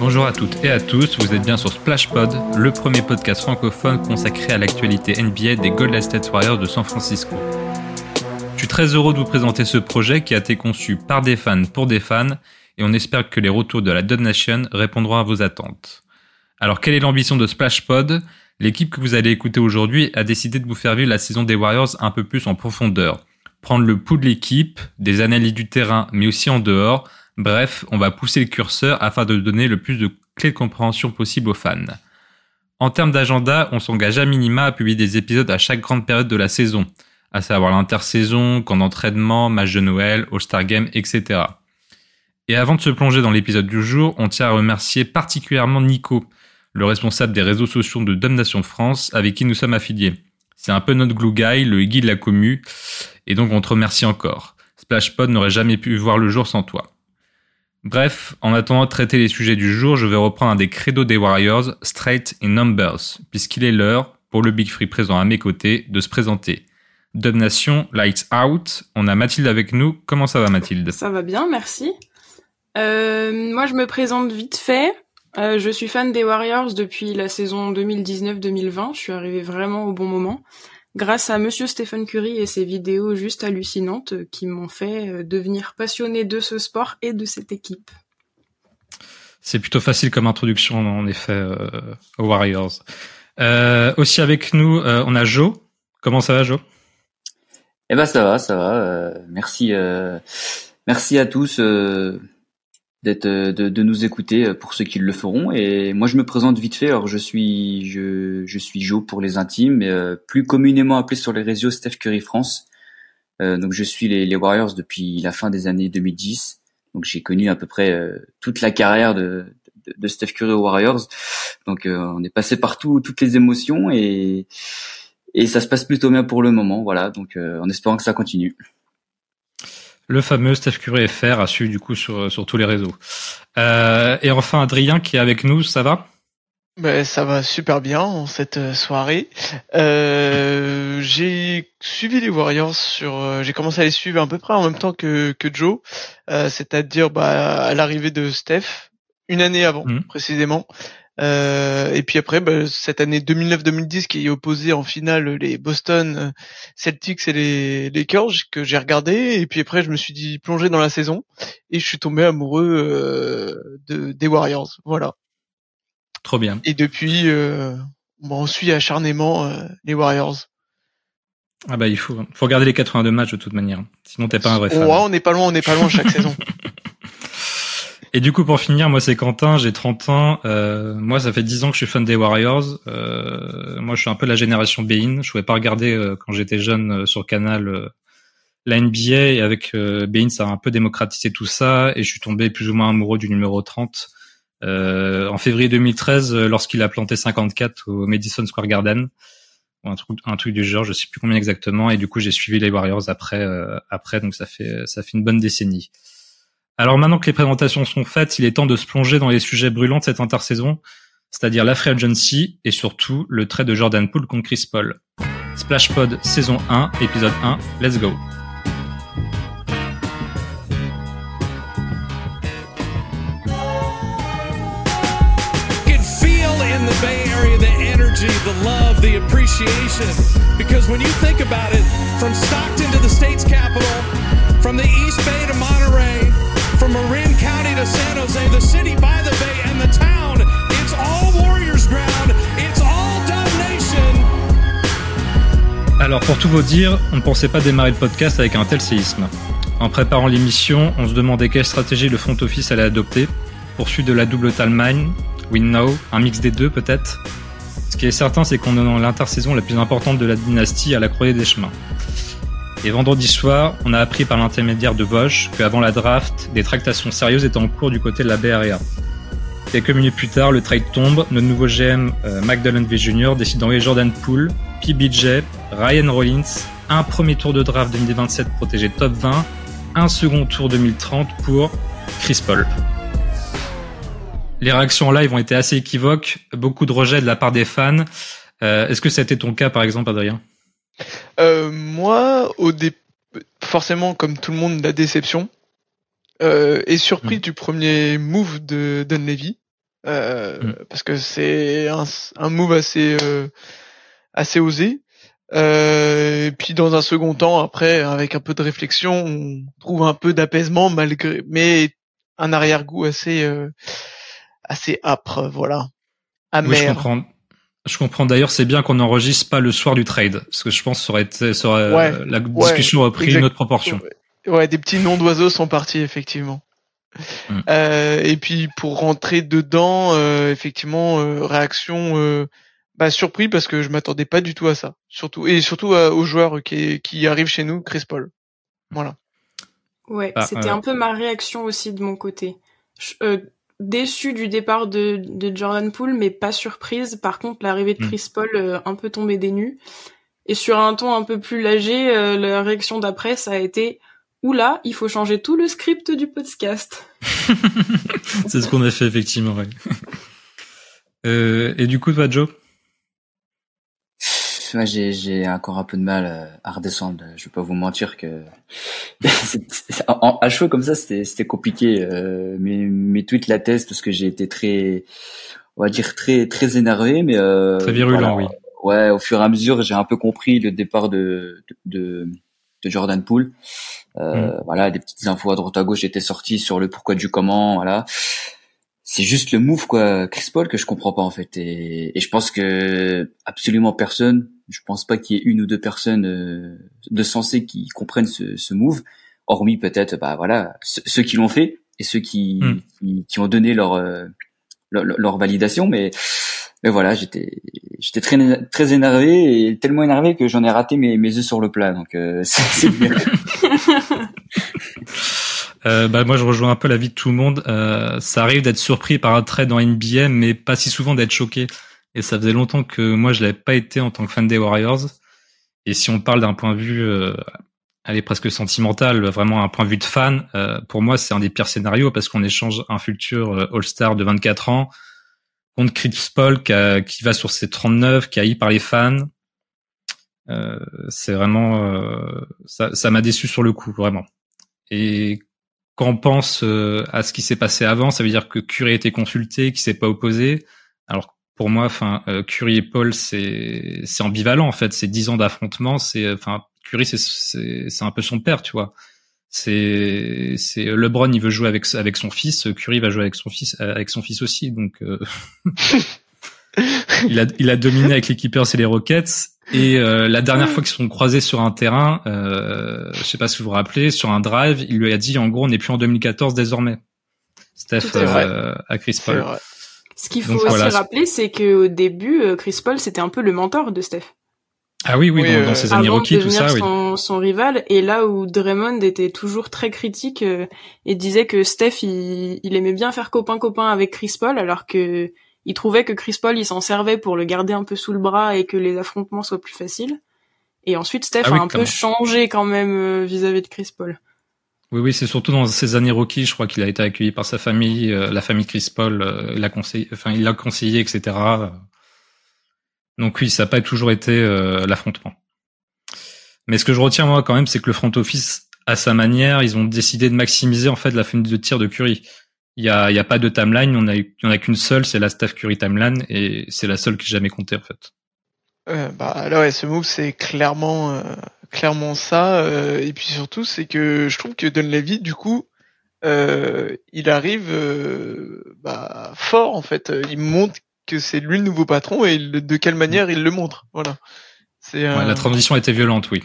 Bonjour à toutes et à tous, vous êtes bien sur SplashPod, le premier podcast francophone consacré à l'actualité NBA des Golden State Warriors de San Francisco. Je suis très heureux de vous présenter ce projet qui a été conçu par des fans pour des fans et on espère que les retours de la Dub Nation répondront à vos attentes. Alors quelle est l'ambition de SplashPod L'équipe que vous allez écouter aujourd'hui a décidé de vous faire vivre la saison des Warriors un peu plus en profondeur. Prendre le pouls de l'équipe, des analyses du terrain, mais aussi en dehors. Bref, on va pousser le curseur afin de donner le plus de clés de compréhension possible aux fans. En termes d'agenda, on s'engage à minima à publier des épisodes à chaque grande période de la saison, à savoir l'intersaison, camp d'entraînement, match de Noël, All-Star Game, etc. Et avant de se plonger dans l'épisode du jour, on tient à remercier particulièrement Nico, le responsable des réseaux sociaux de Nation France, avec qui nous sommes affiliés. C'est un peu notre glue guy, le guide de la commu, et donc on te remercie encore. Splashpod n'aurait jamais pu voir le jour sans toi. Bref, en attendant de traiter les sujets du jour, je vais reprendre un des credos des Warriors, Straight in Numbers, puisqu'il est l'heure, pour le Big Free présent à mes côtés, de se présenter. Nation, Lights Out, on a Mathilde avec nous. Comment ça va Mathilde? Ça va bien, merci. Euh, moi, je me présente vite fait. Euh, je suis fan des Warriors depuis la saison 2019-2020. Je suis arrivé vraiment au bon moment, grâce à Monsieur Stephen Curry et ses vidéos juste hallucinantes qui m'ont fait euh, devenir passionné de ce sport et de cette équipe. C'est plutôt facile comme introduction, en effet, euh, aux Warriors. Euh, aussi avec nous, euh, on a Joe. Comment ça va, Joe? Eh ben, ça va, ça va. merci, merci à tous d'être de, de, nous écouter euh, pour ceux qui le feront. Et moi je me présente vite fait. Alors je suis je, je suis Joe pour les intimes euh, plus communément appelé sur les réseaux Steph Curry France. Euh, donc je suis les, les, Warriors depuis la fin des années 2010 donc j'ai connu à peu près euh, toute la carrière de, de, de, Steph Curry aux Warriors. Donc on est passé partout toutes les émotions et et ça se passe plutôt bien pour le moment. Voilà. Donc en espérant que ça continue le fameux Steph Curry FR a suivi du coup sur, sur tous les réseaux. Euh, et enfin Adrien qui est avec nous, ça va? Ben, ça va super bien en cette euh, soirée. Euh, j'ai suivi les Warriors sur, euh, j'ai commencé à les suivre à peu près en même temps que que Joe, euh, c'est-à-dire bah, à l'arrivée de Steph, une année avant mmh. précisément. Euh, et puis après, bah, cette année 2009-2010 qui opposé en finale les Boston euh, Celtics et les Lakers que j'ai regardé. Et puis après, je me suis dit plongé dans la saison et je suis tombé amoureux euh, de, des Warriors. Voilà. Trop bien. Et depuis, euh, on suit acharnément euh, les Warriors. Ah bah il faut, faut regarder les 82 matchs de toute manière. Sinon t'es pas un vrai fan. On n'est pas loin, on n'est pas loin chaque saison. Et du coup, pour finir, moi c'est Quentin, j'ai 30 ans. Euh, moi, ça fait 10 ans que je suis fan des Warriors. Euh, moi, je suis un peu la génération Bein. Je pouvais pas regarder euh, quand j'étais jeune euh, sur Canal euh, la NBA. Et avec Bein, ça a un peu démocratisé tout ça. Et je suis tombé plus ou moins amoureux du numéro 30 en février 2013, lorsqu'il a planté 54 au Madison Square Garden. Un truc, un truc du genre, je sais plus combien exactement. Et du coup, j'ai suivi les Warriors après, après. Donc ça fait, ça fait une bonne décennie. Alors maintenant que les présentations sont faites, il est temps de se plonger dans les sujets brûlants de cette intersaison, c'est-à-dire la free agency et surtout le trait de Jordan Poole contre Chris Paul. Splash Pod saison 1, épisode 1, let's go. Because when you think about it, from capital, from the East Bay to Monterey, Alors pour tout vous dire, on ne pensait pas démarrer le podcast avec un tel séisme. En préparant l'émission, on se demandait quelle stratégie le front office allait adopter. Poursuite de la double timeline, win now, un mix des deux peut-être. Ce qui est certain, c'est qu'on est dans l'intersaison la plus importante de la dynastie à la croisée des chemins. Et vendredi soir, on a appris par l'intermédiaire de Bosch qu'avant la draft, des tractations sérieuses étaient en cours du côté de la Area. Quelques minutes plus tard, le trade tombe, notre nouveau GM, euh, V Jr., décide d'envoyer Jordan Poole, PBJ, Ryan Rollins, un premier tour de draft 2027 protégé top 20, un second tour 2030 pour Chris Paul. les réactions en live ont été assez équivoques, beaucoup de rejets de la part des fans. Euh, Est-ce que été ton cas, par exemple, Adrien? Euh, Moi, au dé... forcément, comme tout le monde, la déception. Euh, et surpris mm. du premier move de Dunleavy. Euh, mm. Parce que c'est un, un, move assez, euh, assez osé. Euh, et puis dans un second temps, après, avec un peu de réflexion, on trouve un peu d'apaisement malgré, mais un arrière-goût assez, euh, assez âpre, voilà. Amer. Oui, je comprends. Je comprends d'ailleurs, c'est bien qu'on n'enregistre pas le soir du trade, parce que je pense que ça aurait été, ça aurait, la discussion aurait pris une autre proportion. Ouais, des petits noms d'oiseaux sont partis effectivement. Mm. Euh, et puis pour rentrer dedans, euh, effectivement, euh, réaction bah, surpris parce que je m'attendais pas du tout à ça. Surtout et surtout aux joueurs qui, qui arrivent chez nous, Chris Paul. Voilà. Ouais, bah, c'était un peu ma réaction aussi de mon côté. Déçu du départ de, de Jordan Poole, mais pas surprise. Par contre, l'arrivée de mm. Chris Paul, un peu tombé des nues. Et sur un ton un peu plus léger, la réaction d'après, ça a été Oula, il faut changer tout le script du podcast. c'est ce qu'on a fait effectivement. Ouais. Euh, et du coup, toi, Joe? Ouais, j'ai, j'ai encore un peu de mal euh, à redescendre. Je vais pas vous mentir que à chaud comme ça, c'était, c'était compliqué. Euh, mes, mes tweets l'attestent parce que j'ai été très, on va dire très, très énervé, mais euh, très virulent, oui. Ouais, au fur et à mesure, j'ai un peu compris le départ de, de, de Jordan Poole. Euh, mm. Voilà, des petites infos à droite à gauche étaient sorties sur le pourquoi du comment. Voilà, c'est juste le move quoi, Chris Paul que je comprends pas en fait. Et, et je pense que absolument personne, je pense pas qu'il y ait une ou deux personnes euh, de sensé qui comprennent ce, ce move, hormis peut-être bah voilà ceux qui l'ont fait et ceux qui, mm. qui, qui ont donné leur, euh, leur, leur validation, mais mais voilà, j'étais j'étais très très énervé et tellement énervé que j'en ai raté mes mes œufs sur le plat. Donc euh, c'est bien. Euh, bah moi je rejoins un peu la vie de tout le monde. Euh, ça arrive d'être surpris par un trade en NBA, mais pas si souvent d'être choqué. Et ça faisait longtemps que moi je l'avais pas été en tant que fan des Warriors. Et si on parle d'un point de vue, euh, est presque sentimental, vraiment un point de vue de fan, euh, pour moi c'est un des pires scénarios parce qu'on échange un futur euh, All-Star de 24 ans contre Chris Paul qui, qui, va sur ses 39, qui a haï par les fans. Euh, c'est vraiment euh, ça, ça m'a déçu sur le coup vraiment. Et quand on pense euh, à ce qui s'est passé avant, ça veut dire que Curry a été consulté, qui s'est pas opposé. Alors pour moi, enfin euh, Curry et Paul, c'est c'est ambivalent en fait. C'est dix ans d'affrontement. C'est enfin Curry, c'est c'est un peu son père, tu vois. C'est c'est LeBron, il veut jouer avec avec son fils, Curry va jouer avec son fils avec son fils aussi, donc euh, il a il a dominé avec les Clippers et les Rockets. Et euh, la dernière fois qu'ils se sont croisés sur un terrain, euh, je sais pas si vous vous rappelez, sur un drive, il lui a dit en gros on n'est plus en 2014 désormais. Steph euh, à Chris Paul. Ce qu'il faut aussi rappeler, c'est qu'au début, euh, Chris Paul c'était un peu le mentor de Steph. Ah oui, oui, dans, ses années rookies, tout ça, son, oui. son rival, et là où Draymond était toujours très critique et disait que Steph, il, il aimait bien faire copain-copain avec Chris Paul, alors que il trouvait que Chris Paul il s'en servait pour le garder un peu sous le bras et que les affrontements soient plus faciles. Et ensuite Steph ah a un peu changé quand même euh, vis-à-vis de Chris Paul. Oui, oui, c'est surtout dans ses années rookies, je crois qu'il a été accueilli par sa famille, euh, la famille Chris Paul, euh, il l'a conseillé, etc. Donc oui, ça n'a pas toujours été l'affrontement. Mais ce que je retiens moi quand même, c'est que le front office, à sa manière, ils ont décidé de maximiser en fait la fin de tir de Curry. Il y a, pas de timeline, on a, il y en a qu'une seule, c'est la Steph Curry timeline et c'est la seule que j'ai jamais comptée en fait. Euh, bah ouais, ce move c'est clairement euh, clairement ça euh, et puis surtout c'est que je trouve que Dunleavy du coup euh, il arrive euh, bah, fort en fait, il montre que c'est lui le nouveau patron et de quelle manière il le montre. Voilà. C'est ouais, la transition était violente, oui.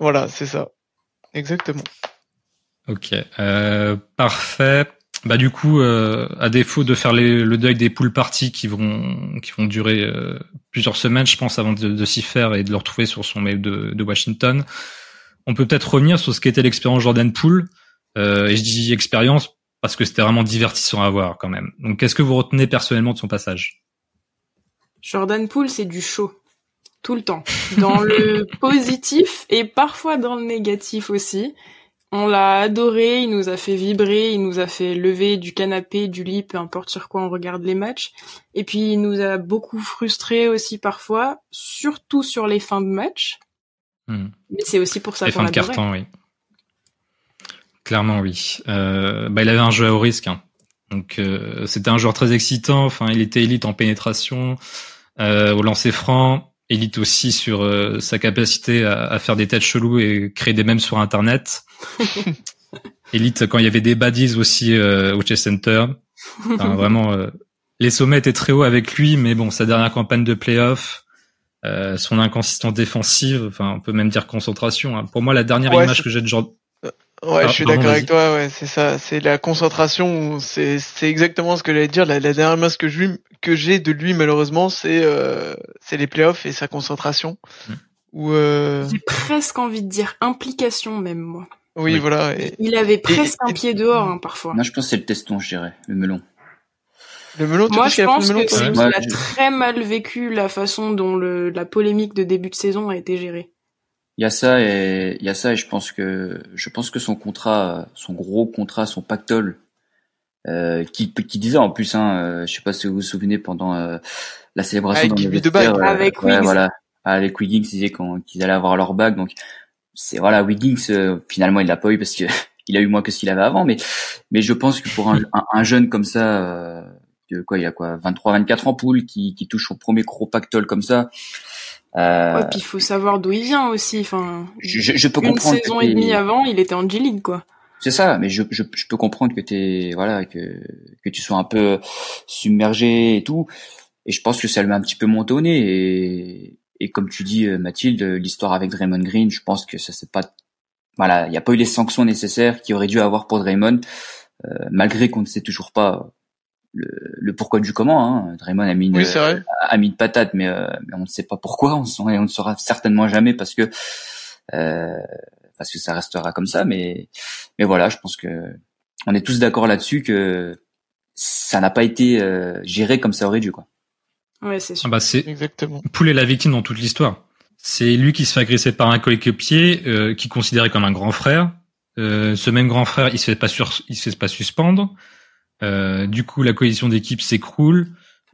Voilà, c'est ça. Exactement. Ok, parfait. Bah du coup, euh, à défaut de faire le deuil des pool parties qui vont qui vont durer euh, plusieurs semaines, je pense, avant de, s'y faire et de le retrouver sur son mail de, de Washington, on peut peut-être revenir sur ce qu'était l'expérience Jordan Poole. Euh, et je dis expérience parce que c'était vraiment divertissant à voir quand même. Donc, qu'est-ce que vous retenez personnellement de son passage? Jordan Poole, c'est du show tout le temps, dans le positif et parfois dans le négatif aussi On l'a adoré, il nous a fait vibrer, il nous a fait lever du canapé, du lit, peu importe sur quoi on regarde les matchs. Et puis il nous a beaucoup frustrés aussi parfois, surtout sur les fins de match. Hmm. Mais c'est aussi pour ça qu'on Les fins de carton, oui. Clairement, oui. Euh, bah, il avait un jeu à haut risque. Hein. Donc euh, c'était un joueur très excitant. Enfin, il était élite en pénétration, euh, au lancer franc, élite aussi sur euh, sa capacité à, à, faire des têtes cheloues et créer des mèmes sur Internet. élite quand il y avait des baddies aussi au Chess Center. Enfin, vraiment, les sommets étaient très hauts avec lui, mais bon, sa dernière campagne de playoff, son inconsistance défensive, enfin, on peut même dire concentration. Hein. Pour moi, la dernière image que j'ai de Jordan Ouais, je suis d'accord avec toi. Ouais, c'est ça. C'est la concentration. C'est c'est exactement ce que j'allais dire. La, la dernière masse que je que j'ai de lui malheureusement, c'est euh, c'est les playoffs et sa concentration. Mm. Ou euh... J'ai presque envie de dire implication même moi. Oui, voilà. Il avait presque un pied dehors hein, parfois. Moi, je pense que c'est le teston, je dirais, le melon. Le melon, tu Moi, je pense que c'est qu'il a très mal vécu la façon dont le, la polémique de début de saison a été gérée. Il y a ça et il y a ça et je pense que je pense que son contrat, son gros contrat, son pactole, euh, qui, qui disait en plus, hein, euh, je sais pas si vous vous souvenez pendant euh, la célébration avec dans de euh, avec ouais, voilà, avec Wiggins, ils disaient qu'ils allaient avoir leur bague, donc c'est voilà Wiggins euh, finalement il l'a pas eu parce que il a eu moins que ce qu'il avait avant, mais mais je pense que pour un, un, jeune comme ça, de quoi il a quoi 23, 24 ans poule qui, qui touche son premier gros pactole comme ça. Euh, ouais, puis il faut savoir d'où il vient aussi. Enfin, je, je peux une comprendre. Une saison et demie avant, il était en G-League, quoi. C'est ça, mais je, je, je, peux comprendre que t'es voilà que que tu sois un peu submergé et tout. Et je pense que ça lui a un petit peu monté au nez. Et, et comme tu dis, euh, Mathilde, l'histoire avec Draymond Green, je pense que ça c'est pas voilà, il n'y a pas eu les sanctions nécessaires qu'il aurait dû avoir pour Draymond, euh, malgré qu'on ne sait toujours pas le, le, pourquoi du comment. Hein. Draymond a mis une, a mis une patate, mais, euh, mais on ne sait pas pourquoi. On, on ne saura certainement jamais parce que euh, parce que ça restera comme ça. Mais mais voilà, je pense que on est tous d'accord là-dessus que ça n'a pas été euh, géré comme ça aurait dû quoi. Ouais, c'est sûr. Ah bah c'est exactement. Poulet la victime dans toute l'histoire. C'est lui qui se fait agresser par un coéquipier euh, qui considérait comme un grand frère. Euh, ce même grand frère, il se fait pas sur, il se fait pas suspendre. Euh, du coup, la coalition d'équipe s'écroule.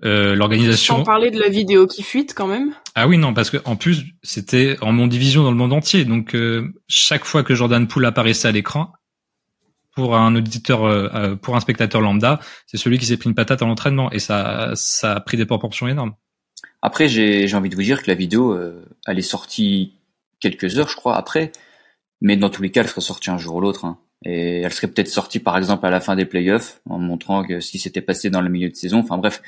Euh, l'organisation. Sans parler de la vidéo qui fuite quand même. Ah oui non parce que en plus c'était en mon division dans le monde entier donc euh, chaque fois que Jordan Poole apparaissait à l'écran pour un auditeur euh, euh, pour un spectateur lambda c'est celui qui s'est pris une patate à l'entraînement et ça ça a pris des proportions énormes. Après j'ai j'ai envie de vous dire que la vidéo elle est sortie quelques heures je crois après mais dans tous les cas elle serait sortie un jour ou l'autre hein et elle serait peut-être sortie par exemple à la fin des playoffs en montrant que ce qui s'était passé dans le milieu de saison. Enfin bref,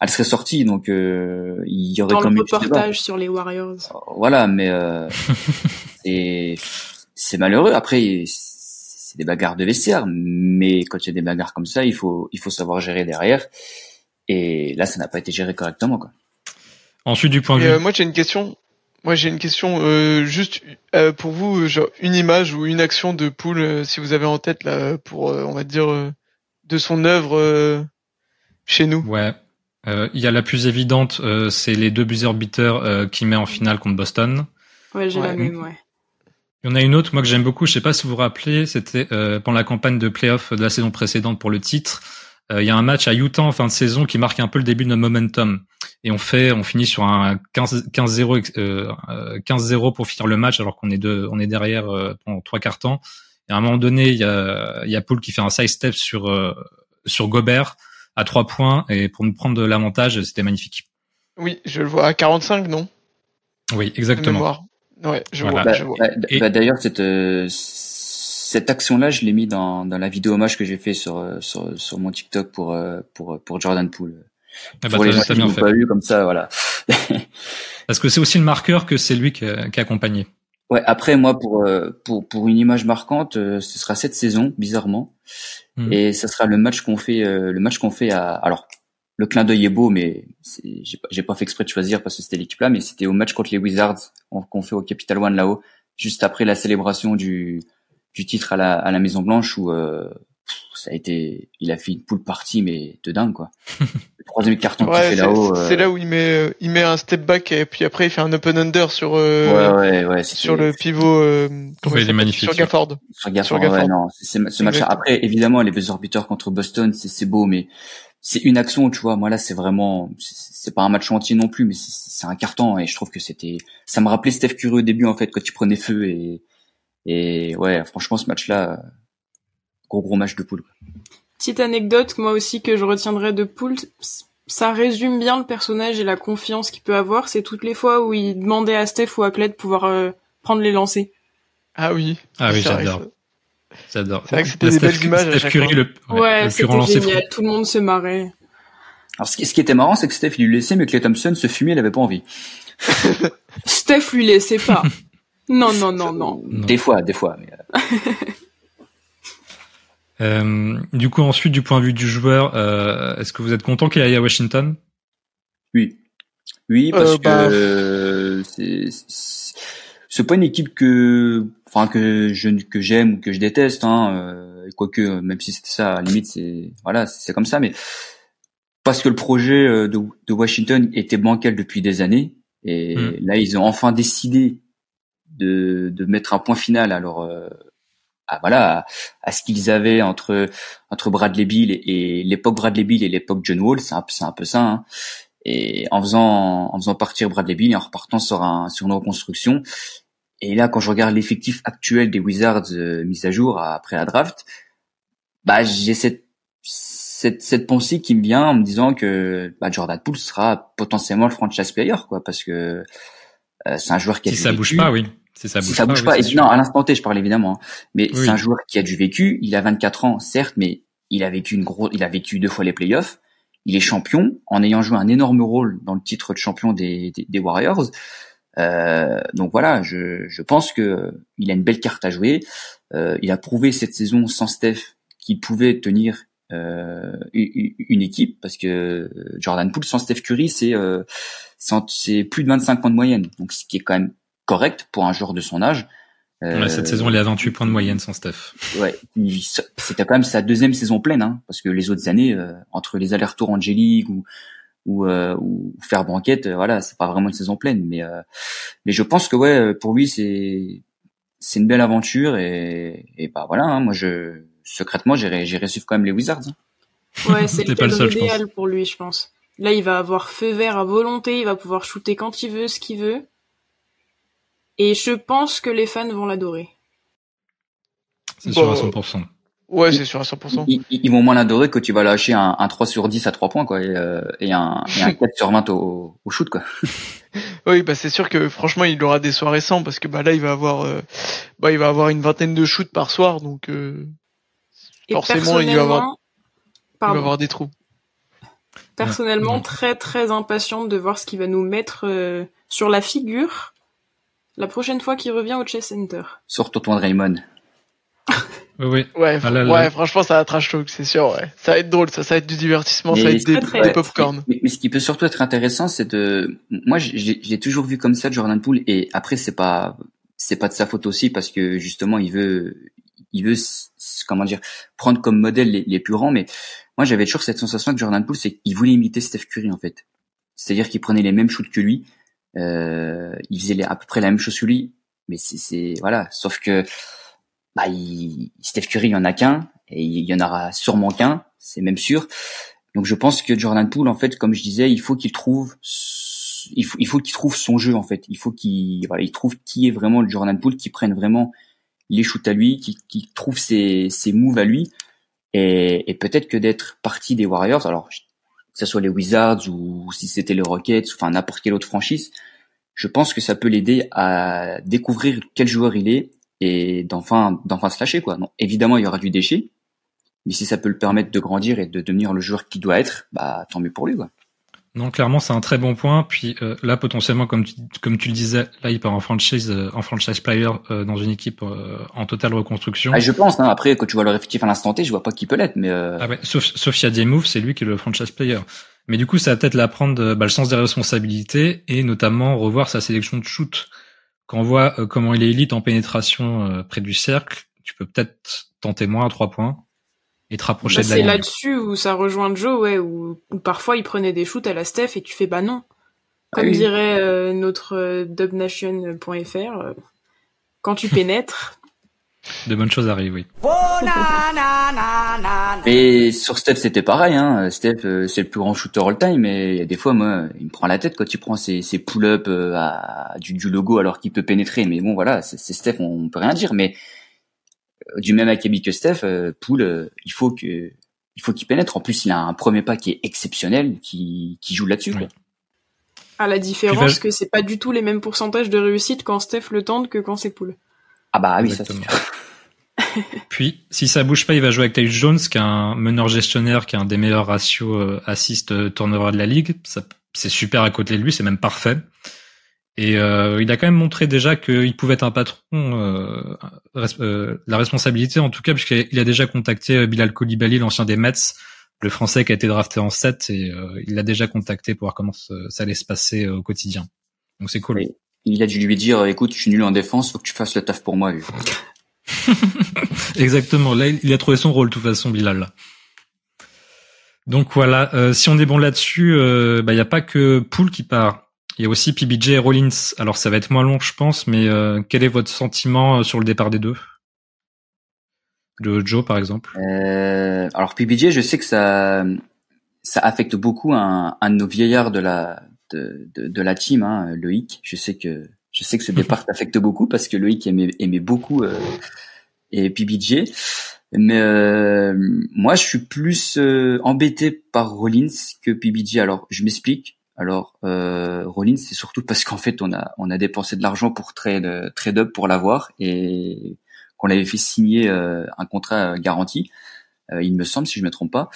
elle serait sortie donc euh, il y aurait dans comme le reportage sur les Warriors. Voilà, mais euh, c'est malheureux. Après, c'est des bagarres de vestiaire, mais quand il y a des bagarres comme ça, il faut il faut savoir gérer derrière. Et là, ça n'a pas été géré correctement quoi. Ensuite, du point de vue. Euh, moi, j'ai une question. Moi, j'ai une question, euh, juste euh, pour vous, genre une image ou une action de Poul, euh, si vous avez en tête là, pour on va dire de son œuvre chez nous. Ouais. Il y a la plus évidente, c'est les deux buzzer beaters qu'il met en finale contre Boston. Ouais, j'ai la même, ouais. Il y en a une autre, moi que j'aime beaucoup, je sais pas si vous vous rappelez, c'était pendant la campagne de playoff de la saison précédente pour le titre. Il y a un match à Utah en fin de saison qui marque un peu le début de notre momentum et on fait, on finit sur un 15-0, 15-0 pour finir le match alors qu'on est deux, on est derrière euh, pendant trois quarts temps. Et à un moment donné, il y a, il y a Paul qui fait un side step sur euh, sur Gobert à trois points et pour nous prendre de l'avantage, c'était magnifique. Oui, je le vois à 45, non? Oui, exactement. Ouais, je vois. Bah, je vois. Bah, bah, D'ailleurs, cette euh, cette action-là, je l'ai mis dans, dans la vidéo hommage que j'ai fait sur, sur sur mon TikTok pour pour pour Jordan Poole. Ah bah, pour les gens qui pas vu comme ça, voilà. Parce que c'est aussi le marqueur que c'est lui qui a, qui a, accompagné. Ouais. Après, moi, pour euh, pour pour une image marquante, euh, ce sera cette saison, bizarrement, hmm. et ça sera le match qu'on fait, euh, le match qu'on fait à. Alors, le clin d'œil est beau, mais j'ai pas, pas fait exprès de choisir parce que c'était l'équipe là, mais c'était au match contre les Wizards qu'on fait au Capital One là-haut, juste après la célébration du du titre à la à la Maison Blanche où ça a été, il a fait une poule partie mais de dingue quoi. troisième carton Ouais, qu'il fait c'est là-haut. euh, c'est là où il met, euh, il met un step back et puis après il fait un open under sur, euh, Ouais, ouais, ouais. c'était- sur le pivot, euh, il est magnifique, Sur. Gafford. Sur Gafford, Sur ouais, Gafford. non, c'est, ce match-là. Après, évidemment, les buzzer beaters contre Boston, c'est, beau, mais c'est une action, tu vois. Moi, là, c'est vraiment, c'est, pas un match entier non plus, mais c'est, c'est un carton, et je trouve que c'était, ça me rappelait Steph Curry au début, en fait, quand il prenait feu, et, et ouais, franchement, ce match-là, euh, gros, gros match de poule. Petite anecdote, moi aussi, que je retiendrai de Poole, ça résume bien le personnage et la confiance qu'il peut avoir. C'est toutes les fois où il demandait à Steph ou à Clay de pouvoir euh, prendre les lancers. Ah oui. Ah oui, j'adore. J'adore. C'est vrai que c'était des Steph- belles images à chaque Curry, fois. le, Ouais, le plus c'était génial. Tout le monde se marrait. Alors, ce qui, ce qui était marrant, c'est que Steph, il lui laissait, mais que les Thompson se fumait, il avait pas envie. Steph lui laissait pas. non, non, non, non. Non. Des fois, des fois. Mais, euh, Euh, du coup, ensuite, du point de vue du joueur, euh, est-ce que vous êtes content qu'il aille à Washington? Oui. Oui, parce Euh, bah, que euh, c'est, pas une équipe que, enfin, que je, que j'aime ou que je déteste, hein, euh, quoique, même si c'était ça, à la limite, c'est, voilà, c'est comme ça, mais parce que le projet de, de Washington était bancal depuis des années, et Mm. là, ils ont enfin décidé de, de mettre un point final à leur, à, voilà, à, à ce qu'ils avaient entre, entre Bradley Bill et, et l'époque Bradley Bill et l'époque John Wall, c'est un, c'est un peu ça, hein. Et en faisant, en faisant partir Bradley Bill et en repartant sur un, sur une reconstruction. Et là, quand je regarde l'effectif actuel des Wizards euh, mis à jour après la draft, bah, j'ai cette, cette, cette pensée qui me vient en me disant que bah, Jordan Poole sera potentiellement le franchise player, quoi, parce que euh, c'est un joueur qui a Si ça bouge pas, oui. Si ça bouge Si ça bouge pas, et non, à l'instant T, je parle évidemment, hein. mais Oui. c'est un joueur qui a du vécu. Il a 24 ans, certes, mais il a vécu une grosse, il a vécu deux fois les playoffs. Il est champion en ayant joué un énorme rôle dans le titre de champion des, des, des Warriors. Euh, donc voilà, je, je pense que il a une belle carte à jouer. Euh, il a prouvé cette saison sans Steph qu'il pouvait tenir euh, une, équipe parce que Jordan Poole sans Steph Curry c'est euh, c'est c'est plus de 25 points de moyenne, donc ce qui est quand même correct pour un joueur de son âge. Euh, Ouais, cette saison, il est à 28 points de moyenne sans Steph. Ouais, c'était quand même sa deuxième saison pleine, hein, parce que les autres années, euh, entre les allers-retours en G-League ou ou, euh, ou faire banquette, euh, voilà, c'est pas vraiment une saison pleine, mais euh, mais je pense que ouais, pour lui c'est c'est une belle aventure et et bah voilà, hein, moi je secrètement j'irai j'irai suivre quand même les Wizards. hein. Ouais, c'est le pas le cadre idéal pour lui, je pense. Là, il va avoir feu vert à volonté, il va pouvoir shooter quand il veut, ce qu'il veut. Et je pense que les fans vont l'adorer. C'est sûr à Bon. 100%. Ouais, c'est sûr à 100%. Ils, ils- ils vont moins l'adorer que tu vas lâcher un, un 3 sur 10 à 3 points quoi et, euh, et un, et un 4 sur 20 au, au shoot quoi. Oui, bah c'est sûr que franchement, il aura des soirées sans parce que bah là, il va avoir, euh, bah il va avoir une vingtaine de shoots par soir, donc euh, Forcément, il va avoir- il va avoir des trous. Personnellement, Ouais. très très impatiente de voir ce qu'il va nous mettre euh, sur la figure la prochaine fois qu'il revient au Chess Center. Sur Tonton Raymond. Oui, oui. Ouais, Ah là fr- là. ouais, franchement, ça va être trash talk, c'est sûr. Ouais, ça va être drôle, ça, ça va être du divertissement, Mais ça va être des, très, des popcorn. Mais, mais ce qui peut surtout être intéressant, c'est de, moi, j'ai toujours vu comme ça Jordan Poole, et après, c'est pas, c'est pas de sa faute aussi parce que justement, il veut, il veut, comment dire, prendre comme modèle les, les plus grands. Mais moi, j'avais toujours cette sensation que Jordan Poole, c'est qu'il voulait imiter Steph Curry en fait. C'est-à-dire qu'il prenait les mêmes shoots que lui, il faisait à peu près la même chose que lui, mais c'est, voilà. Sauf que, bah, il, Steph Curry, il y en a qu'un, et il y en aura sûrement qu'un, c'est même sûr. Donc je pense que Jordan Poole, en fait, comme je disais, il faut qu'il trouve, il faut, il faut qu'il trouve son jeu en fait. Il faut qu'il, voilà, il trouve qui est vraiment le Jordan Poole, qui prenne vraiment les shoots à lui, qui, qui trouve ses, ses moves à lui, et, et peut-être que d'être parti des Warriors, alors que ce soit les Wizards ou si c'était les Rockets, enfin n'importe quelle autre franchise, je pense que ça peut l'aider à découvrir quel joueur il est et d'enfin, d'enfin se lâcher quoi. Non, évidemment, il y aura du déchet, mais si ça peut le permettre de grandir et de devenir le joueur qu'il doit être, bah tant mieux pour lui quoi. Non, clairement, c'est un très bon point. Puis euh, là, potentiellement, comme tu, comme tu le disais, là, il part en franchise, euh, en franchise player euh, dans une équipe euh, en totale reconstruction. Ah, je pense. Hein, après, quand tu vois le effectif à l'instant T, je vois pas qui peut l'être, mais euh, Ah ouais, sauf, sauf s'il y a des moves, c'est lui qui est le franchise player. Mais du coup, ça va peut-être l'apprendre bah, le sens des responsabilités et notamment revoir sa sélection de shoot. Quand on voit euh, comment il est élite en pénétration euh, près du cercle, tu peux peut-être tenter moins à trois points. Et te rapprocher Bah, de la c'est là-dessus où ça rejoint Joe, ouais, où, où parfois il prenait des shoots à la Steph et tu fais bah non. Ah Comme oui. dirait euh, notre euh, dubnation.fr, euh, quand tu pénètres, De bonnes choses arrivent, oui. Mais sur Steph, c'était pareil. Hein. Steph, euh, c'est le plus grand shooter all time, mais des fois, moi, il me prend la tête quand il prend ses, ses pull-ups euh, du, du logo alors qu'il peut pénétrer. Mais bon, voilà, c'est Steph, on, on peut rien dire. Mais du même acabit que Steph, euh, Poole, euh, il faut que il faut qu'il pénètre. En plus, il a un premier pas qui est exceptionnel, qui, qui joue là-dessus. Oui. à la différence que c'est pas du tout les mêmes pourcentages de réussite quand Steph le tente que quand c'est Poole. Ah bah oui, ça c'est sûr. Puis, si ça bouge pas, il va jouer avec Tyus Jones, qui est un meneur gestionnaire, qui a un des meilleurs ratios euh, assist euh, turnover de la ligue. C'est super à côté de lui, c'est même parfait. Et euh, il a quand même montré déjà qu'il pouvait être un patron, euh, res- euh, la responsabilité en tout cas, puisqu'il a déjà contacté euh, Bilal Koulibaly, l'ancien des Mets, le Français qui a été drafté en 7, et euh, il l'a déjà contacté pour voir comment ça, allait se passer euh, au quotidien. Donc c'est cool. Il a dû lui dire, écoute, je suis nul en défense, faut que tu fasses le taf pour moi. lui. Exactement. Là, il a trouvé son rôle, de toute façon, Bilal. Donc voilà. euh, si on est bon là-dessus, il bah, y a pas que Poole qui part. Il y a aussi PBJ et Rollins. Alors ça va être moins long, je pense, mais euh, quel est votre sentiment euh, sur le départ des deux? De Joe, par exemple. Euh, alors PBJ, je sais que ça ça affecte beaucoup un, un de nos vieillards de la de, de, de la team, hein, Loïc. Je sais que je sais que ce départ t'affecte beaucoup parce que Loïc aimait, aimait beaucoup euh, et PBJ. Mais euh, moi, je suis plus euh, embêté par Rollins que PBJ. Alors, je m'explique. Alors, euh, Rollins, c'est surtout parce qu'en fait, on a on a dépensé de l'argent pour trade trade up pour l'avoir et qu'on l'avait fait signer euh, un contrat euh, garanti. Euh, il me semble, si je me trompe pas.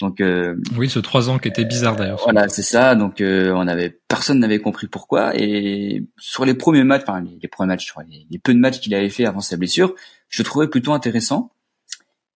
Donc euh, Oui, ce trois ans qui était bizarre d'ailleurs. voilà, c'est ça. Donc euh, on avait personne n'avait compris pourquoi. Et sur les premiers matchs, enfin les, les premiers matchs, les, les peu de matchs qu'il avait fait avant sa blessure, je le trouvais plutôt intéressant.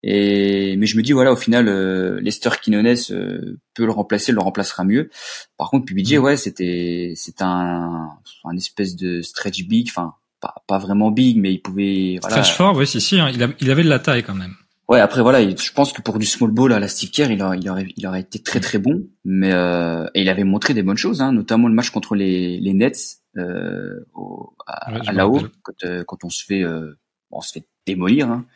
Et mais je me dis voilà, au final, euh, Lester Quinones euh, peut le remplacer, le remplacera mieux. Par contre, PBJ, Mm. ouais, c'était c'est un un espèce de stretch big, enfin pas pas vraiment big, mais il pouvait voilà. Stretch fort, oui, si, si. hein, il, a- il avait de la taille quand même. Ouais, après voilà, il- je pense que pour du small ball à la Steve Kerr, il aurait, il aurait, il aurait été très très bon, mais euh, et il avait montré des bonnes choses, hein, notamment le match contre les, les Nets euh, au, à, Ouais, je à me la haut, rappelle. quand, euh, quand on se fait, euh, on se fait démolir. Hein.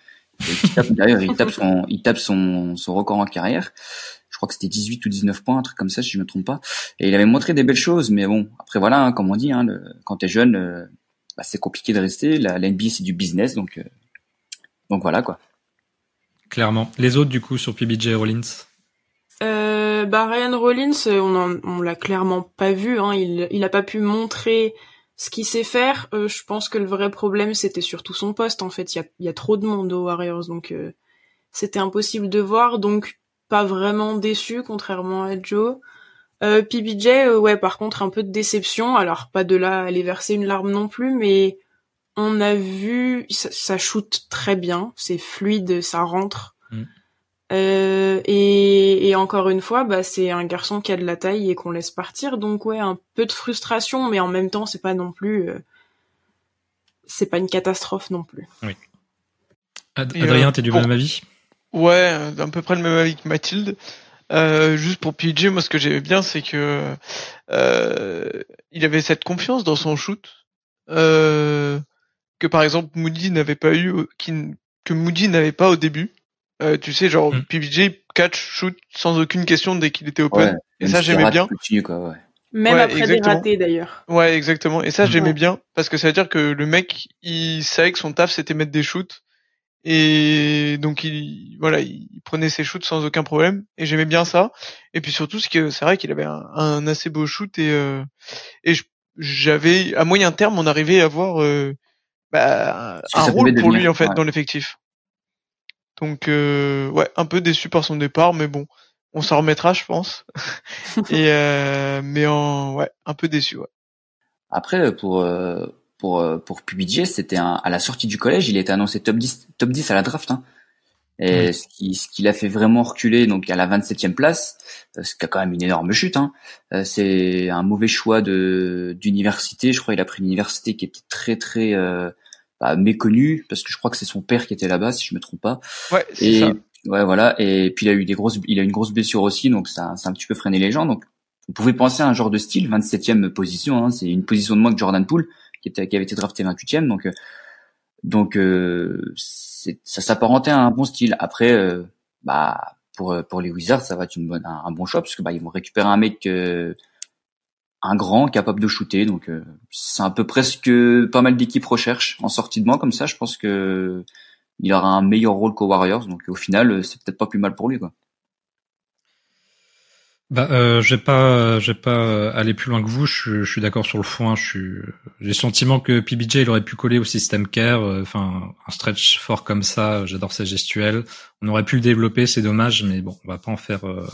Il tape- D'ailleurs, il tape son, il tape son, son record en carrière. Je crois que c'était 18 ou 19 points, un truc comme ça, si je me trompe pas. Et il avait montré des belles choses, mais bon, après voilà, hein, comme on dit, hein, le, quand t'es jeune, euh, bah, c'est compliqué de rester. La, la NBA c'est du business, donc euh, donc voilà quoi. Clairement. Les autres, du coup, sur PBJ Rollins? Euh, bah Ryan Rollins, on, en- on l'a clairement pas vu. Hein. Il, il a pas pu montrer ce qu'il sait faire. Euh, je pense que le vrai problème, c'était surtout son poste. En fait, il y a, trop de monde aux Warriors, donc euh, c'était impossible de voir. Donc pas vraiment déçu, contrairement à Joe. Euh, PBJ, euh, ouais, par contre, un peu de déception. Alors pas de là à aller verser une larme non plus, mais on a vu, ça, ça shoot très bien, c'est fluide, ça rentre. Euh, et, et encore une fois, bah, c'est un garçon qui a de la taille et qu'on laisse partir. Donc ouais, un peu de frustration, mais en même temps, c'est pas non plus, euh, c'est pas une catastrophe non plus. Ad- Et, Adrien, euh, t'es du pour- même avis? Ouais, à peu près le même avis que Mathilde. Euh, juste pour PJ, moi ce que j'aimais bien, c'est que euh, il avait cette confiance dans son shoot euh, que par exemple Moody n'avait pas eu, qui que Moody n'avait pas au début. Euh, tu sais, genre Mm. PJ catch shoot sans aucune question dès qu'il était open. Ouais, Et ça si j'aimais bien. continue, quoi, ouais. Même Ouais, après exactement. des ratés d'ailleurs. Ouais, exactement. Et ça, Mhm. j'aimais Ouais. bien parce que ça veut dire que le mec, il savait que son taf c'était mettre des shoots et donc il voilà, il prenait ses shoots sans aucun problème et j'aimais bien ça. Et puis surtout, c'est que c'est vrai qu'il avait un, un assez beau shoot et euh, et j'avais à moyen terme, on arrivait à avoir euh, bah, un rôle pour devenir, lui en fait ouais. dans l'effectif. Donc euh, ouais, un peu déçu par son départ, mais bon, on s'en remettra, je pense. et euh, mais en ouais, un peu déçu. Ouais. Après, pour euh, pour euh, pour PBJ, c'était un, à la sortie du collège, il était annoncé top 10 top 10 à la draft. Hein. Et ce qui ce qui l'a fait vraiment reculer, donc à la 27e place, ce qui a quand même une énorme chute. Hein. Euh, C'est un mauvais choix de d'université. Je crois qu'il a pris une université qui était très très euh, bah, méconnue parce que je crois que c'est son père qui était là-bas, si je me trompe pas. Ouais, c'est Et ça. Ouais, voilà. Et puis il a eu des grosses, il a une grosse blessure aussi, donc ça, ça a un petit peu freiné les gens. Donc, vous pouvez penser à un genre de style, 27e position. Hein, c'est une position de moins que Jordan Poole, qui, était, qui avait été drafté 28e. Donc, euh, donc euh, ça s'apparentait à un bon style. Après, euh, bah pour pour les Wizards, ça va être une bonne, un, bon choix parce que bah ils vont récupérer un mec, un grand capable de shooter. Donc c'est un peu presque pas mal d'équipes recherchent en sortie de banc comme ça. Je pense que il aura un meilleur rôle qu'aux Warriors. Donc au final, c'est peut-être pas plus mal pour lui, quoi. Bah, euh, je vais pas, je vais pas aller plus loin que vous. Je, suis d'accord sur le fond. Je suis, j'ai le sentiment que PBJ il aurait pu coller au système care. Euh, enfin, un stretch fort comme ça, j'adore sa gestuelle. On aurait pu le développer, c'est dommage, mais bon, on va pas en faire. Euh...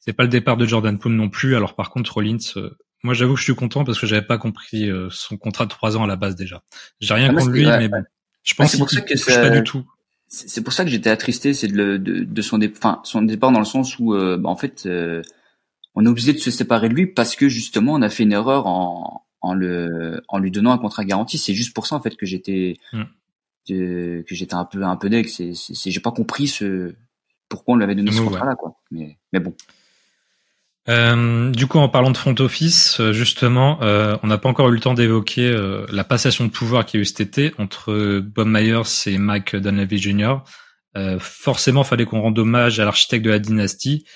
C'est pas le départ de Jordan Poole non plus. Alors par contre, Rollins, euh, moi j'avoue que je suis content parce que j'avais pas compris euh, son contrat de trois ans à la base déjà. J'ai rien ah, contre lui, mais bon, je pense qu'il touche pas du tout c'est pour ça que j'étais attristé, c'est de, de, de, son, départ, son départ dans le sens où, euh, bah, en fait, euh, on est obligé de se séparer de lui parce que justement, on a fait une erreur en, en le, en lui donnant un contrat garanti. C'est juste pour ça en fait que j'étais, mm. que, j'étais un peu, un peu deg. C'est, j'ai pas compris ce pourquoi on lui avait donné ce contrat-là, quoi. Mais, mais bon. Euh, du coup, en parlant de front office, euh, justement, euh, on n'a pas encore eu le temps d'évoquer euh, la passation de pouvoir qui a eu cet été entre Bob Myers et Mike Dunleavy Jr. forcément, fallait qu'on rende hommage à l'architecte de la dynastie,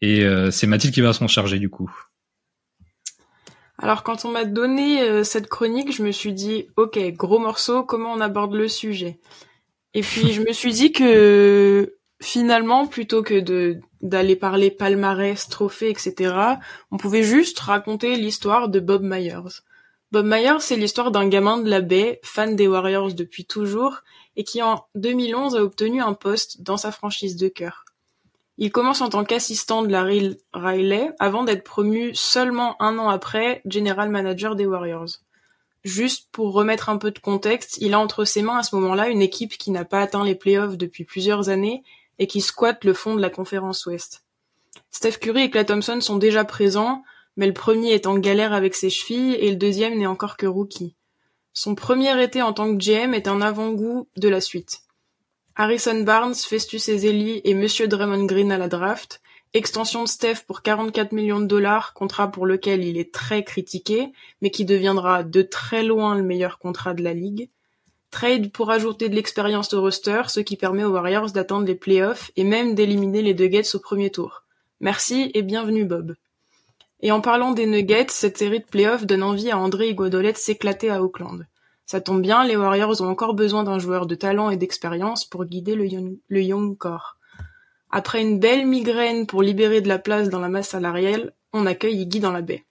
et c'est Mathilde qui va s'en charger du coup. Alors, quand on m'a donné cette chronique, je me suis dit, ok, gros morceau, comment on aborde le sujet? Et puis, je me suis dit que finalement, plutôt que de d'aller parler palmarès, trophées, etc., on pouvait juste raconter l'histoire de Bob Myers. Bob Myers, c'est l'histoire d'un gamin de la baie, fan des Warriors depuis toujours, et qui en 2011 a obtenu un poste dans sa franchise de cœur. Il commence en tant qu'assistant de Larry Riley avant d'être promu seulement un an après General Manager des Warriors. Juste pour remettre un peu de contexte, il a entre ses mains à ce moment-là une équipe qui n'a pas atteint les playoffs depuis plusieurs années et qui squatte le fond de la conférence Ouest. Steph Curry et Clay Thompson sont déjà présents, mais le premier est en galère avec ses chevilles et le deuxième n'est encore que rookie. Son premier été en tant que GM est un avant-goût de la suite. Harrison Barnes, Festus Ezeli et Monsieur Draymond Green à la draft, extension de Steph pour 44 millions de dollars, contrat pour lequel il est très critiqué, mais qui deviendra de très loin le meilleur contrat de la ligue, Trade pour ajouter de l'expérience au roster, ce qui permet aux Warriors d'atteindre les playoffs et même d'éliminer les Nuggets au premier tour. Merci et bienvenue Bob. Et en parlant des Nuggets, cette série de playoffs donne envie à André Iguodolette s'éclater à Auckland. Ça tombe bien, les Warriors ont encore besoin d'un joueur de talent et d'expérience pour guider le young, le core. Après une belle migraine pour libérer de la place dans la masse salariale, on accueille Iggy dans la baie.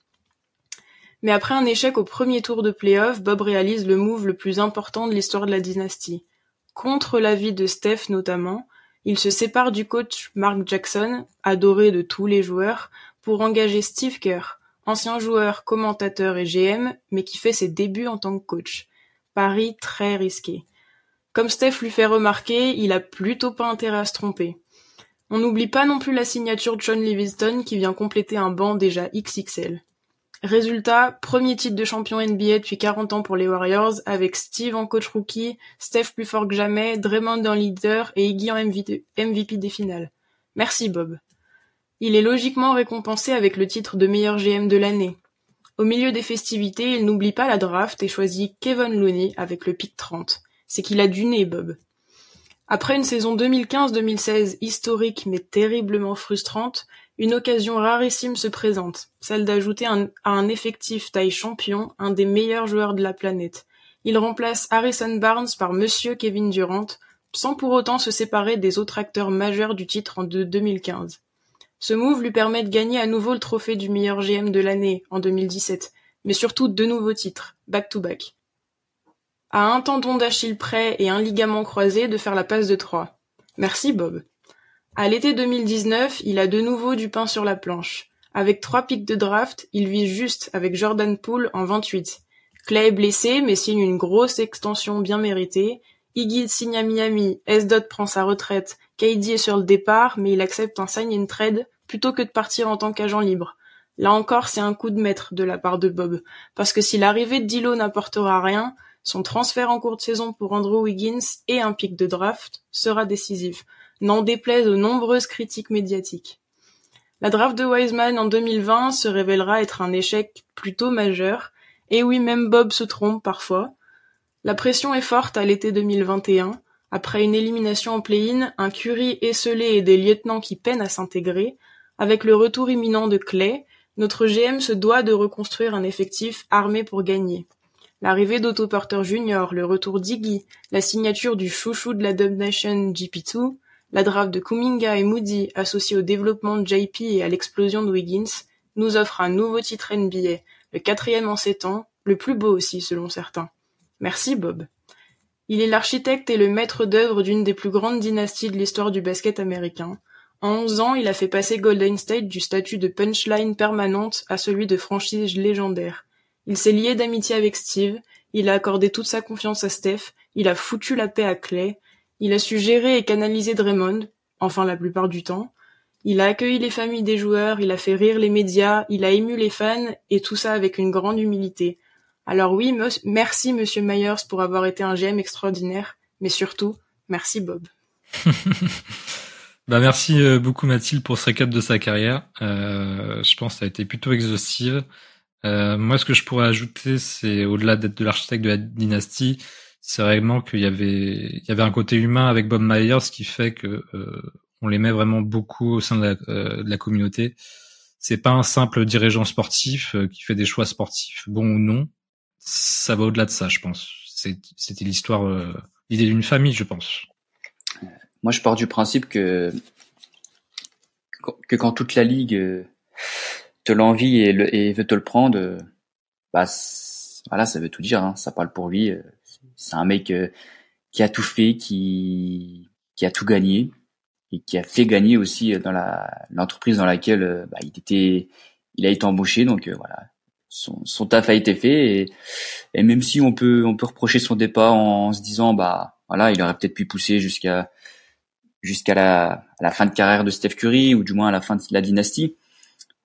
Mais après un échec au premier tour de play-off, Bob réalise le move le plus important de l'histoire de la dynastie. Contre l'avis de Steph notamment, il se sépare du coach Mark Jackson, adoré de tous les joueurs, pour engager Steve Kerr, ancien joueur, commentateur et GM, mais qui fait ses débuts en tant que coach. Pari très risqué. Comme Steph lui fait remarquer, il a plutôt pas intérêt à se tromper. On n'oublie pas non plus la signature de John Livingston qui vient compléter un banc déjà XXL. Résultat, premier titre de champion NBA depuis 40 ans pour les Warriors, avec Steve en coach rookie, Steph plus fort que jamais, Draymond en leader et Iggy en MVP des finales. Merci Bob. Il est logiquement récompensé avec le titre de meilleur GM de l'année. Au milieu des festivités, il n'oublie pas la draft et choisit Kevin Looney avec le pick 30. C'est qu'il a du nez, Bob. Après une saison 2015-2016 historique mais terriblement frustrante, une occasion rarissime se présente, celle d'ajouter à un effectif taille champion un des meilleurs joueurs de la planète. Il remplace Harrison Barnes par Monsieur Kevin Durant, sans pour autant se séparer des autres acteurs majeurs du titre en 2015. Ce move lui permet de gagner à nouveau le trophée du meilleur GM de l'année en 2017, mais surtout deux nouveaux titres, back-to-back. À un tendon d'Achille près et un ligament croisé de faire la passe de trois. Merci Bob. À l'été 2019, il a de nouveau du pain sur la planche. Avec trois pics de draft, il vit juste avec Jordan Poole en 28. Clay est blessé mais signe une grosse extension bien méritée. Iggy signe à Miami, S. prend sa retraite, KD est sur le départ mais il accepte un sign and trade plutôt que de partir en tant qu'agent libre. Là encore, c'est un coup de maître de la part de Bob, parce que si l'arrivée de Dilo n'apportera rien, son transfert en cours de saison pour Andrew Wiggins et un pic de draft sera décisif. N'en déplaise aux nombreuses critiques médiatiques. La draft de Wiseman en 2020 se révélera être un échec plutôt majeur, et oui, même Bob se trompe parfois. La pression est forte à l'été 2021, après une élimination en play-in, un Curry esselé et des lieutenants qui peinent à s'intégrer, avec le retour imminent de Clay, notre GM se doit de reconstruire un effectif armé pour gagner. L'arrivée d'Otto Porter Jr., le retour d'Iggy, la signature du chouchou de la Dub Nation GP2, la draft de Kuminga et Moody associée au développement de JP et à l'explosion de Wiggins nous offre un nouveau titre NBA, le quatrième en sept ans, le plus beau aussi selon certains. Merci Bob. Il est l'architecte et le maître d'œuvre d'une des plus grandes dynasties de l'histoire du basket américain. En onze ans, il a fait passer Golden State du statut de punchline permanente à celui de franchise légendaire. Il s'est lié d'amitié avec Steve, il a accordé toute sa confiance à Steph, il a foutu la paix à Clay, il a su gérer et canaliser Draymond, enfin la plupart du temps. Il a accueilli les familles des joueurs, il a fait rire les médias, il a ému les fans, et tout ça avec une grande humilité. Alors oui, merci Monsieur Myers pour avoir été un GM extraordinaire, mais surtout, merci Bob. bah merci euh, beaucoup Mathilde pour ce récap de sa carrière. Euh, je pense que ça a été plutôt exhaustive. Euh, moi, ce que je pourrais ajouter, c'est au-delà d'être de l'architecte de la dynastie, c'est vraiment qu'il y avait il y avait un côté humain avec Bob Myers qui fait que euh, on l'aimait vraiment beaucoup au sein de la, euh, de la communauté. C'est pas un simple dirigeant sportif euh, qui fait des choix sportifs, bons ou non. Ça va au-delà de ça, je pense. C'était l'histoire, euh, l'idée d'une famille, je pense. Moi, je pars du principe que que quand toute la ligue te l'envie et, et, veut te le prendre, bah voilà, ça veut tout dire. Hein. Ça parle pour lui. C'est un mec euh, qui a tout fait, qui qui a tout gagné et qui a fait gagner aussi euh, dans la l'entreprise dans laquelle euh, bah, il était il a été embauché. Donc voilà. Son, son taf a été fait et, et, même si on peut on peut reprocher son départ en, se disant bah voilà il aurait peut-être pu pousser jusqu'à jusqu'à la, la fin de carrière de Steph Curry ou du moins à la fin de la dynastie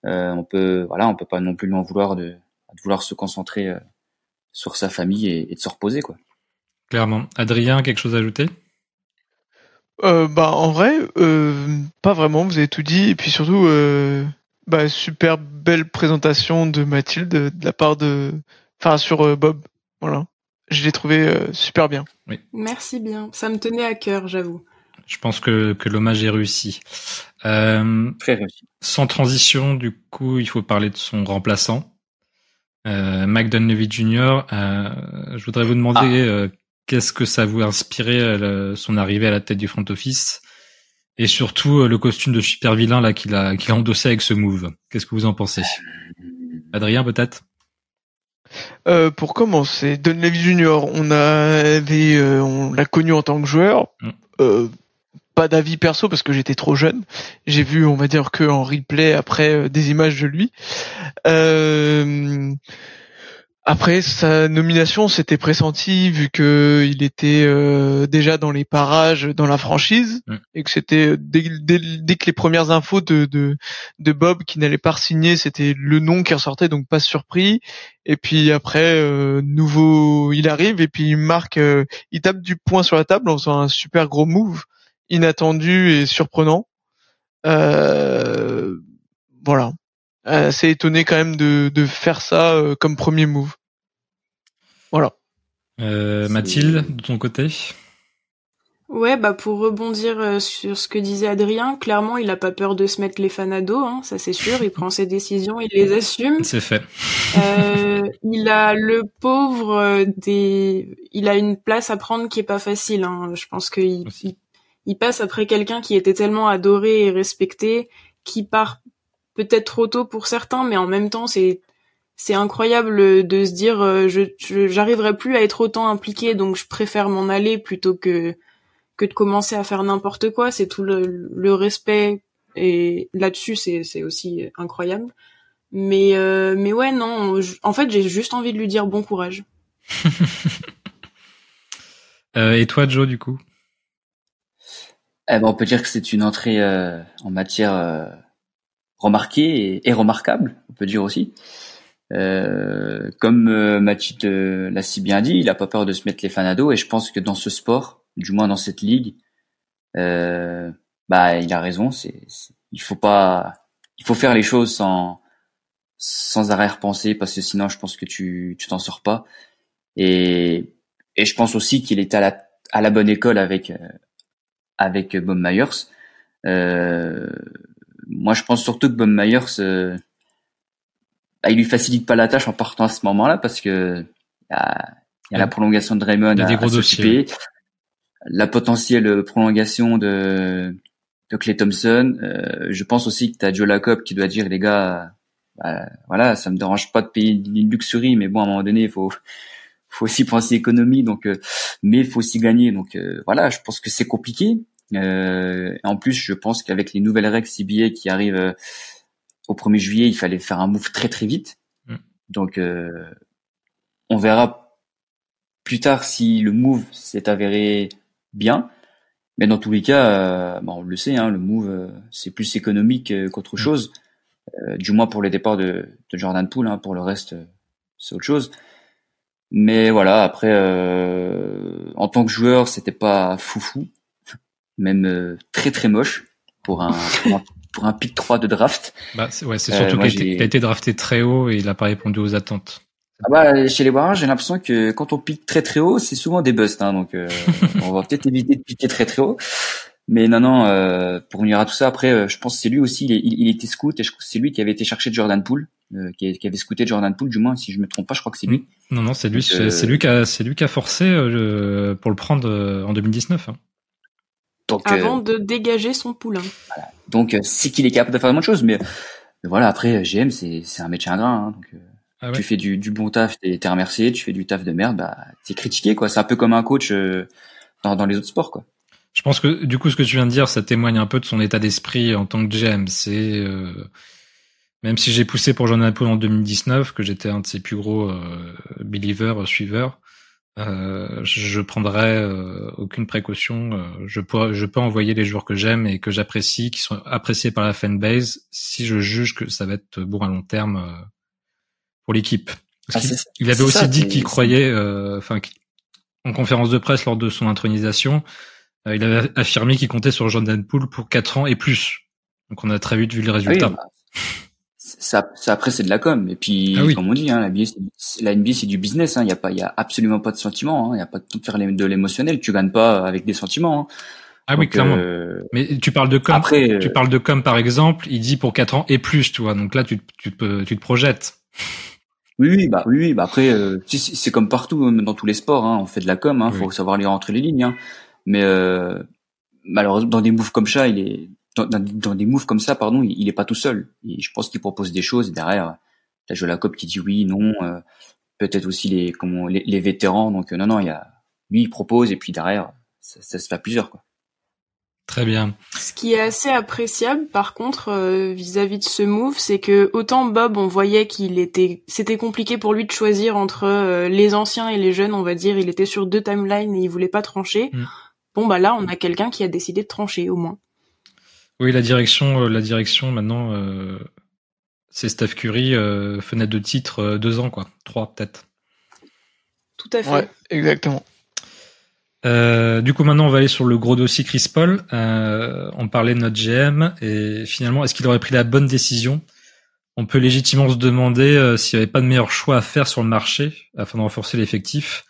euh, on peut voilà on peut pas non plus lui vouloir de, de vouloir se concentrer sur sa famille et, et de se reposer quoi Clairement. Adrien, quelque chose à ajouter? Euh, bah en vrai, euh, pas vraiment. Vous avez tout dit et puis surtout, euh, bah, super belle présentation de Mathilde de la part de, enfin sur Bob. Voilà, je l'ai trouvé super bien. Oui. Merci bien. Ça me tenait à cœur, j'avoue. Je pense que, que l'hommage est réussi. Très réussi. Sans transition, du coup, il faut parler de son remplaçant, euh, Mike Dunleavy Jr. je voudrais vous demander ah. Qu'est-ce que ça vous a inspiré euh, son arrivée à la tête du front office et surtout euh, le costume de super vilain là qu'il a qu'il a endossé avec ce move? Qu'est-ce que vous en pensez? Adrien peut-être? Euh, pour commencer, Dunleavy Junior, on avait, on l'a connu en tant que joueur. Mm. pas d'avis perso parce que j'étais trop jeune. J'ai vu, on va dire que en replay après des images de lui. Euh, après sa nomination, c'était pressenti vu que il était euh, déjà dans les parages dans la franchise mm. et que c'était dès, que les premières infos de de, de Bob qui n'allait pas signer, c'était le nom qui ressortait donc pas surpris. Et puis après euh, nouveau, il arrive et puis il marque, euh, il tape du poing sur la table en faisant un super gros move inattendu et surprenant. voilà. Euh, assez étonné quand même de, de faire ça euh, comme premier move. Voilà. Euh, Mathilde, de ton côté? Ouais, bah pour rebondir sur ce que disait Adrien, clairement, il a pas peur de se mettre les fans à dos, hein, ça c'est sûr. Il prend ses décisions, il les assume. C'est fait. Euh, il a le pauvre des, il a une place à prendre qui est pas facile. Hein. Je pense qu'il il, il, passe après quelqu'un qui était tellement adoré et respecté, qui part peut-être trop tôt pour certains, mais en même temps, c'est c'est incroyable de se dire euh, je j'arriverai plus à être autant impliqué, donc je préfère m'en aller plutôt que que de commencer à faire n'importe quoi. C'est tout le, le, respect et là-dessus, c'est c'est aussi incroyable. Mais euh, mais ouais, non. en fait, j'ai juste envie de lui dire bon courage. euh, et toi, Joe, du coup? Eh ben, on peut dire que c'est une entrée euh, en matière remarqué et, remarquable, on peut dire aussi. Euh, comme euh, Mathilde l'a si bien dit, il a pas peur de se mettre les fans et je pense que dans ce sport, du moins dans cette ligue, euh, bah il a raison. Il faut pas, il faut faire les choses sans sans arrière-pensée parce que sinon je pense que tu tu t'en sors pas. Et et je pense aussi qu'il était à la à la bonne école avec euh, avec Bob Myers. Euh, moi, je pense surtout que Bob Myers, euh, bah, il lui facilite pas la tâche en partant à ce moment-là parce que il y a, y a la prolongation de Raymond à, à la potentielle prolongation de de Clay Thompson. Euh, je pense aussi que tu as Joe Lacob qui doit dire les gars, bah, voilà, ça me dérange pas de payer une luxury, mais bon, à un moment donné, il faut faut aussi penser économie, donc euh, mais il faut aussi gagner. Donc euh, voilà, je pense que c'est compliqué. Euh, en plus, je pense qu'avec les nouvelles règles CBA qui arrivent euh, au 1er juillet, il fallait faire un move très très vite. Mm. Donc, euh, on verra plus tard si le move s'est avéré bien. Mais dans tous les cas, on le sait, hein, le move c'est plus économique qu'autre mm. chose. du moins pour les départs de, de Jordan Poole. Hein, pour le reste, c'est autre chose. Mais voilà, après, en tant que joueur, c'était pas foufou même euh, très très moche pour un, pour un, pick 3 de draft. Bah, c'est, ouais, c'est surtout euh, qu'il a été drafté très haut et il n'a pas répondu aux attentes. Ah bah, chez les Warriors, j'ai l'impression que quand on pique très très haut, c'est souvent des busts. Hein, donc euh, on va peut-être éviter de piquer très très haut. Mais non, non, euh, pour venir à tout ça, après, je pense que c'est lui aussi, il, il, était scout, et je c'est lui qui avait été chercher Jordan Poole, qui, qui, avait scouté Jordan Poole, du moins, si je me trompe pas, je crois que c'est lui. Non, non, c'est lui, c'est lui qui a, c'est lui qui a forcé pour le prendre en 2019. Hein. Donc, Avant euh, de dégager son poulain. Voilà. Donc, euh, c'est qu'il est capable de faire de choses, mais, mais voilà, après, GM, c'est, c'est un métier ingrat. Hein, donc, euh, ah Tu fais du, du bon taf, t'es, t'es remercié. Tu fais du taf de merde, bah, t'es critiqué, quoi. C'est un peu comme un coach dans, dans les autres sports, quoi. Je pense que du coup, ce que tu viens de dire, ça témoigne un peu de son état d'esprit en tant que GM. C'est même si j'ai poussé pour Jonathan Poole en 2019, que j'étais un de ses plus gros euh, believers, suiveurs, euh, je prendrai euh, aucune précaution. Euh, je peux, je peux envoyer les joueurs que j'aime et que j'apprécie, qui sont appréciés par la fanbase, si je juge que ça va être bon à long terme pour l'équipe. Ah, il, avait aussi dit qu'il croyait, enfin, en conférence de presse lors de son intronisation, il avait affirmé qu'il comptait sur Jordan Poole pour 4 ans et plus. Donc on a très vite vu les résultats. Ah ça, ça après c'est de la com. Et puis ah comme on dit hein, la NBA c'est du business hein, il y a pas il y a absolument pas de sentiments hein, il y a pas de faire de l'émotionnel. Tu gagnes pas avec des sentiments hein. ah oui clairement. euh, mais tu parles de com. après, tu parles de com par exemple il dit pour 4 ans et plus tu vois. Donc là tu tu te tu te projettes. Oui oui bah oui, bah après euh, c'est comme partout hein, dans tous les sports hein, on fait de la com hein, faut savoir lire entre les lignes hein. mais euh, malheureusement dans des moves comme ça il est dans, des moves comme ça, pardon, il, il est pas tout seul. Et je pense qu'il propose des choses et derrière, t'as Joe Lacob qui dit oui, non, euh, peut-être aussi les, comment, les, les, vétérans. Donc euh, non, non, il y a lui il propose et puis derrière, ça, ça se fait à plusieurs quoi. Très bien. Ce qui est assez appréciable, par contre, euh, vis-à-vis de ce move, c'est que autant Bob, on voyait qu'il était, c'était compliqué pour lui de choisir entre les anciens et les jeunes, on va dire. Il était sur deux timelines et il voulait pas trancher. Mm. Bon bah là, on a quelqu'un qui a décidé de trancher au moins. Oui, la direction, euh, la direction maintenant, euh, c'est Steph Curry, euh, fenêtre de titre deux ans, quoi, trois peut-être. Tout à fait. Ouais, exactement. du coup, maintenant, on va aller sur le gros dossier Chris Paul. on parlait de notre GM et finalement, est-ce qu'il aurait pris la bonne décision? On peut légitimement se demander s'il n'y avait pas de meilleur choix à faire sur le marché afin de renforcer l'effectif.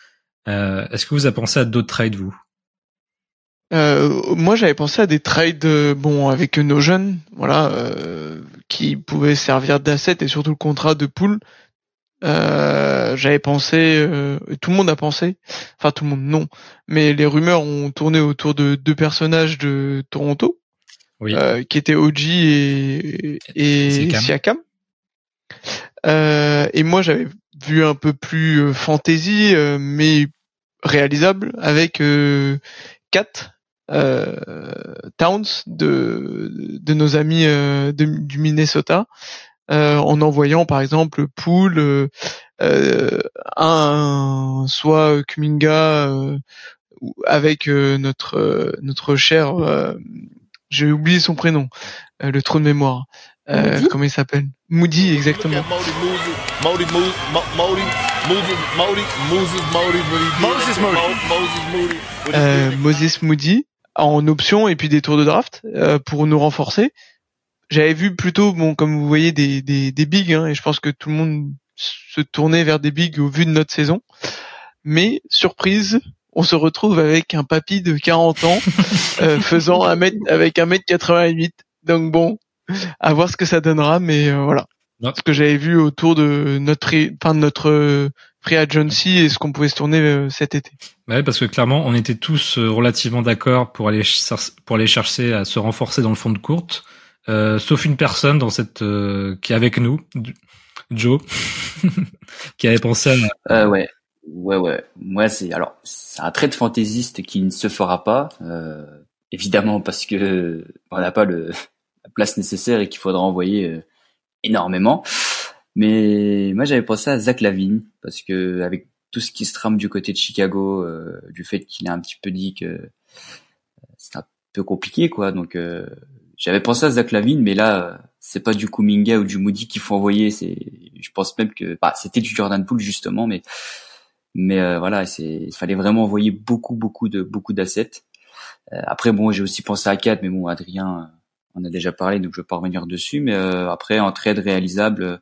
est-ce que vous avez pensé à d'autres trades, vous? Euh, moi, j'avais pensé à des trades, euh, bon, avec nos jeunes, voilà, euh, qui pouvaient servir d'asset et surtout le contrat de pool. j'avais pensé, tout le monde a pensé, enfin tout le monde non, mais les rumeurs ont tourné autour de deux personnages de Toronto, qui étaient OG et, et Siakam. et moi, j'avais vu un peu plus fantasy, mais réalisable avec Kat euh, Towns de, de nos amis euh, du Minnesota euh, en envoyant par exemple Pool un soit Kuminga avec notre notre cher j'ai oublié son prénom le trou de mémoire comment il s'appelle Moody exactement Moses Moody Moses Moody en option et puis des tours de draft euh, pour nous renforcer. J'avais vu plutôt, bon, comme vous voyez, des, des, des bigs, hein, et je pense que tout le monde se tournait vers des bigs au vu de notre saison. Mais surprise, on se retrouve avec un papy de 40 ans euh, faisant un mètre avec un mètre 88. Donc bon, à voir ce que ça donnera, mais euh, voilà. Ce que j'avais vu autour de notre, enfin de notre free agency et ce qu'on pouvait se tourner euh, cet été. Ouais, parce que clairement, on était tous euh, relativement d'accord pour aller pour aller chercher à se renforcer dans le fond de courte, euh, sauf une personne dans cette euh, qui est avec nous, Joe, qui avait pensé à. Euh, ouais, ouais, ouais. Moi, c'est alors c'est un trait de fantaisiste qui ne se fera pas, évidemment parce que on n'a pas le la place nécessaire et qu'il faudra envoyer énormément. Mais moi, j'avais pensé à Zach Lavigne parce que avec tout ce qui se trame du côté de Chicago, euh, du fait qu'il a un petit peu dit que euh, c'est un peu compliqué, quoi. Donc, euh, j'avais pensé à Zach Lavigne, mais là, c'est pas du Kuminga ou du Moody qu'il faut envoyer. C'est, je pense même que, bah, c'était du Jordan Poole justement, mais mais voilà, c'est, il fallait vraiment envoyer beaucoup, beaucoup de beaucoup d'assets. après, bon, j'ai aussi pensé à 4, mais bon, Adrien on a déjà parlé, donc je vais pas revenir dessus. Mais euh, après, en trade réalisable,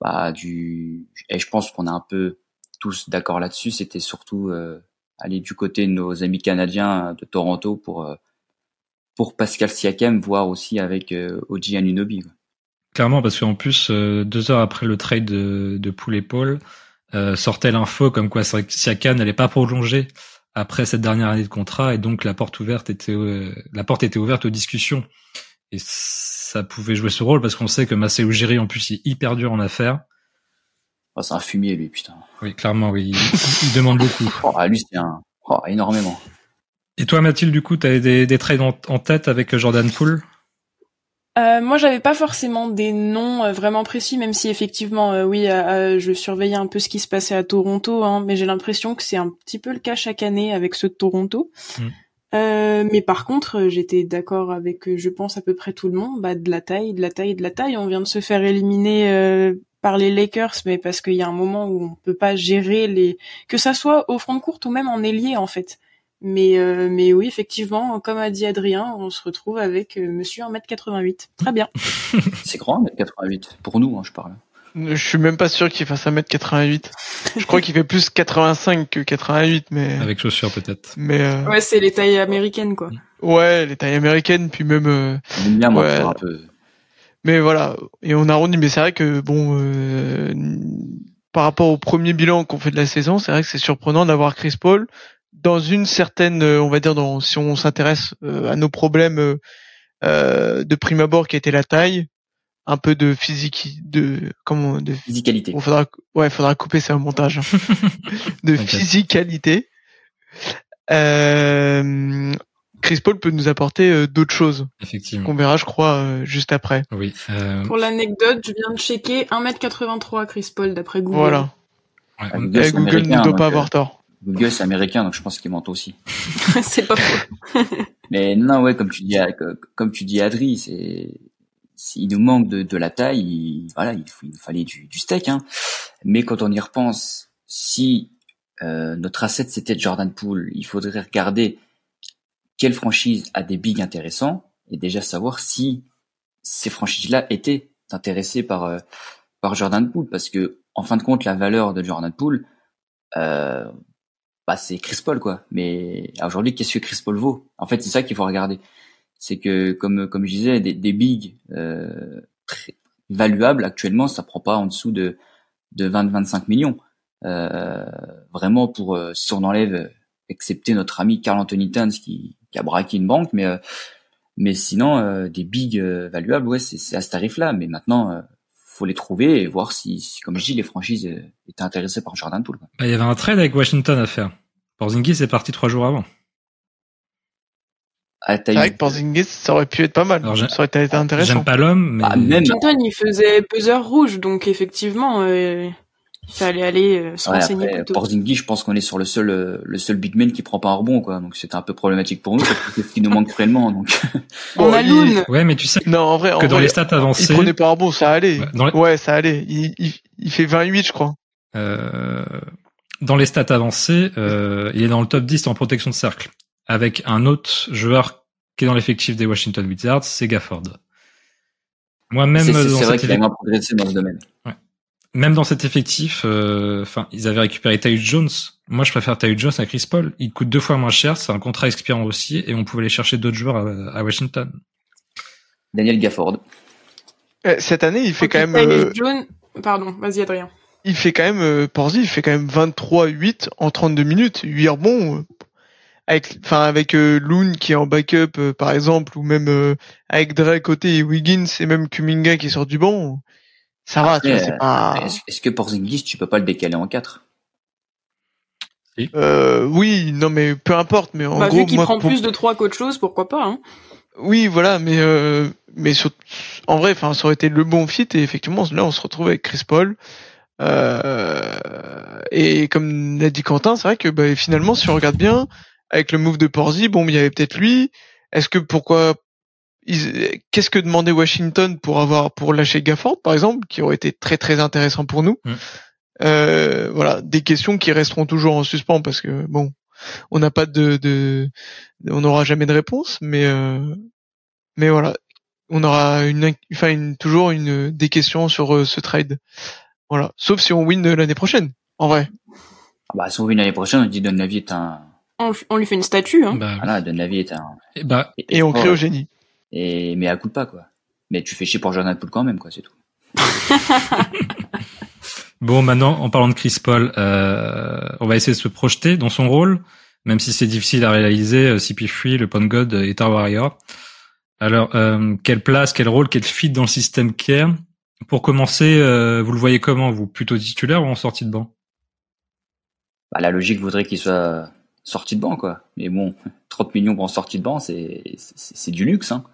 bah, du, et je pense qu'on est un peu tous d'accord là-dessus. C'était surtout euh, aller du côté de nos amis canadiens de Toronto pour euh, pour Pascal Siakam, voire aussi avec euh, Oji Anunoby. Clairement, parce qu'en plus, deux heures après le trade de, de Poul et Paul, sortait l'info comme quoi Siakam n'allait pas prolonger après cette dernière année de contrat et donc la porte ouverte était la porte était ouverte aux discussions et ça pouvait jouer ce rôle parce qu'on sait que Maceo Ujiri en plus il est hyper dur en affaires. Oh, c'est un fumier lui, putain. Oui, clairement, oui. Il, demande beaucoup. Oh, lui, c'est un... Oh, énormément. Et toi, Mathilde, du coup, tu as des, des trades en, tête avec Jordan Poole? Euh, moi, j'avais pas forcément des noms euh, vraiment précis, même si effectivement, euh, oui, euh, je surveillais un peu ce qui se passait à Toronto, hein, mais j'ai l'impression que c'est un petit peu le cas chaque année avec ceux de Toronto. Mm. Euh, mais par contre, euh, j'étais d'accord avec, euh, je pense à peu près tout le monde, bah, de la taille, de la taille, de la taille. On vient de se faire éliminer par les Lakers, mais parce qu'il y a un moment où on peut pas gérer les, que ça soit au front de courte ou même en ailier en fait. Mais mais oui, effectivement, comme a dit Adrien, on se retrouve avec Monsieur 1m88. Très bien. C'est grand 1m88 pour nous, hein, je parle. Je suis même pas sûr qu'il fasse 1m88. Je crois qu'il fait plus 85 que 88, mais. Avec chaussures peut-être. Mais. Euh... Ouais, c'est les tailles américaines quoi. Ouais, les tailles américaines, puis même. Euh... Bien, moi, un peu. Mais voilà, et on arrondit. Mais c'est vrai que bon, euh... par rapport au premier bilan qu'on fait de la saison, c'est vrai que c'est surprenant d'avoir Chris Paul dans une certaine, euh, on va dire, dans si on s'intéresse euh, à nos problèmes euh, de prime abord qui était la taille un peu de physique de comment de physicalité. Il faudra ouais, faudra couper ça au montage. Hein. de physicalité. Euh, Chris Paul peut nous apporter euh, d'autres choses. Effectivement. Qu'on verra, je crois, euh, juste après. Oui. Euh... Pour l'anecdote, je viens de checker 1m83 Chris Paul d'après Google. Voilà. Ouais, Google, eh, Google ne doit pas avoir euh, tort. Google c'est américain, donc je pense qu'il ment aussi. c'est pas faux. Mais non, ouais, comme tu dis, comme tu dis, Adri, c'est s'il nous manque de, de la taille, il, voilà, il, il fallait du, du steak. Hein. Mais quand on y repense, si euh, notre asset c'était Jordan Poole, il faudrait regarder quelle franchise a des bigs intéressants et déjà savoir si ces franchises-là étaient intéressées par euh, par Jordan Poole, parce que en fin de compte, la valeur de Jordan Poole, euh, bah, c'est Chris Paul quoi. Mais aujourd'hui, qu'est-ce que Chris Paul vaut? En fait, c'est ça qu'il faut regarder c'est que comme comme je disais, des, des bigs euh, très valuables actuellement, ça prend pas en dessous de de 20-25 millions. Euh, vraiment pour euh, si on enlève, excepté notre ami Carl Anthony Towns qui, qui a braqué une banque, mais euh, mais sinon euh, des bigs valuables, ouais, c'est à ce tarif-là. Mais maintenant, faut les trouver et voir si, si, comme je dis, les franchises étaient intéressées par Jordan Poole. Bah, il y avait un trade avec Washington à faire. Porzingis est parti trois jours avant. Ah, c'est vrai que Porzingis, ça aurait pu être pas mal. ça aurait été intéressant. J'aime pas l'homme, mais... Ah, même... il faisait peseur rouge, donc effectivement, euh, il fallait aller euh, se ouais, renseigner après, Porzingis, je pense qu'on est sur le seul, euh, le seul big man qui prend pas un rebond, quoi. Donc c'était un peu problématique pour nous, parce que c'est ce qui nous manque cruellement, donc. On a Loon. Ouais, mais tu sais. Non, en vrai, que dans les stats avancées. Il prenait pas un rebond, ça allait. Ouais, ouais ça allait. Il, il, il, fait 28, je crois. Euh, dans les stats avancées, euh, il est dans le top 10 en protection de cercle. Avec un autre joueur qui est dans l'effectif des Washington Wizards, c'est Gafford. Moi-même, c'est vrai qu'il a progressé dans ce domaine. Ouais. Même dans cet effectif, euh, enfin, ils avaient récupéré Tyus Jones. Moi, je préfère Tyus Jones à Chris Paul. Il coûte deux fois moins cher, c'est un contrat expirant aussi, et on pouvait aller chercher d'autres joueurs à, Washington. Daniel Gafford. Euh, cette année, il fait quand même. Euh... Jones... Pardon, vas-y Adrien. Il fait quand même, euh, Porzi, il fait quand même 23-8 en 32 minutes, 8 rebonds. Euh, avec, enfin, avec euh, Loon qui est en backup, euh, par exemple, ou même avec Drake côté et Wiggins et même Kuminga qui sort du banc ça va, c'est pas... Est-ce que Porzingis, tu peux pas le décaler en 4 euh, oui, non mais peu importe, mais en bah, gros, vu qu'il prend plus de 3 qu'autre chose, pourquoi pas hein. Oui, voilà, mais euh, mais en vrai, enfin, ça aurait été le bon fit et effectivement, là, on se retrouve avec Chris Paul. Euh, et comme l'a dit Quentin, c'est vrai que bah, finalement, si on regarde bien, avec le move de Porzi, bon, il y avait peut-être lui. Est-ce que pourquoi qu'est-ce que demandait Washington pour avoir pour lâcher Gafford par exemple qui aurait été très très intéressant pour nous mm. euh, voilà des questions qui resteront toujours en suspens parce que bon on n'a pas de, de on n'aura jamais de réponse mais euh, mais voilà. On aura une enfin une, toujours une des questions sur euh, ce trade. Voilà. Sauf si on win l'année prochaine en vrai. Ah bah si on win l'année prochaine on dit Don Navi est un on, lui fait une statue hein. bah, voilà Don Navi est un et, bah, et on crée au génie et mais à coup de pas quoi. Mais tu fais chier pour Jordan Poole quand même quoi, c'est tout. bon, maintenant, en parlant de Chris Paul, euh, on va essayer de se projeter dans son rôle, même si c'est difficile à réaliser. Euh, CP3, le Point God est un warrior. Alors, euh, quelle place, quel rôle, quel fit dans le système care Pour commencer, euh, vous le voyez comment Vous? Plutôt titulaire ou en sortie de banc? Bah, La logique voudrait qu'il soit sorti de banc, quoi. Mais bon, 30 millions pour en sortie de banc, c'est c'est du luxe, hein.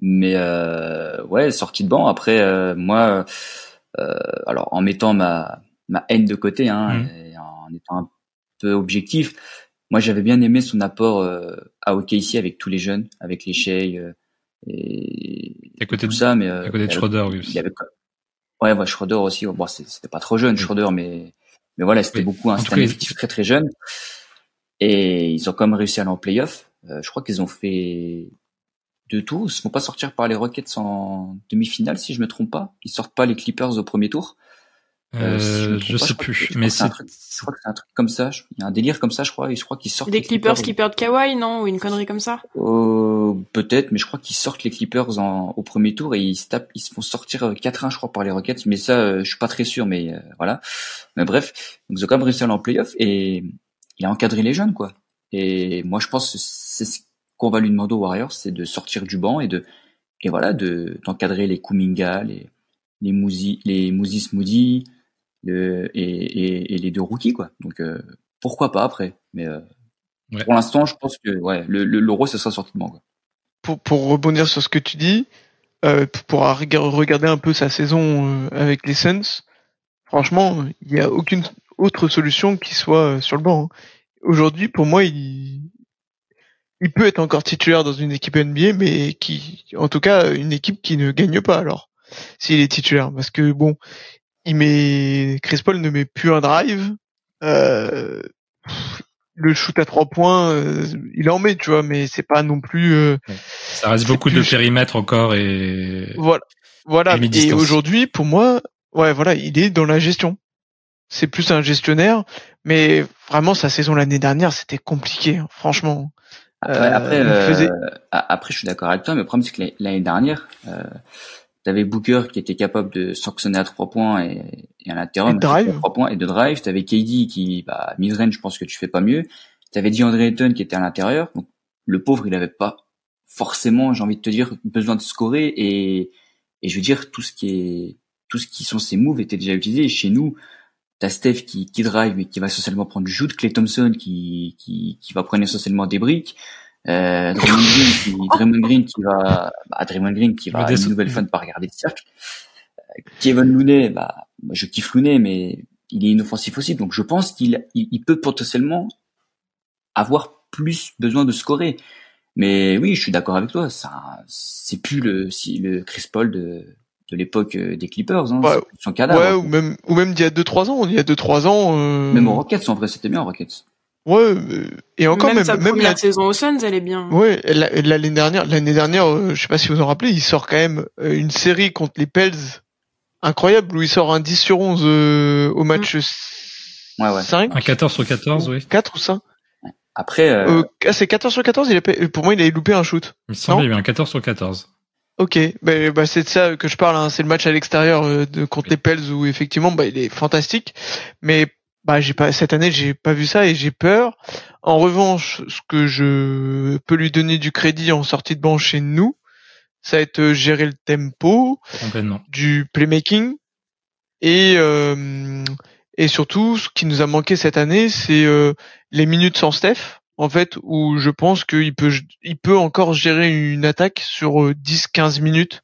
Mais euh, ouais, sortie de banc. Après, euh, moi, euh, alors en mettant ma ma haine de côté, hein, mmh. et en étant un peu objectif, moi j'avais bien aimé son apport euh, à OKC avec tous les jeunes, avec les Shea euh, et, à côté tout de, ça, mais à côté de Schroeder, oui. Il y avait, ouais, ouais, Schroeder aussi. Bon, c'était pas trop jeune. Schroeder, mais mais voilà, c'était beaucoup un, un effectif très très jeune. Et ils ont quand même réussi à aller en playoff. Euh, je crois qu'ils ont fait deux tours. Ils se font pas sortir par les Rockets en demi-finale, si je me trompe pas. Ils sortent pas les Clippers au premier tour. Euh, euh je, sais plus, mais c'est. Je crois que c'est un truc comme ça. Il y a un délire comme ça, je crois. Et je crois qu'ils sortent. Des Clippers, qui perdent Kawhi, non, ou une connerie comme ça? Euh, Peut-être, mais je crois qu'ils sortent les Clippers en, au premier tour et ils se tapent, ils se font sortir 4-1, euh, je crois, par les Rockets. Mais ça, euh, je suis pas très sûr, mais voilà. Mais bref, donc ils ont quand même réussi à aller en playoff et il a encadré les jeunes, quoi. Et moi, je pense que c'est ce qu'on va lui demander aux Warriors, c'est de sortir du banc et de et voilà, de d'encadrer les Kuminga, les les Mouzi, les Mousis Moody, le, et, et, et, les deux rookies, quoi. Donc euh, pourquoi pas après, mais euh, pour l'instant, je pense que ouais, le l'euro, ce sera sorti de banc. Quoi. Pour pour rebondir sur ce que tu dis, euh, pour regarder un peu sa saison avec les Suns, franchement, il n'y a aucune autre solution qui soit euh, sur le banc. Hein. Aujourd'hui, pour moi, il, il peut être encore titulaire dans une équipe NBA, mais qui, en tout cas, une équipe qui ne gagne pas alors, s'il est titulaire. Parce que bon, il met, Chris Paul ne met plus un drive, euh, le shoot à trois points, euh, il en met, tu vois, mais c'est pas non plus. Euh, Ça reste beaucoup de périmètre encore et. Voilà, voilà. Et, aujourd'hui, pour moi, ouais, voilà, il est dans la gestion c'est plus un gestionnaire, mais vraiment sa saison l'année dernière c'était compliqué, hein, franchement. Après, euh, euh, après, je suis d'accord avec toi, mais le problème c'est que l'année dernière, euh, t'avais Booker qui était capable de sanctionner à trois points et, et à l'intérieur de drive, trois points et de drive. T'avais KD qui, bah, mid je pense que tu fais pas mieux. T'avais DeAndre Ayton qui était à l'intérieur, donc le pauvre il avait pas forcément, j'ai envie de te dire, besoin de scorer et et je veux dire tout ce qui est tout ce qui sont ses moves étaient déjà utilisés. Et chez nous, T'as Steph qui, qui drive mais qui va essentiellement prendre du shoot, Clay Thompson qui, qui, qui va prendre essentiellement des briques, euh, Draymond Green qui, Draymond Green qui va, bah, Draymond Green qui va une nouvelle fan par regarder le cercle. Euh, Kevin Looney, bah, je kiffe Looney, mais il est inoffensif aussi, donc je pense qu'il il, peut potentiellement avoir plus besoin de scorer. Mais oui, je suis d'accord avec toi, ça, c'est plus le, si, le Chris Paul de, de l'époque euh, des Clippers, hein, Ouais, ou même ou même d'il y a 2 3 ans, il y a 2 3 ans euh... Même aux Rockets en vrai, c'était bien aux Rockets. Ouais, euh, et encore même, même, sa même première la, saison au Suns, elle est bien. ouais, la- l'année dernière, l'année dernière, euh, je sais pas si vous en rappelez, il sort quand même euh, une série contre les Pels incroyable où il sort un 10 sur 11 euh, au match Ouais, ouais. 5, Un 14 sur 14, oui. 4 ou 5 Après, euh, euh, ah, c'est 14 sur 14, il a, pour moi il avait loupé un shoot. Il me semble qu'il y a eu un 14 sur 14. Ok, bah, bah, c'est de ça que je parle. Hein. C'est le match à l'extérieur euh, de contre les Pels où effectivement bah, il est fantastique, mais bah j'ai pas cette année j'ai pas vu ça et j'ai peur. En revanche, ce que je peux lui donner du crédit en sortie de banc chez nous, ça va être euh, gérer le tempo, Complètement. du playmaking et euh, et surtout ce qui nous a manqué cette année, c'est euh, les minutes sans Steph. En fait, où je pense qu'il peut il peut encore gérer une attaque sur euh, 10-15 minutes.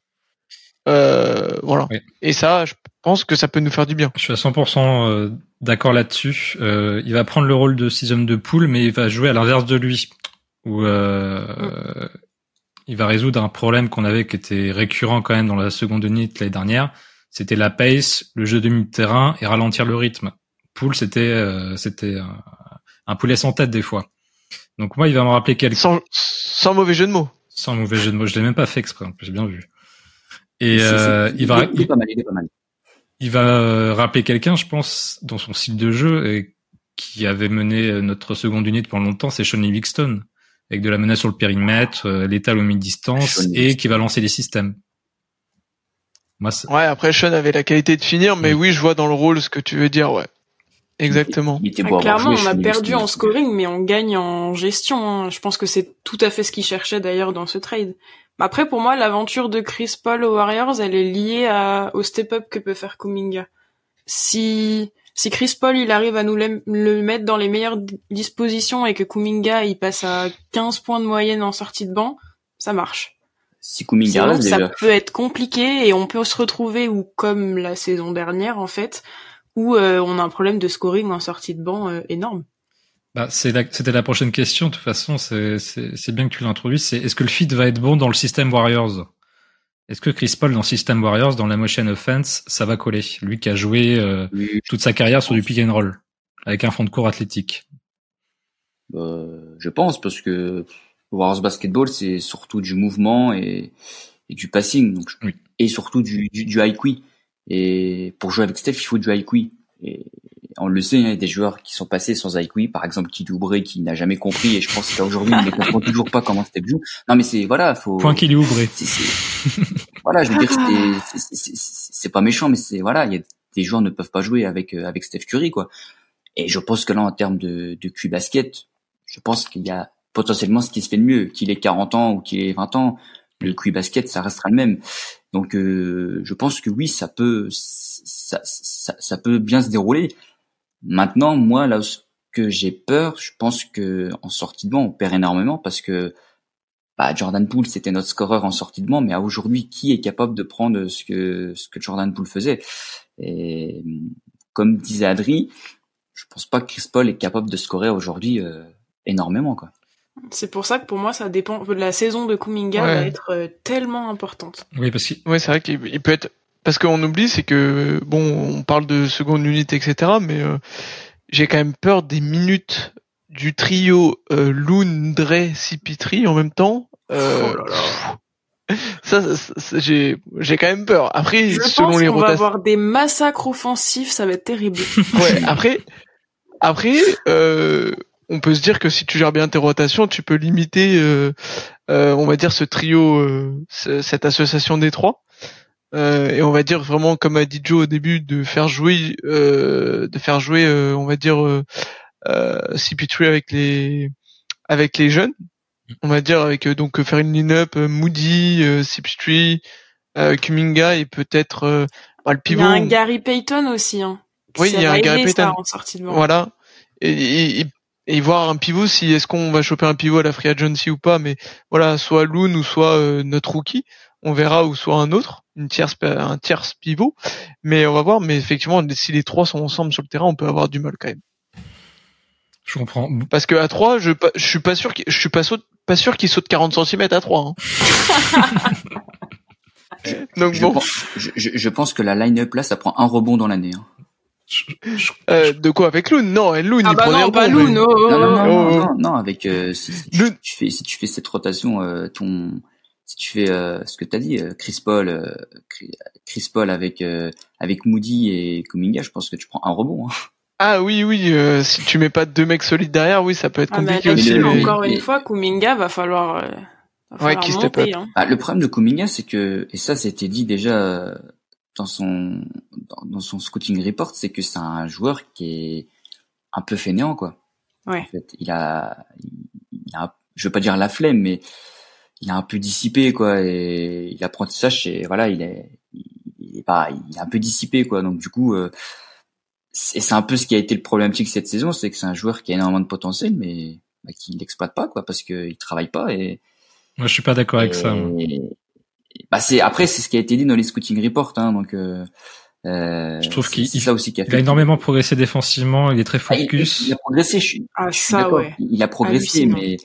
Euh, voilà. Et ça, je pense que ça peut nous faire du bien. Je suis à 100% euh, d'accord là-dessus. Euh, il va prendre le rôle de sixième de poule, mais il va jouer à l'inverse de lui, où euh, il va résoudre un problème qu'on avait qui était récurrent quand même dans la seconde unité l'année dernière. C'était la pace, le jeu de mi-terrain et ralentir le rythme. Poule, c'était euh, c'était un, un poulet sans tête des fois. Donc moi, il va me rappeler quelqu'un Sans, sans mauvais jeu de mots. sans mauvais jeu de mots. Je l'ai même pas fait exprès, en plus, j'ai bien vu. Et euh, il va il est pas mal, il est pas mal. il va euh, rappeler quelqu'un, je pense, dans son style de jeu et qui avait mené euh, notre seconde unité pendant longtemps, c'est Sean Livingston, avec de la menace sur le périmètre, létal au mi-distance et qui va lancer les systèmes. Moi, c'est- Ouais, après Sean avait la qualité de finir, mais oui, je vois dans le rôle ce que tu veux dire, ouais. Exactement. Il était Ah, clairement, joué, on a perdu en scoring, mais on gagne en gestion. hein. Je pense que c'est tout à fait ce qu'il cherchait d'ailleurs dans ce trade. Après, pour moi, l'aventure de Chris Paul aux Warriors, elle est liée à, au step-up que peut faire Kuminga. Si, si Chris Paul, il arrive à nous le, mettre dans les meilleures di- dispositions et que Kuminga, il passe à 15 points de moyenne en sortie de banc, ça marche. Si Kuminga Sinon, reste ça déjà. peut être compliqué et on peut se retrouver ou comme la saison dernière en fait, où euh, on a un problème de scoring en sortie de banc euh, énorme. bah, c'est la- c'était la prochaine question. De toute façon, c'est c'est- c'est bien que tu l'introduises. C'est est-ce que le fit va être bon dans le système Warriors? Est-ce que Chris Paul dans le système Warriors, dans la motion offense, ça va coller? Lui qui a joué euh, Oui, toute sa carrière sur du pick and roll, avec un fond de cours athlétique. euh, je pense parce que Warriors Basketball c'est surtout du mouvement et, et du passing donc Oui. et surtout du, du, du high. Et pour jouer avec Steph, il faut du high qui. Et on le sait, hein, il y a des joueurs qui sont passés sans high qui, par exemple Kid Oubre qui n'a jamais compris et je pense qu'aujourd'hui il ne comprend toujours pas comment Steph joue. Non mais c'est voilà, faut Point c'est- voilà, je veux dire, c'est pas méchant, mais c'est voilà, il y a des joueurs ne peuvent pas jouer avec euh, avec Steph Curry, quoi. Et je pense que là, en termes de de Q basket, je pense qu'il y a potentiellement ce qui se fait de mieux, qu'il ait 40 ans ou qu'il ait 20 ans, le Q basket, ça restera le même. Donc, euh, je pense que oui, ça peut ça, peut bien se dérouler. Maintenant, moi, là ce que j'ai peur, je pense que en sortie de banc, on perd énormément parce que bah, Jordan Poole, c'était notre scoreur en sortie de banc, mais à aujourd'hui, qui est capable de prendre ce que ce que Jordan Poole faisait? Et comme disait Adri, je pense pas que Chris Paul est capable de scorer aujourd'hui euh, énormément, quoi. C'est pour ça que pour moi, ça dépend. La saison de Kuminga Ouais. va être euh, tellement importante. Oui, parce que Ouais, c'est vrai qu'il il peut être parce qu'on oublie, c'est que bon, on parle de seconde unité, etc. Mais euh, j'ai quand même peur des minutes du trio euh, Loon, Dre, Cipitri en même temps. Euh, Oh là là. Ça, ça, ça, j'ai j'ai quand même peur. Après, Je selon pense les qu'on va avoir des massacres offensifs, ça va être terrible. ouais. Après, après, euh, on peut se dire que si tu gères bien tes rotations, tu peux limiter, euh, euh, on va dire ce trio, euh, ce- cette association des trois. Euh, et on va dire vraiment comme a dit Joe au début de faire jouer euh, de faire jouer euh, on va dire euh, euh, CP3 avec les avec les jeunes on va dire avec donc faire une line-up Moody euh, CP3 euh, Kuminga et peut-être euh, bah, le Il y pivot a un Gary Payton aussi. Hein, Oui, il y a un Gary Payton. en sortie de voilà et, et, et- et voir un pivot si est-ce qu'on va choper un pivot à la free agency ou pas mais voilà soit Loon ou soit euh, notre rookie on verra ou soit un autre une tierce un tierce pivot mais on va voir mais effectivement si les trois sont ensemble sur le terrain on peut avoir du mal quand même je comprends. parce que à 3 je je suis pas sûr qu'il- je suis pas saute- pas sûr qu'il saute 40 cm à 3 donc Je, bon pense, je, je- je pense que la line-up là, ça prend un rebond dans l'année. hein. Euh, de quoi avec Loon? Non, Loon ah il bah prenait non, pas Loon, mais- oh, oh, Non, non, oh. non, oh, non, non, non, avec euh, si, si tu, fais si tu fais cette rotation, euh, ton si tu fais euh, ce que t'as dit, euh, Chris Paul, euh, Chris Paul avec euh, avec Moody et Kuminga, je pense que tu prends un rebond. Hein. Ah oui, oui, euh, si tu mets pas deux mecs solides derrière, oui, ça peut être Ah, compliqué là-dessus, aussi. le- mais- encore mais- une fois, Kuminga va falloir, euh, va falloir qui step monter. Hein. Bah, le problème de Kuminga, c'est que et ça c'était dit déjà euh, dans son dans, dans son scouting report, c'est que c'est un joueur qui est un peu fainéant quoi. Ouais. En fait, il a, il a, je veux pas dire la flemme, mais il a un peu dissipé quoi. Et l'apprentissage, c'est voilà, il est, il est pas, il est un peu dissipé quoi. Donc du coup, euh, c'est c'est un peu ce qui a été le problématique cette saison, c'est que c'est un joueur qui a énormément de potentiel, mais bah, qui l'exploite pas quoi, parce qu'il travaille pas et. Moi, je suis pas d'accord avec et- ça. moi. Bah c'est après c'est ce qui a été dit dans les scouting reports, hein, donc. Euh, euh, Je trouve qu'il- c'est ça aussi qui a fait. Il a énormément progressé défensivement, il est très Ah, il, focus. il a progressé, je suis, Ah, je suis ça, d'accord. ouais. Il a progressé, mais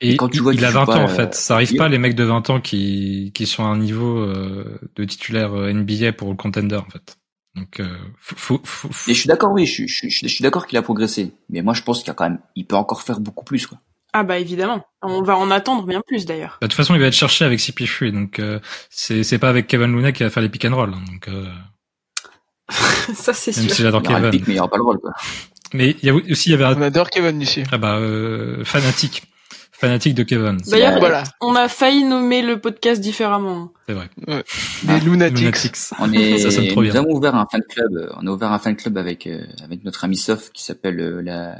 Et quand tu il- vois il qu'il a joue 20 pas, ans en euh, fait. Ça arrive il- pas les mecs de 20 ans qui, qui sont à un niveau euh, de titulaire euh, NBA pour le contender en fait. Donc euh, faut, faut, faut- faut- Mais je suis d'accord, oui, je, suis- je, suis- je suis d'accord qu'il a progressé. Mais moi, je pense qu'il y a quand même, il peut encore faire beaucoup plus, quoi. Ah bah évidemment. On va en attendre bien plus d'ailleurs. Bah, de toute façon il va être cherché avec CP3 donc euh, c'est c'est pas avec Kevin Looney qui va faire les pick and roll. hein, donc euh, ça c'est même sûr. si j'adore Kevin. pic, mais il n'y aura pas le rôle, quoi. Mais il y a aussi il y avait On adore Kevin ici. ah bah euh, fanatique fanatique de Kevin. D'ailleurs, Voilà, on a failli nommer le podcast différemment. C'est vrai. les Lunatics. Lunatics. On est, Ça sonne trop nous bien. avons ouvert un fan club, on a ouvert un fan club avec, euh, avec notre ami Sof qui s'appelle euh, la,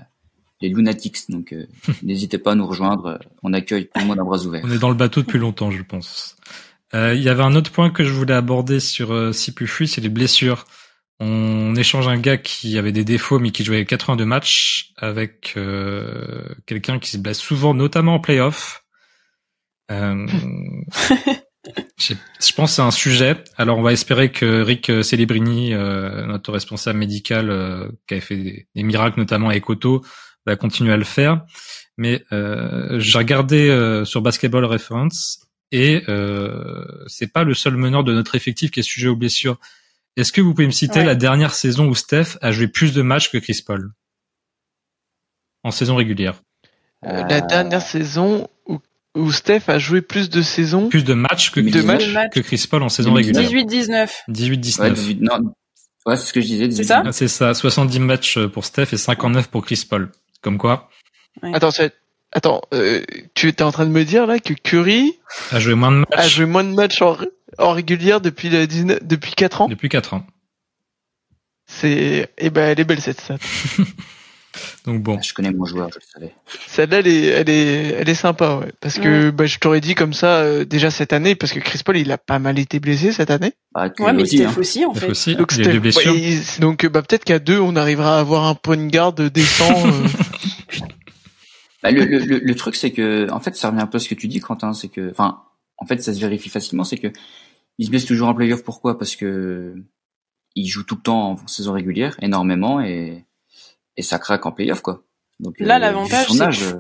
les Lunatics. Donc, euh, n'hésitez pas à nous rejoindre. On accueille tout le monde à bras ouverts. On est dans le bateau depuis longtemps, je pense. Euh, Il y avait un autre point que je voulais aborder sur euh, Sipufui, c'est les blessures. On échange un gars qui avait des défauts mais qui jouait 82 matchs avec euh, quelqu'un qui se blesse souvent, notamment en playoff. Euh, je pense que c'est un sujet. Alors on va espérer que Rick Celebrini, euh, notre responsable médical, euh, qui a fait des, des miracles notamment avec Otto, va continuer à le faire. Mais euh, j'ai regardé euh, sur Basketball Reference et euh, c'est pas le seul meneur de notre effectif qui est sujet aux blessures. Est-ce que vous pouvez me citer Ouais. la dernière saison où Steph a joué plus de matchs que Chris Paul en saison régulière? Euh, La dernière saison où, où Steph a joué plus de saisons. Plus de matchs que, De Chris- matchs que Chris Paul en saison 2019. régulière 18-19. 18-19. Ouais, 18, non. Ouais, c'est ce que je disais. 18. C'est ça Ah, C'est ça, 70 matchs pour Steph et 59 pour Chris Paul. Comme quoi, Attends, c'est- attends, euh, tu étais en train de me dire là que Curry a joué moins de matchs a joué moins de matchs en, en régulière depuis le 19, depuis 4 ans? depuis 4 ans. C'est, eh ben, elle est belle cette stat. Donc bon, Ah, Je connais mon joueur, je le savais. Celle-là, elle est, elle est, elle est sympa, ouais. Parce que, bah, je t'aurais dit comme ça, euh, déjà cette année, parce que Chris Paul, il a pas mal été blessé cette année. Bah, Ouais, mais aussi, Steph hein. aussi, en Steph fait. aussi, Donc, il y a des blessures. ouais, donc, euh, bah, peut-être qu'à deux, on arrivera à avoir un point garde décent. euh. Bah, le, le, le, le truc, c'est que, en fait, ça revient un peu à ce que tu dis, Quentin, c'est que, enfin, en fait, ça se vérifie facilement, c'est que, il se blesse toujours en playoff. Pourquoi? Parce que il joue tout le temps en saison régulière, énormément, et, et ça craque en playoff, quoi. Donc, Là, euh, l'avantage, c'est âge, euh,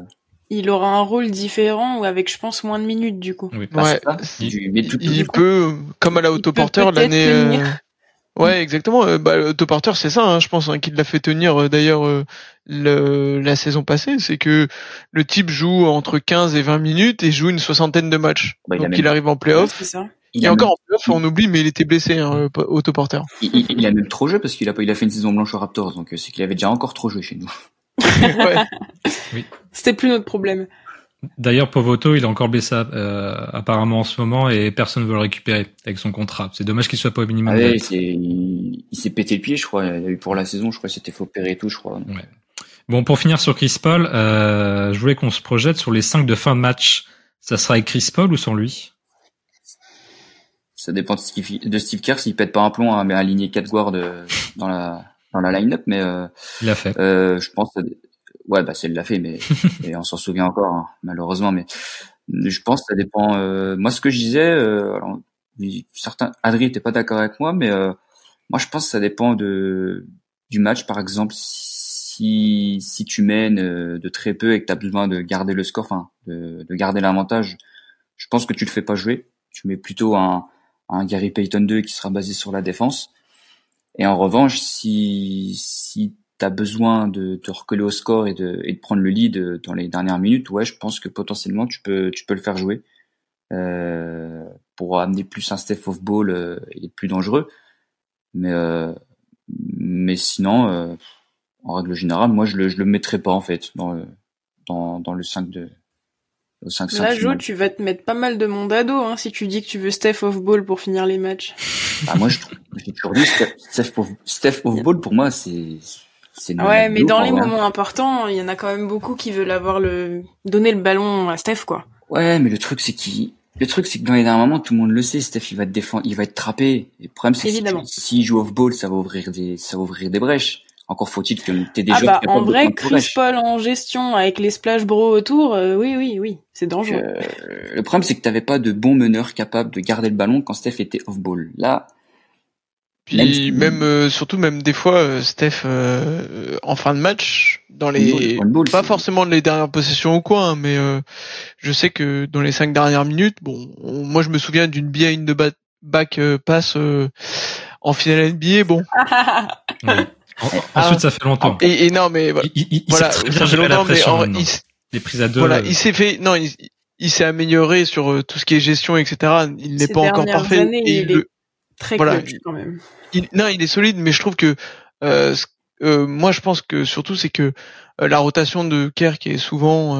Il aura un rôle différent ou avec, je pense, moins de minutes, du coup. Oui. bah, ouais. c'est ça, du- mais tout- il coup, peut, comme à la autoporteur l'année. euh, Ouais, exactement. Euh, Bah, l'autoporteur, c'est ça, hein, je pense, hein, qui l'a fait tenir euh, d'ailleurs euh, le, la saison passée. C'est que le type joue entre 15 et 20 minutes et joue une soixantaine de matchs. Bah, Donc il arrive en playoff. c'est ça. Il Et a encore même- en playoff, on oublie, mais il était blessé, hein, po- autoporteur. il, il- il a même trop joué parce qu'il a, pas- il a fait une saison blanche aux Raptors, donc euh, c'est qu'il avait déjà encore trop joué chez nous. ouais. C'était plus notre problème. D'ailleurs, Povoto, il est encore blessé euh, apparemment en ce moment et personne ne veut le récupérer avec son contrat. C'est dommage qu'il soit pas au minimum. Ah ouais, il s'est- pété le pied, je crois. Il a eu pour la saison, je crois, qu'il s'était fait opérer et tout, je crois. Bon, pour finir sur Chris Paul, euh, je voulais qu'on se projette sur les 5 de fin de match. Ça sera avec Chris Paul ou sans lui? Ça dépend de Steve, de Steve Kerr s'il pète pas un plomb à, à aligner quatre guards dans la dans la line-up, mais euh, Il l'a fait. euh, je pense, que- ouais, bah c'est l'a fait, mais et on s'en souvient encore, hein, malheureusement. Mais je pense que ça dépend. euh, moi, ce que je disais, euh, alors, certains, Adri était pas d'accord avec moi, mais euh, moi, je pense que ça dépend de du match, par exemple. Si si tu mènes euh, de très peu et que tu as besoin de garder le score, enfin de, de garder l'avantage, je pense que tu le fais pas jouer. Tu mets plutôt un un Gary Payton 2 qui sera basé sur la défense. Et en revanche, si si t'as besoin de te recoller au score et de, et de prendre le lead dans les dernières minutes, ouais, je pense que potentiellement tu peux tu peux le faire jouer euh, pour amener plus un Steph off ball euh, et plus dangereux. Mais euh, mais sinon, euh, en règle générale, moi je le je le mettrais pas en fait dans le dans dans le 5 de 5 5 Là, Jo, tu vas te mettre pas mal de monde à dos hein, si tu dis que tu veux Steph off ball pour finir les matchs. Bah, moi, je trouve, j'ai toujours dit Steph, off, Steph off ball pour moi, c'est Ouais, mais dans les moments importants, il y en a quand même beaucoup qui veulent avoir le donner le ballon à Steph quoi. Ouais, mais le truc c'est qu'il le truc c'est que dans les derniers moments, tout le monde le sait, Steph il va te défendre, il va être trappé. Et le problème c'est que si s'il joue off ball, ça va ouvrir des ça va ouvrir des brèches. Encore faut-il que t'aies des ah joueurs bah en de vrai, Chris. Paul en gestion avec les splash bros autour, euh, oui oui oui, c'est dangereux. euh, le problème c'est que t'avais pas de bons meneurs capables de garder le ballon quand Steph était off ball. Là, Puis Même euh, surtout même des fois, euh, Steph euh, en fin de match, dans les ball, pas forcément les dernières possessions au coin, hein, mais euh, je sais que dans les cinq dernières minutes, bon, on- moi je me souviens d'une behind de ba- back euh, pass euh, en finale NBA, bon. Ouais. En- Ah. Ensuite, ça fait longtemps. Et, et non, mais voilà, Il, il, il voilà, sait très ça bien fait gérer la longtemps, mais pression en- maintenant. il, s- Les prises à deux. voilà, il s'est fait, non, il, il s'est amélioré sur euh, tout ce qui est gestion, etc. Il n'est pas encore parfait. années, et il le- est Très voilà, clutch quand même. il, non, il est solide, mais je trouve que euh, ce- euh, moi, je pense que surtout c'est que euh, la rotation de Kerr qui est souvent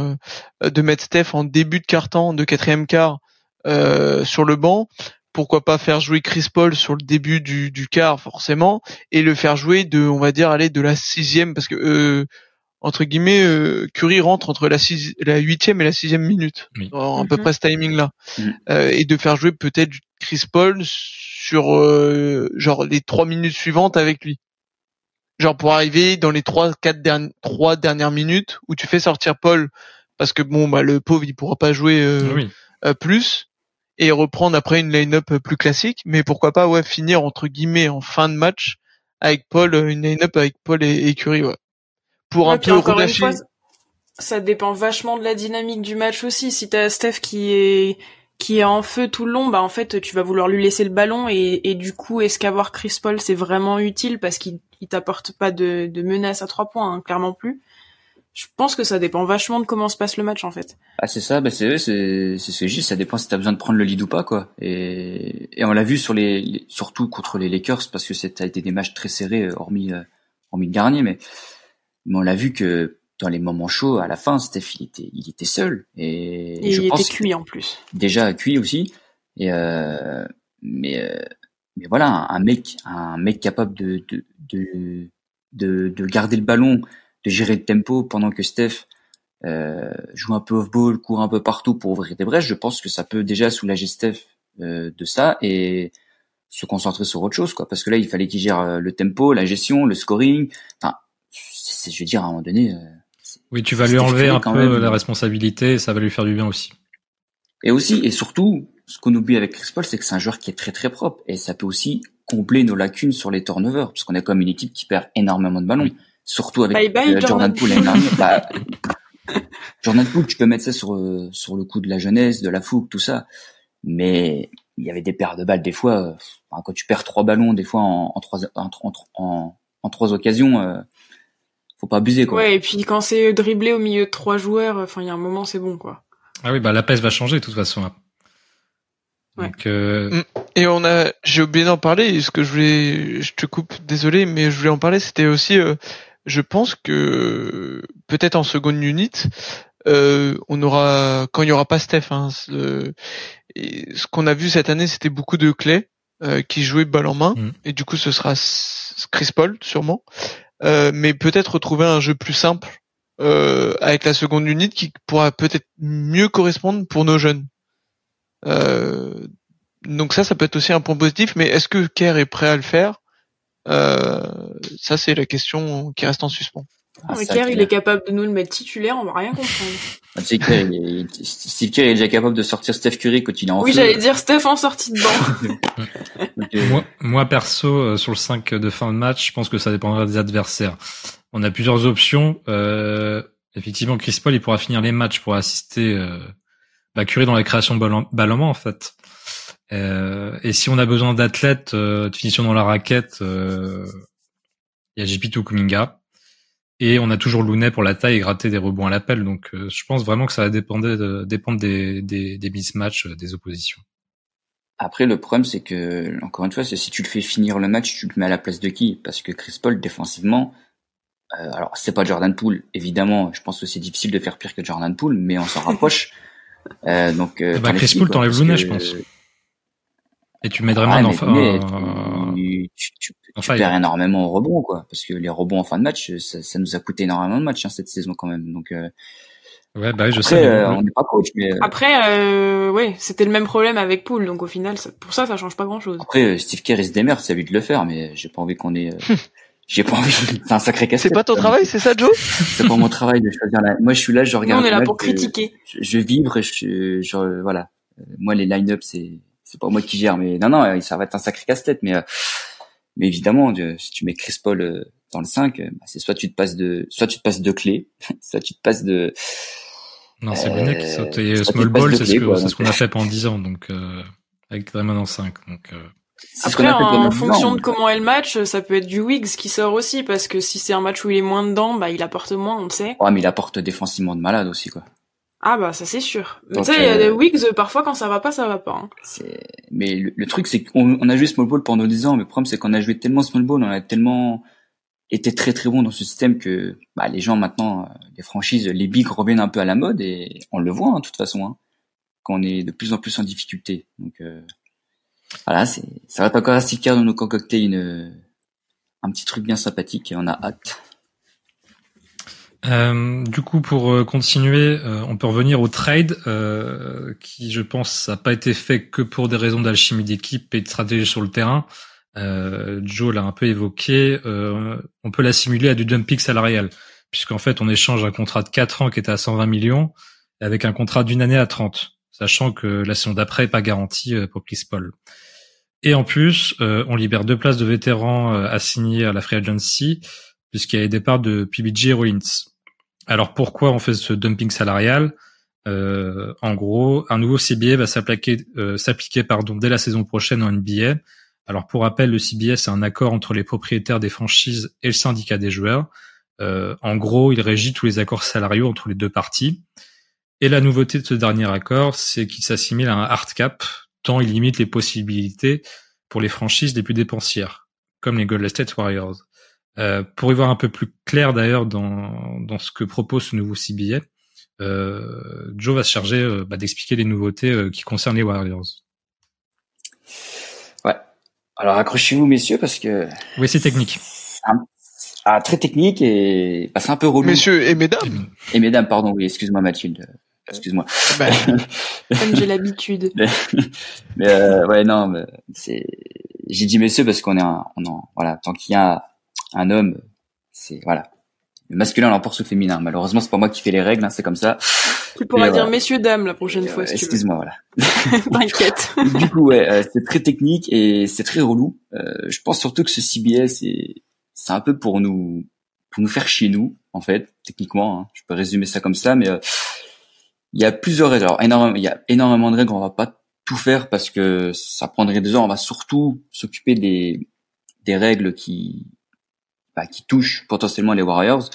euh, de mettre Steph en début de quart-temps, de quatrième quart euh, sur le banc. Pourquoi pas faire jouer Chris Paul sur le début du, du quart forcément et le faire jouer de, on va dire, aller de la sixième parce que euh, entre guillemets, euh, Curry rentre entre la, six, la huitième et la sixième minute, Oui. dans à peu Mhm. près ce timing-là, Mhm. Euh, et de faire jouer peut-être Chris Paul sur euh, genre les trois minutes suivantes avec lui, genre pour arriver dans les trois quatre dernières trois dernières minutes où tu fais sortir Paul parce que bon bah le pauvre il pourra pas jouer euh, Oui. euh, plus et reprendre après une line-up plus classique, mais pourquoi pas ouais finir entre guillemets en fin de match avec Paul euh, une line-up avec Paul et, et Curry ouais pour Ouais, un peu relâcher ça dépend vachement de la dynamique du match aussi. Si t'as Steph qui est qui est en feu tout le long, bah en fait tu vas vouloir lui laisser le ballon et, et du coup est-ce qu'avoir Chris Paul c'est vraiment utile parce qu'il il t'apporte pas de, de menace à trois points, hein, clairement plus. Je pense que ça dépend vachement de comment se passe le match en fait. Ah c'est ça, bah c'est c'est c'est ce dis, ça dépend si t'as besoin de prendre le lead ou pas quoi. Et et on l'a vu sur les, les- surtout contre les Lakers parce que ça a été des matchs très serrés euh, hormis euh, hormis le dernier, mais mais on l'a vu que dans les moments chauds à la fin, Steph il était il était seul et, Et je il pense était cuit en plus. déjà cuit aussi et euh, mais euh, mais voilà un, un mec un mec capable de de, de de de garder le ballon de gérer le tempo pendant que Steph euh, joue un peu off ball court un peu partout pour ouvrir des brèches je pense que ça peut déjà soulager Steph euh, de ça et se concentrer sur autre chose quoi parce que là il fallait qu'il gère euh, le tempo la gestion le scoring enfin c'est- je veux dire à un moment donné euh, Oui, tu vas lui enlever un peu même. la responsabilité et ça va lui faire du bien aussi. Et aussi, et surtout, ce qu'on oublie avec Chris Paul, c'est que c'est un joueur qui est très très propre. Et ça peut aussi combler nos lacunes sur les turnovers, parce qu'on est comme une équipe qui perd énormément de ballons. Oui. Surtout avec Bye bye, euh, Jordan. Poole l'année dernière. Bah, Jordan Poole, tu peux mettre ça sur, euh, sur le coup de la jeunesse, de la fougue, tout ça. Mais il y avait des paires de balles des fois. euh, enfin, quand tu perds trois ballons, des fois en, en trois, en, en, en, en trois occasions, euh, faut pas abuser quoi. Ouais, et puis quand c'est dribblé au milieu de trois joueurs, enfin il y a un moment c'est bon quoi. Ah oui, bah la peste va changer de toute façon. Ouais. Donc, euh, Et on a, j'ai oublié d'en parler. Ce que je voulais, je te coupe, désolé, mais je voulais en parler. C'était aussi, euh, je pense que peut-être en seconde unit, euh, on aura, quand il y aura pas Steph, hein, ce, et ce qu'on a vu cette année, c'était beaucoup de clés euh, qui jouaient balle en main, Mhm. et du coup, ce sera Chris Paul sûrement, Euh, mais peut-être retrouver un jeu plus simple euh, avec la seconde unit qui pourra peut-être mieux correspondre pour nos jeunes. Euh, donc ça, ça peut être aussi un point positif, mais est-ce que Kerr est prêt à le faire? Ça, c'est la question qui reste en suspens. Ah, mais Kerr, il est capable de nous le mettre titulaire, on va rien comprendre. Ah, tu sais, Kerr, il est- il- Steve Kerr est déjà capable de sortir Steph Curry quand il est en oui, j'allais dire Steph en sortie de banc. Euh, moi, moi perso, euh, sur le 5 de fin de match, je pense que ça dépendra des adversaires. On a plusieurs options. Euh, effectivement, Chris Paul, il pourra finir les matchs pour assister euh, bah, Curry dans la création de balle en, balle en main, en fait. Euh, et si on a besoin d'athlètes euh, de finition dans la raquette, il y a JP Kuminga. Et on a toujours Lounet pour la taille et gratter des rebonds à l'appel. Donc je pense vraiment que ça va dépendre, dépendre des, des, des mismatchs des oppositions. Après, le problème, c'est que, encore une fois, c'est si tu le fais finir le match, tu le mets à la place de qui? Parce que Chris Paul, défensivement, euh, alors c'est pas Jordan Poole, évidemment. Je pense que c'est difficile de faire pire que Jordan Poole, mais on s'en rapproche. Euh, donc, euh, bah, Chris Paul t'enlève Luna, je pense. Et tu mets vraiment dans tu, tu, tu, perds énormément au rebond, quoi. Parce que les rebonds en fin de match, ça, ça nous a coûté énormément de matchs hein, cette saison quand même. Donc, euh, Ouais, bah je Après, sais. Euh, on n'est pas coach, mais euh, après, euh, ouais, c'était le même problème avec Poole, donc au final, ça, pour ça, ça change pas grand-chose. Après, euh, Steve Kerr, il se démerde, c'est à lui de le faire, mais j'ai pas envie qu'on ait. j'ai pas envie. C'est un sacré casse. C'est pas ton travail, c'est ça, Joe? C'est pas mon travail de choisir la. Moi, je suis là, je regarde. Nous, on est là pour critiquer. Je, je, vibre, je, je, voilà. Moi, les line-up, c'est c'est pas moi qui gère, mais non, non, ça va être un sacré casse-tête, mais mais évidemment, si tu mets Chris Paul dans le 5, bah, c'est soit tu te passes de, soit tu te passes de clés, soit tu te passes de non, c'est Brunet qui saute. Et Small Ball, c'est ce qu'on ce a fait pendant 10 ans, donc euh, avec Draymond en 5. Donc, euh... Après, en, fonction de comment est le match, ça peut être du Wiggs qui sort aussi, parce que si c'est un match où il est moins dedans, bah il apporte moins, on le sait. Ouais, mais il apporte défensivement de malade aussi, quoi. Ah bah ça c'est sûr. Mais tu sais, il y a des Wiggs, parfois quand ça va pas, ça va pas. Hein. Mais le, le truc c'est qu'on on a joué Small Ball pendant 10 ans, mais le problème c'est qu'on a joué tellement Small Ball, on a tellement était très très bon dans ce système que bah, les gens maintenant, euh, les franchises, les bigs reviennent un peu à la mode et on le voit hein, de toute façon, hein, qu'on est de plus en plus en difficulté. Donc euh, voilà, c'est ça va être encore assez clair de nous concocter une un petit truc bien sympathique et on a hâte. Euh, du coup, pour euh, continuer, on peut revenir au trade, qui, je pense, n'a pas été fait que pour des raisons d'alchimie d'équipe et de stratégie sur le terrain. Euh, Joe l'a un peu évoqué, euh, on peut l'assimiler à du dumping salarial, puisqu'en fait on échange un contrat de 4 ans qui était à 120 millions avec un contrat d'une année à 30, sachant que la saison d'après est pas garantie euh, pour Chris Paul. Et en plus, euh, on libère deux places de vétérans assignés à la free agency, puisqu'il y a les départs de PBJ et Rollins. Alors pourquoi on fait ce dumping salarial? En gros, un nouveau CBA va s'appliquer, s'appliquer pardon dès la saison prochaine en NBA alors pour rappel, le CBS c'est un accord entre les propriétaires des franchises et le syndicat des joueurs. Euh, en gros, il régit tous les accords salariaux entre les deux parties. Et la nouveauté de ce dernier accord, c'est qu'il s'assimile à un hard cap, tant il limite les possibilités pour les franchises les plus dépensières, comme les Golden State Warriors. Euh, pour y voir un peu plus clair d'ailleurs dans, dans ce que propose ce nouveau CBA, euh, Joe va se charger euh, bah, d'expliquer les nouveautés euh, qui concernent les Warriors. Alors accrochez-vous messieurs parce que oui c'est technique. Ah, très technique et bah, c'est un peu relou. Messieurs et mesdames. Et mesdames pardon oui excuse-moi Mathilde excuse-moi. Bah, Comme j'ai l'habitude. mais, euh, ouais non mais c'est j'ai dit messieurs parce qu'on est un on en, voilà tant qu'il y a un homme c'est voilà le masculin l'emporte sur le féminin. Malheureusement, c'est pas moi qui fais les règles, hein, c'est comme ça. Tu pourras dire messieurs dames la prochaine fois. Si Excuse-moi, voilà. T'inquiète. du coup, ouais, euh, c'est très technique et c'est très relou. Euh, je pense surtout que ce CBS, c'est c'est un peu pour nous pour nous faire chier nous, en fait, techniquement. Hein. Je peux résumer ça comme ça, mais euh, il y a plusieurs règles. Alors, énormément, il y a énormément de règles. On va pas tout faire parce que ça prendrait deux heures. On va surtout s'occuper des des règles qui bah, qui touchent potentiellement les Warriors.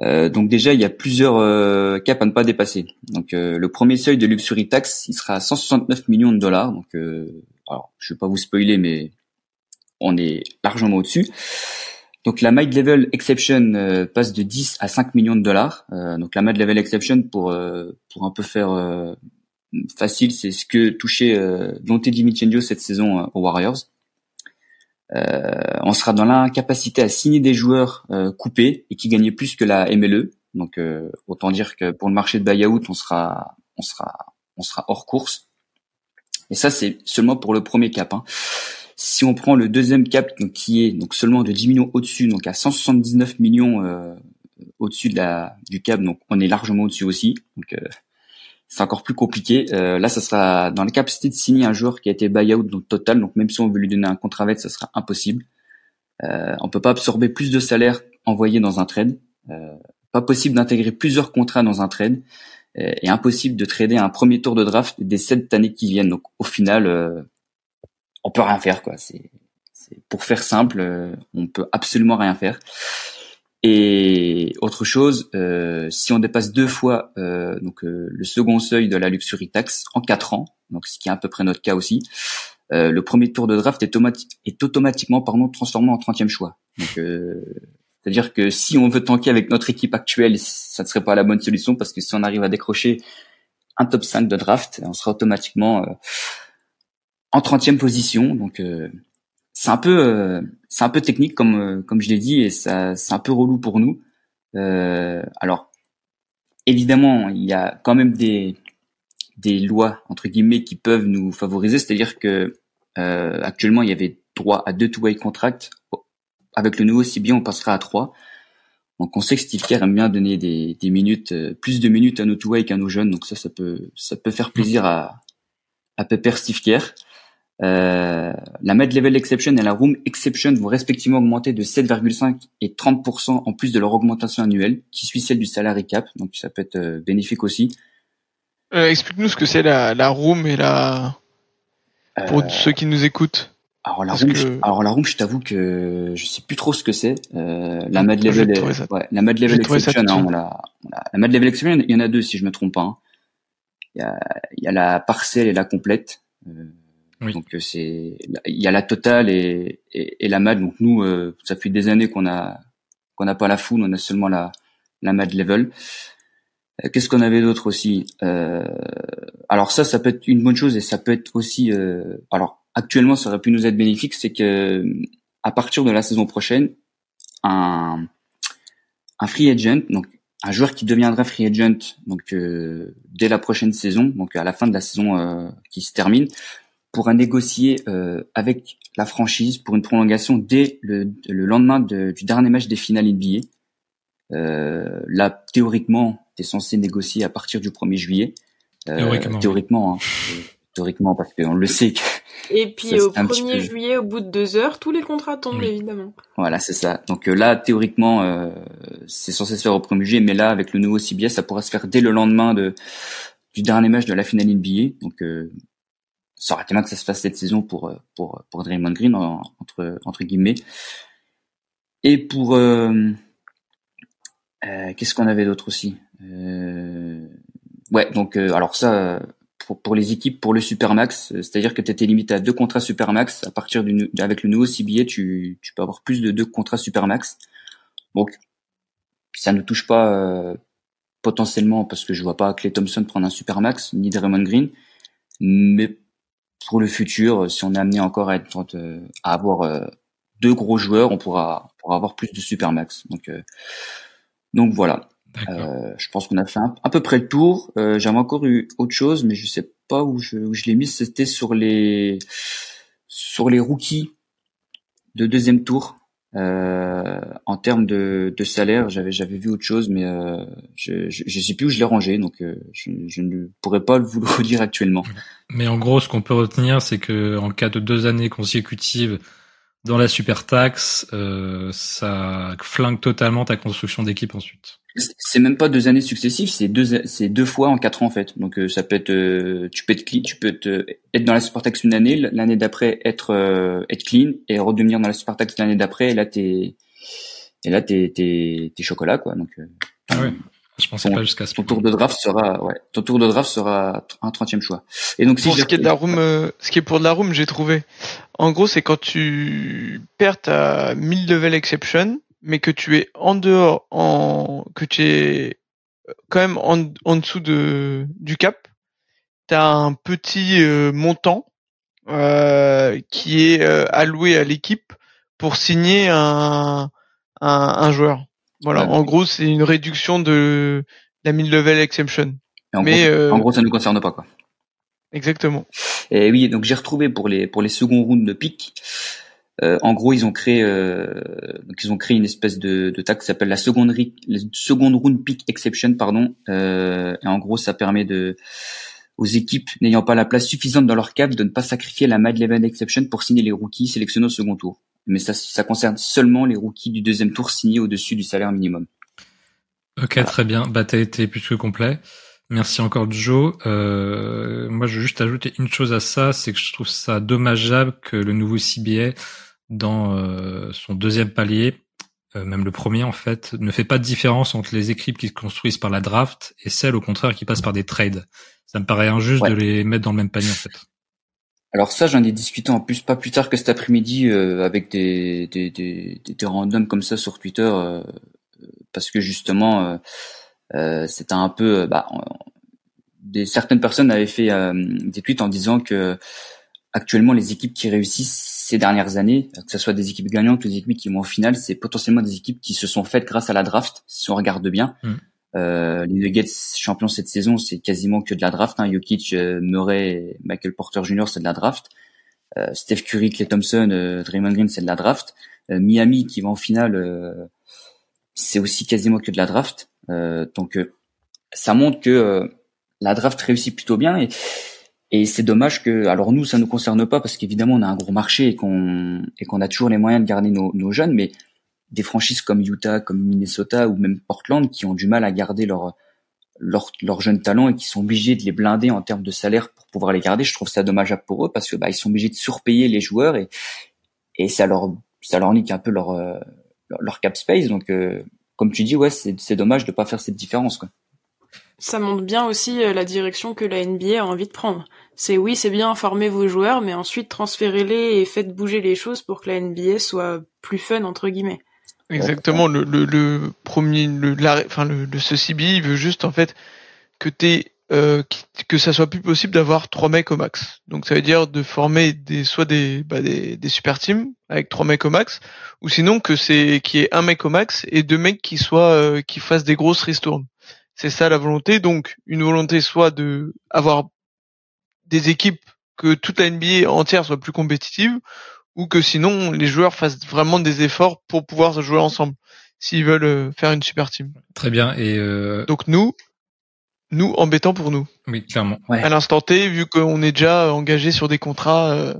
Euh, donc déjà, il y a plusieurs euh, caps à ne pas dépasser. Donc euh, le premier seuil de luxury tax, il sera à 169 millions de dollars. Donc alors, je vais pas vous spoiler, mais on est largement au-dessus. Donc la mid level exception passe de 10 à 5 millions de dollars. donc la mid level exception, pour pour un peu faire facile, c'est ce que touchait Dante DiVincenzo cette saison aux Warriors. Euh, on sera dans l'incapacité à signer des joueurs euh, coupés et qui gagnaient plus que la MLE. Donc euh, autant dire que pour le marché de buyout, on sera on sera on sera hors course. Et ça c'est seulement pour le premier cap. Hein. Si on prend le deuxième cap donc, qui est donc seulement de 10 millions au-dessus, donc à 179 millions euh, au-dessus de du cap, donc on est largement au-dessus aussi. Donc c'est encore plus compliqué. Euh, là, ça sera dans la capacité de signer un joueur qui a été buyout donc total. Donc même si on veut lui donner un contrat avec, ça sera impossible. Euh, on peut pas absorber plus de salaire envoyé dans un trade. Euh, pas possible d'intégrer plusieurs contrats dans un trade. et impossible de trader un premier tour de draft des sept années qui viennent. Donc au final, euh, on peut rien faire. C'est pour faire simple, euh, on peut absolument rien faire. Et autre chose, euh, si on dépasse deux fois euh, donc le second seuil de la luxury tax en quatre ans, donc ce qui est à peu près notre cas aussi, le premier tour de draft est, automatiquement pardon transformé en 30e choix. Donc c'est-à-dire que si on veut tanker avec notre équipe actuelle, ça ne serait pas la bonne solution parce que si on arrive à décrocher un top 5 de draft, on sera automatiquement euh, en 30e position. Donc euh, c'est un peu euh, c'est un peu technique comme comme je l'ai dit et ça c'est un peu relou pour nous. alors évidemment, il y a quand même des des lois entre guillemets qui peuvent nous favoriser, c'est-à-dire que actuellement il y avait droit à deux two-way contracts avec le nouveau CBA, on passera à 3. Donc on sait que Steve Kerr aime bien donner des, minutes, euh, plus de minutes à nos two-way qu'à nos jeunes. Donc ça, ça peut, ça peut faire plaisir à, à Pepper Steve Kerr. Euh, la Med Level Exception et la Room Exception vont respectivement augmenter de 7,5 et 30% en plus de leur augmentation annuelle, qui suit celle du salary cap. Donc ça peut être euh, bénéfique aussi. Explique-nous ce que c'est la, la Room et la pour ceux qui nous écoutent. Alors la room, je, alors la room, je t'avoue que je sais plus trop ce que c'est. Euh, la Mad Level, ouais, la Mad Level Exception, hein, on la, la Mad Level Exception, il y en a deux si je me trompe pas. Hein. Il y a, il y a la parcelle et la complète. Euh, Donc euh, c'est, il y a la totale et, et, et la Mad. Donc nous, euh, ça fait des années qu'on a qu'on n'a pas la full, on a seulement la la Mad Level. Euh, qu'est-ce qu'on avait d'autre aussi euh, Alors ça, ça peut être une bonne chose et ça peut être aussi. alors actuellement ça aurait pu nous être bénéfique, c'est que à partir de la saison prochaine, un, un free agent, donc un joueur qui deviendra free agent donc euh, dès la prochaine saison, donc à la fin de la saison euh, qui se termine, pourra négocier euh, avec la franchise pour une prolongation dès le, le lendemain de, du dernier match des finales NBA. Euh, là, théoriquement, tu es censé négocier à partir du 1er juillet. théoriquement. théoriquement hein, historiquement parce qu'on le sait que et puis au 1er juillet au bout de deux heures tous les contrats tombent évidemment voilà c'est ça donc euh, là théoriquement euh, c'est censé se faire au 1er juillet mais là avec le nouveau CBS ça pourra se faire dès le lendemain de du dernier match de la finale NBA donc euh, ça aurait été que ça se fasse cette saison pour pour pour Draymond Green entre entre guillemets et pour qu'est-ce qu'on avait d'autre aussi? Ouais donc alors ça pour, les équipes pour le Supermax, euh, c'est-à-dire que tu étais limité à deux contrats Supermax. À partir du avec le nouveau CBA, tu, tu peux avoir plus de deux contrats Supermax. Donc ça ne touche pas euh, potentiellement parce que je vois pas Clay Thompson prendre un Supermax ni Draymond Green, mais pour le futur, si on est amené encore à, être, euh, à avoir deux gros joueurs, on pourra, pourra avoir plus de Supermax. Donc donc voilà. Euh, je pense qu'on a fait un, à peu près le tour. Euh, J'avais encore eu autre chose, mais je sais pas où je, où je l'ai mis. C'était sur les sur les rookies de deuxième tour. Euh, en termes de, de salaire, j'avais j'avais vu autre chose, mais euh, je, je, je sais plus où je l'ai rangé, donc euh, je, je, ne pourrais pas vous le redire actuellement. Mais en gros, ce qu'on peut retenir, c'est que en cas de deux années consécutives dans la super taxe, euh, ça flingue totalement ta construction d'équipe ensuite. C'est même pas deux années successives, c'est deux, c'est deux fois en quatre ans en fait. Donc euh, ça peut être, euh, tu peux être clean, tu peux être, dans la super taxe une année, l'année d'après être être clean et redevenir dans la super taxe l'année d'après et là t'es et là t'es t'es t'es chocolat quoi. Donc ah ouais. Je pensais pas jusqu'à ce ton tour de draft sera ouais, ton tour de draft sera un trentième choix. Et donc si pour ce qui est de la room, ce qui est pour de la room, j'ai trouvé. En gros, c'est quand tu perds ta 1000 level exception, mais que tu es en dehors, en que tu es euh, quand même en, en dessous de du cap, tu as un petit euh, montant euh, qui est euh, alloué à l'équipe pour signer un, un, un joueur. Voilà, en gros, c'est une réduction de la mid-level exemption. En, mais gros, en gros, ça ne nous concerne pas quoi. Exactement. Et oui, donc j'ai retrouvé pour les pour les seconds rounds de pick. Euh, en gros, ils ont créé, euh, donc ils ont créé une espèce de, de taxe qui s'appelle la seconde, seconde round pick exception, pardon. Euh, et en gros, ça permet de aux équipes n'ayant pas la place suffisante dans leur cap de ne pas sacrifier la mad level exception pour signer les rookies sélectionnés au second tour. Mais ça, ça concerne seulement les rookies du deuxième tour signés au-dessus du salaire minimum. Ok, très bien. Bah, t'as été plus que complet. Merci encore Joe. Euh, moi, je veux juste ajouter une chose à ça, c'est que je trouve ça dommageable que le nouveau CBA, dans euh, son deuxième palier, euh, même le premier en fait, ne fait pas de différence entre les équipes qui se construisent par la draft et celles au contraire qui passent par des trades. Ça me paraît injuste de les mettre dans le même panier en fait. Alors ça, j'en ai discuté en plus pas plus tard que cet après-midi avec des, des, des, des, randoms comme ça sur Twitter, parce que justement euh, c'était un peu, bah, des certaines personnes avaient fait euh, des tweets en disant que actuellement les équipes qui réussissent ces dernières années, que ce soit des équipes gagnantes ou des équipes qui vont en finale, c'est potentiellement des équipes qui se sont faites grâce à la draft, si on regarde bien. Mm. Euh, les Nuggets champions cette saison, c'est quasiment que de la draft. Hein. Jokic, euh, Murray, Michael Porter Jr., c'est de la draft. Euh, Steph Curry, Clay Thompson, euh, Draymond Green, c'est de la draft. Miami qui va en finale, c'est aussi quasiment que de la draft. Euh, donc euh, ça montre que euh, la draft réussit plutôt bien et, et c'est dommage que, alors nous, ça nous concerne pas parce qu'évidemment on a un gros marché et qu'on et qu'on a toujours les moyens de garder nos, nos, jeunes, mais des franchises comme Utah, comme Minnesota ou même Portland qui ont du mal à garder leurs leurs leur jeunes talents et qui sont obligés de les blinder en termes de salaire pour pouvoir les garder, je trouve ça dommageable pour eux parce que bah ils sont obligés de surpayer les joueurs et et ça leur ça leur nique un peu leur leur, cap space. Donc comme tu dis, ouais, c'est dommage de pas faire cette différence, quoi. Ça montre bien aussi euh, la direction que la NBA a envie de prendre. C'est oui, c'est bien former vos joueurs, mais ensuite transférez-les et faites bouger les choses pour que la NBA soit plus fun entre guillemets. Exactement. Le, le, le premier, le, enfin le, le ce CBI, veut juste en fait que t'es euh, que ça soit plus possible d'avoir trois mecs au max. Donc ça veut dire de former des soit des bah, des, des, super teams avec trois mecs au max, ou sinon que c'est qui est un mec au max et deux mecs qui soient euh, qui fassent des grosses ristournes. C'est ça la volonté. Donc une volonté soit de avoir des équipes que toute la NBA entière soit plus compétitive, ou que sinon les joueurs fassent vraiment des efforts pour pouvoir jouer ensemble s'ils veulent euh, faire une super team. Très bien. Et donc nous, nous embêtant pour nous. Oui, clairement. À l'instant T, vu qu'on est déjà engagé sur des contrats, euh,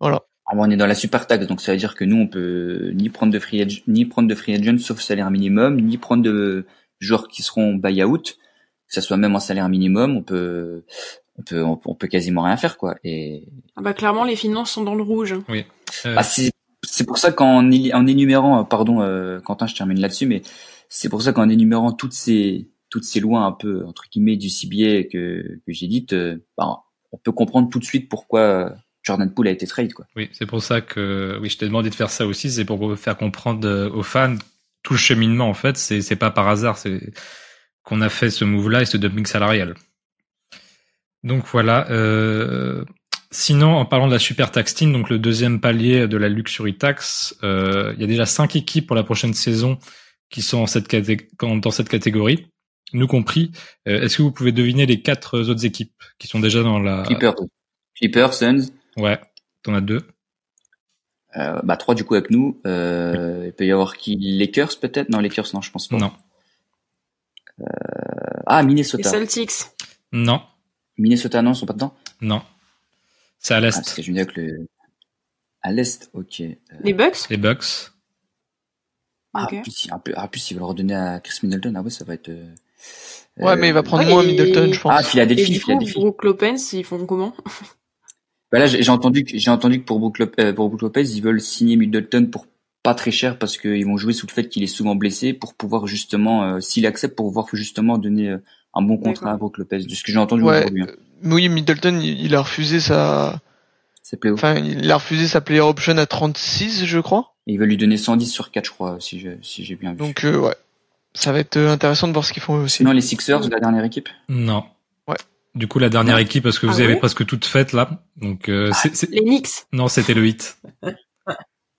voilà. Ah, on est dans la super taxe, donc ça veut dire que nous on peut ni prendre de free agent, ni prendre de free agent sauf salaire minimum, ni prendre de joueurs qui seront buy-out, que ça soit même en salaire minimum, on peut, on peut, on peut quasiment rien faire quoi. Et ah bah clairement les finances sont dans le rouge. Oui. Euh... Bah, c'est pour ça qu'en en énumérant, pardon euh, Quentin, je termine là-dessus, mais c'est pour ça qu'en énumérant toutes ces toutes ces lois un peu entre guillemets du CBA que, que j'ai dites, euh, ben, on peut comprendre tout de suite pourquoi euh, Jordan Poole a été trade quoi. Oui, c'est pour ça que oui, je t'ai demandé de faire ça aussi, c'est pour faire comprendre euh, aux fans tout le cheminement en fait, c'est c'est pas par hasard, c'est qu'on a fait ce move là et ce dumping salarial. Donc voilà. Euh, sinon, en parlant de la super tax team, donc le deuxième palier de la luxury tax, euh, il y a déjà cinq équipes pour la prochaine saison qui sont en cette dans cette catégorie nous compris. Euh, est-ce que vous pouvez deviner les quatre autres équipes qui sont déjà dans la Clippers, Clippers, Suns. Ouais, t'en as deux. Euh, bah trois du coup avec nous. Euh, il peut y avoir qui? Lakers peut-être? Non Lakers non je pense pas. Non. Euh, ah Minnesota. Les Celtics. Non. Minnesota non ils sont pas dedans? Non. C'est à l'est. Ah, parce que je me que le à l'est ok. Euh, les Bucks? Les Bucks. Ah, plus, un peu, ah, plus, ils veulent redonner à Chris Middleton. Ah ouais, ça va être. Ouais, mais il va prendre moins Middleton, je pense. Ah, Philadelphie, et Philadelphie. Brook Lopez, ils font comment? Bah là, j'ai entendu que j'ai entendu que pour Brook, Lopez, euh, pour Brook Lopez, ils veulent signer Middleton pour pas très cher parce qu'ils vont jouer sous le fait qu'il est souvent blessé pour pouvoir justement, euh, s'il accepte, pour pouvoir justement donner euh, un bon contrat à Brook Lopez. De ce que j'ai entendu ouais, aujourd'hui. Hein. Oui, Middleton, il a refusé sa. Enfin, il a refusé sa player option à 36, je crois. Et ils veulent lui donner 110 sur 4, je crois, si j'ai si j'ai bien vu. Donc ouais, ça va être euh, intéressant de voir ce qu'ils font aussi. Non, les Sixers, la dernière équipe? Non. Ouais. Du coup, la dernière équipe, parce que vous ah avez presque toutes faites là. Donc, euh, ah, c'est, Les Knicks Non, c'était le 8.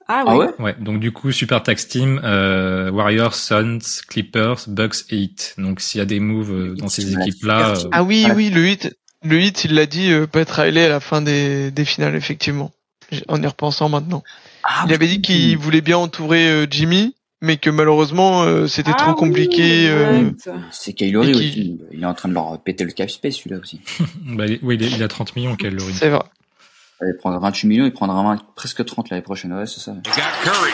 ah, ouais. ah ouais Ouais, donc du coup, Super Tax Team, euh, Warriors, Suns, Clippers, Bucks et Heat. Donc s'il y a des moves euh, dans ces équipes-là... Ah oui, oui, le 8, le 8 il l'a dit, peut être allé à la fin des, des finales, effectivement. En y repensant maintenant. Ah il avait dit qu'il voulait bien entourer Jimmy, mais que malheureusement euh, c'était trop ah compliqué. Euh, c'est Kylori aussi. Il est en train de leur péter le cap space celui-là aussi. bah, oui, il a 30 millions Kylori. C'est vrai. Il prendra 28 millions, il prendra presque 30 l'année prochaine. Ouais, c'est ça. Curry.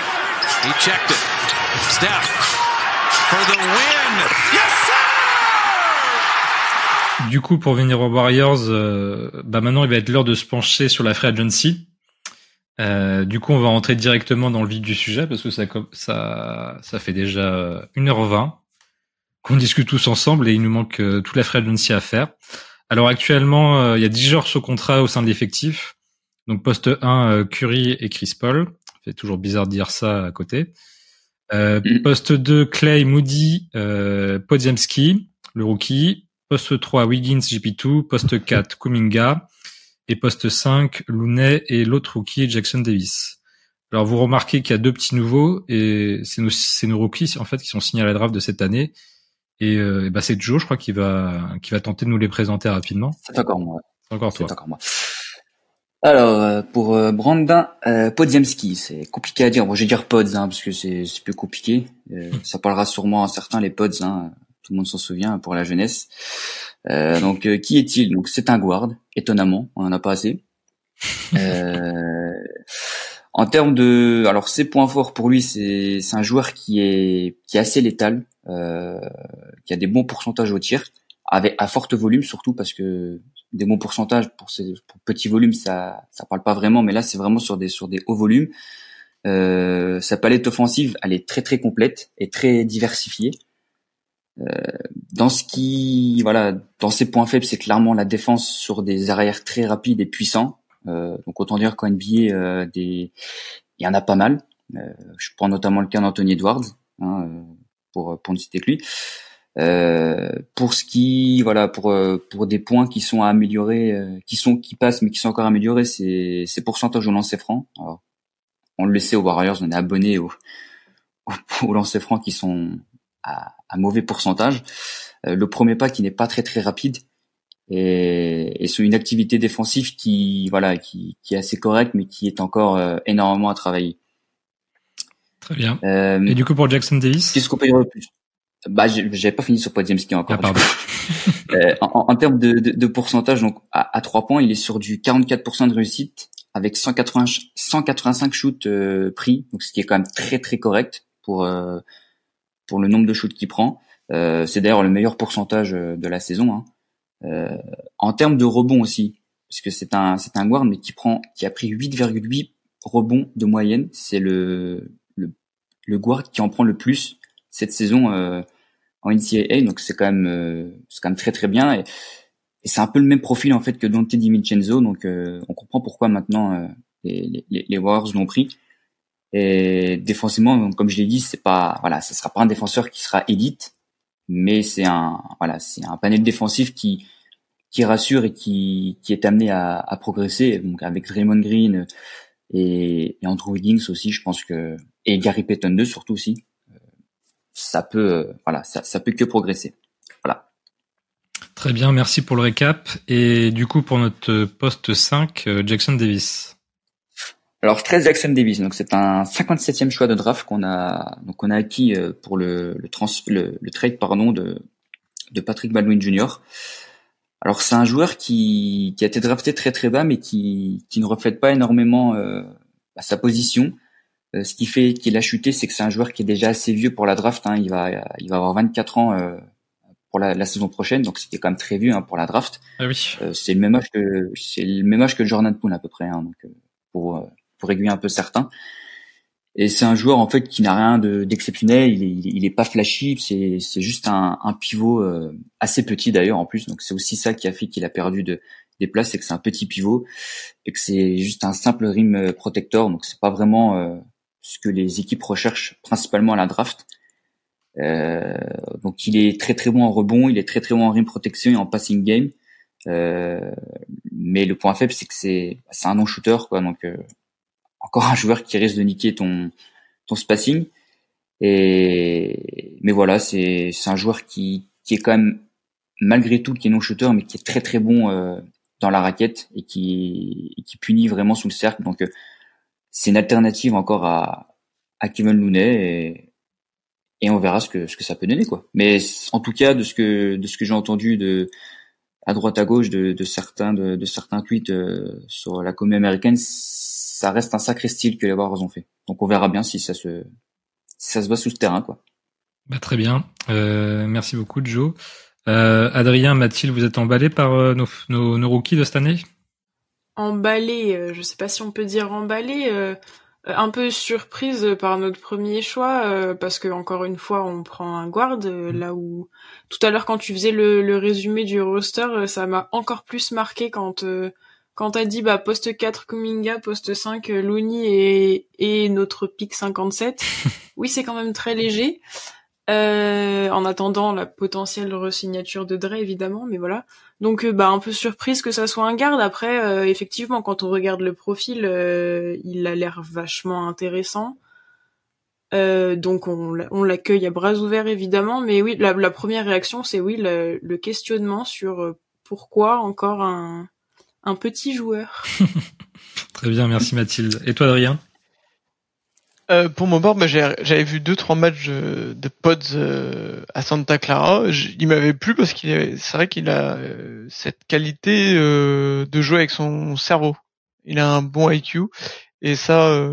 He checked it. Steph for the win. Yes sir! du coup, pour venir aux Warriors, euh, bah maintenant il va être l'heure de se pencher sur la free agency. Euh, du coup, on va rentrer directement dans le vif du sujet parce que ça, ça, ça fait déjà 1h20 qu'on discute tous ensemble et il nous manque euh, toute la free agency à faire. Alors actuellement, euh, il y a 10 joueurs sous contrat au sein de l'effectif. Donc poste 1, Curry et Chris Paul. C'est toujours bizarre de dire ça à côté. Mm. Poste 2, Clay, Moody, euh, Podziemski, le rookie. Poste 3, Wiggins, GP2. Poste 4, Kuminga. Et poste 5, Looney et l'autre rookie, Jackson Davis. Alors vous remarquez qu'il y a deux petits nouveaux et c'est nos, nos rookies en fait qui sont signés à la draft de cette année. Et, euh, bah c'est Joe, je crois, qui va qui va tenter de nous les présenter rapidement. C'est encore moi. C'est encore toi. C'est encore moi. Alors euh, pour euh, Brandon euh, Podziemski, c'est compliqué à dire. Bon, je vais dire Pods hein, parce que c'est plus compliqué. Euh, hmm. ça parlera sûrement à certains les Pods. Hein, tout le monde s'en souvient pour la jeunesse. Euh, donc qui est-il? Donc c'est un guard. Étonnamment, on en a pas assez. en termes de, alors ses points forts pour lui, c'est un joueur qui est qui est assez létal, qui a des bons pourcentages au tir, avec à forte volume surtout parce que des bons pourcentages pour ces pour petits volumes, ça ça parle pas vraiment, mais là c'est vraiment sur des sur des hauts volumes. Euh, sa palette offensive, elle est très très complète et très diversifiée. Euh, dans ce qui, voilà, dans ses points faibles, c'est clairement la défense sur des arrières très rapides et puissants. Euh, donc autant dire qu'en NBA, euh, des, il y en a pas mal. Euh, je prends notamment le cas d'Anthony Edwards, hein, euh, pour pour ne citer que lui. Euh, pour ce qui, voilà, pour euh, pour des points qui sont à améliorer, euh, qui sont qui passent mais qui sont encore améliorés, c'est c'est pourcentage au lancer franc. Alors, on le sait aux Warriors, on est abonné au au, lancer franc qui sont à, à mauvais pourcentage. le premier pas qui n'est pas très très rapide et, et c'est une activité défensive qui voilà qui, qui est assez correcte mais qui est encore énormément à travailler. Très bien. et du coup pour Jackson Davis, qu'est-ce qu'on peut dire de plus? Bah, j'avais pas fini sur Podziemski encore. Ah, euh, en, en, termes de, de, de, pourcentage, donc à, à 3 points, il est sur du 44% de réussite avec 180, 185 shoots euh, pris, donc ce qui est quand même très très correct pour euh, pour le nombre de shoots qu'il prend. Euh, c'est d'ailleurs le meilleur pourcentage de la saison. Hein. en termes de rebonds aussi, parce que c'est un c'est un guard mais qui prend qui a pris 8,8 rebonds de moyenne. C'est le, le le guard qui en prend le plus cette saison en NCAA, donc c'est quand même euh, c'est quand même très très bien et, c'est un peu le même profil en fait que Dante DiVincenzo, donc euh, on comprend pourquoi maintenant euh, les, les, les, Warriors l'ont pris. Et défensivement, comme je l'ai dit, c'est pas voilà, ça sera pas un défenseur qui sera élite, mais c'est un voilà, c'est un panel défensif qui qui rassure et qui qui est amené à, à progresser. Donc avec Draymond Green et, et Andrew Wiggins aussi, je pense que et Gary Payton 2 surtout aussi ça peut, euh, voilà, ça, ça peut que progresser. Voilà. Très bien, merci pour le récap. Et du coup, pour notre poste 5, euh, Jackson Davis. Alors 13 Jackson Davis, donc c'est un 57e choix de draft qu'on a donc on a acquis euh, pour le le, trans, le, le trade pardon de de Patrick Baldwin Jr. Alors c'est un joueur qui qui a été drafté très très bas mais qui qui ne reflète pas énormément euh, sa position. Euh, ce qui fait qu'il a chuté, c'est que c'est un joueur qui est déjà assez vieux pour la draft. Hein. Il va, il va avoir 24 ans euh, pour la, la, saison prochaine, donc c'était quand même très vieux hein, pour la draft. Ah oui. Euh, c'est le même âge que c'est le même âge que Jordan Poole à peu près, hein, donc pour pour aiguiller un peu certains. Et c'est un joueur en fait qui n'a rien d'exceptionnel. il, est, il est pas flashy. C'est c'est juste un, un pivot assez petit d'ailleurs en plus. Donc c'est aussi ça qui a fait qu'il a perdu de des places, c'est que c'est un petit pivot et que c'est juste un simple rim protector. Donc c'est pas vraiment ce que les équipes recherchent principalement à la draft. Euh, donc il est très très bon en rebond, il est très très bon en rim protection et en passing game. Euh, mais le point faible c'est que c'est c'est un non shooter quoi donc euh, encore un joueur qui risque de niquer ton ton spacing et mais voilà c'est c'est un joueur qui qui est quand même malgré tout qui est non shooter mais qui est très très bon euh, dans la raquette et qui et qui punit vraiment sous le cercle donc euh, c'est une alternative encore à, à Kevin Looney et, et on verra ce que ce que ça peut donner quoi. Mais en tout cas de ce que de ce que j'ai entendu de à droite à gauche de, de certains de, de, certains tweets euh, sur la comédie américaine, ça reste un sacré style que les Warriors ont fait. Donc on verra bien si ça se si ça se bat sous ce terrain quoi. Bah, très bien, euh, merci beaucoup Joe. Adrien, Mathilde, vous êtes emballés par nos, nos, nos, rookies de cette année? Emballés, je sais pas si on peut dire emballés un peu surprise par notre premier choix euh, parce que encore une fois on prend un guard euh, mm. là où tout à l'heure quand tu faisais le, le résumé du roster euh, ça m'a encore plus marqué quand quand t'as dit bah poste 4 Kuminga poste 5 Looney et, et notre pick 57 oui c'est quand même très léger euh, en attendant la potentielle resignature de Dre évidemment, mais voilà. Donc euh, bah un peu surprise que ça soit un garde. Après euh, effectivement quand on regarde le profil, il a l'air vachement intéressant. donc on, l'accueille à bras ouverts évidemment, mais oui la, première réaction c'est oui le, le, questionnement sur pourquoi encore un, un petit joueur. Très bien, merci Mathilde. Et toi Adrien? Euh, pour mon bord, bah, j'avais vu deux trois matchs de, Pods euh, à Santa Clara. il m'avait plu parce qu'il c'est vrai qu'il a euh, cette qualité de jouer avec son cerveau. Il a un bon IQ et ça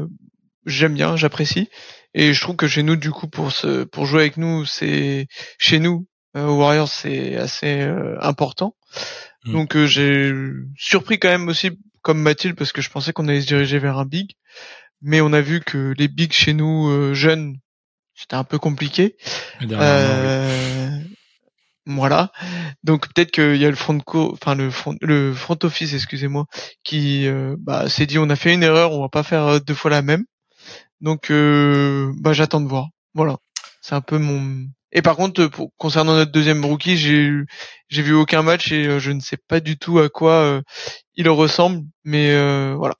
j'aime bien, j'apprécie. Et je trouve que chez nous, du coup, pour ce, pour jouer avec nous, c'est chez nous aux Warriors, c'est assez important. Mm. Donc j'ai surpris quand même aussi comme Mathilde parce que je pensais qu'on allait se diriger vers un big mais on a vu que les bigs chez nous euh, jeunes, c'était un peu compliqué. Euh, voilà. Donc peut-être qu'il y a le front co, enfin le front, le front office, excusez-moi, qui euh, bah, s'est dit on a fait une erreur, on va pas faire deux fois la même. Donc bah j'attends de voir. Voilà. C'est un peu mon. Et par contre, pour, concernant notre deuxième rookie, j'ai j'ai vu aucun match et je ne sais pas du tout à quoi il ressemble, mais voilà.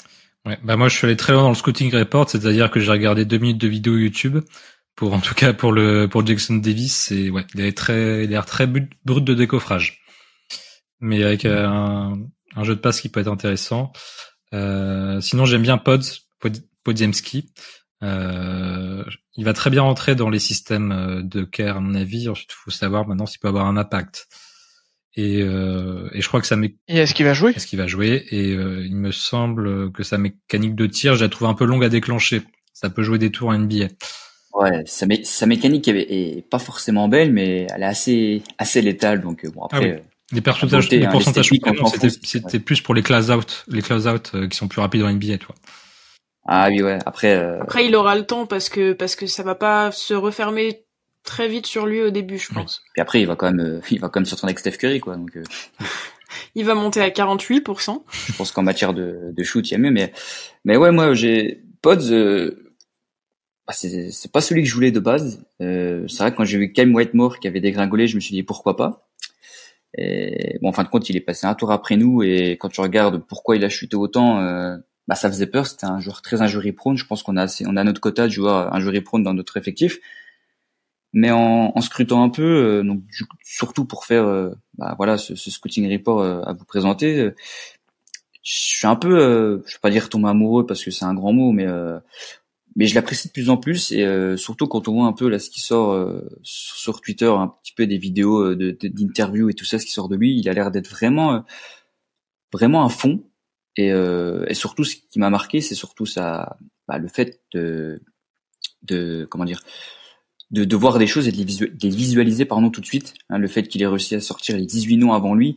Ouais, bah moi je suis allé très loin dans le scouting report, c'est-à-dire que j'ai regardé deux minutes de vidéo YouTube pour en tout cas pour le pour Jackson Davis et ouais, il est très il a très brut de décoffrage. Mais avec un, un, jeu de passe qui peut être intéressant. Euh, sinon j'aime bien Pods Podziemski. Euh, il va très bien rentrer dans les systèmes euh, de care à mon avis. Ensuite, il faut savoir maintenant s'il peut avoir un impact. Et, euh, et je crois que ça Et est-ce qu'il va jouer? Est-ce qu'il va jouer? Et euh, il me semble que sa mécanique de tir, je la trouve un peu longue à déclencher. Ça peut jouer des tours en NBA. Ouais, sa, sa mécanique est, pas forcément belle, mais elle est assez assez létale. Donc euh, bon après. Ah Les pourcentages, les hein, pourcentages c'était plus pour les close out, les close out qui sont plus rapides en NBA, toi. Ah oui ouais. Après. Après il aura le temps parce que parce que ça va pas se refermer très vite sur lui au début, je pense. Et après, il va quand même, euh, il va quand même sortir avec Steph Curry, quoi. Donc, euh. il va monter à 48%. Je pense qu'en matière de, de shoot, il y a mieux, mais, mais ouais, moi, j'ai Pods. Euh, bah, c'est, pas celui que je voulais de base. Euh, c'est vrai que quand j'ai vu Kyle Whitemore qui avait dégringolé, je me suis dit pourquoi pas? Et bon, en fin de compte, il est passé un tour après nous, et quand tu regardes pourquoi il a chuté autant, euh, bah ça faisait peur. C'était un joueur très injury prone. Je pense qu'on a assez, on a notre quota de joueurs injury prone dans notre effectif mais en, en scrutant un peu, euh, donc surtout pour faire euh, bah, voilà ce, ce, scouting report euh, à vous présenter, je suis un peu, je vais pas dire tomber amoureux parce que c'est un grand mot, mais mais je l'apprécie de plus en plus et surtout quand on voit un peu là ce qui sort sur Twitter, un petit peu des vidéos d'interviews de, et tout ça, ce qui sort de lui, il a l'air d'être vraiment vraiment à fond et, et surtout ce qui m'a marqué, c'est surtout ça, bah, le fait de de comment dire de, de voir des choses et de les, visualiser pardon tout de suite. Hein, le fait qu'il ait réussi à sortir les 18 noms avant lui,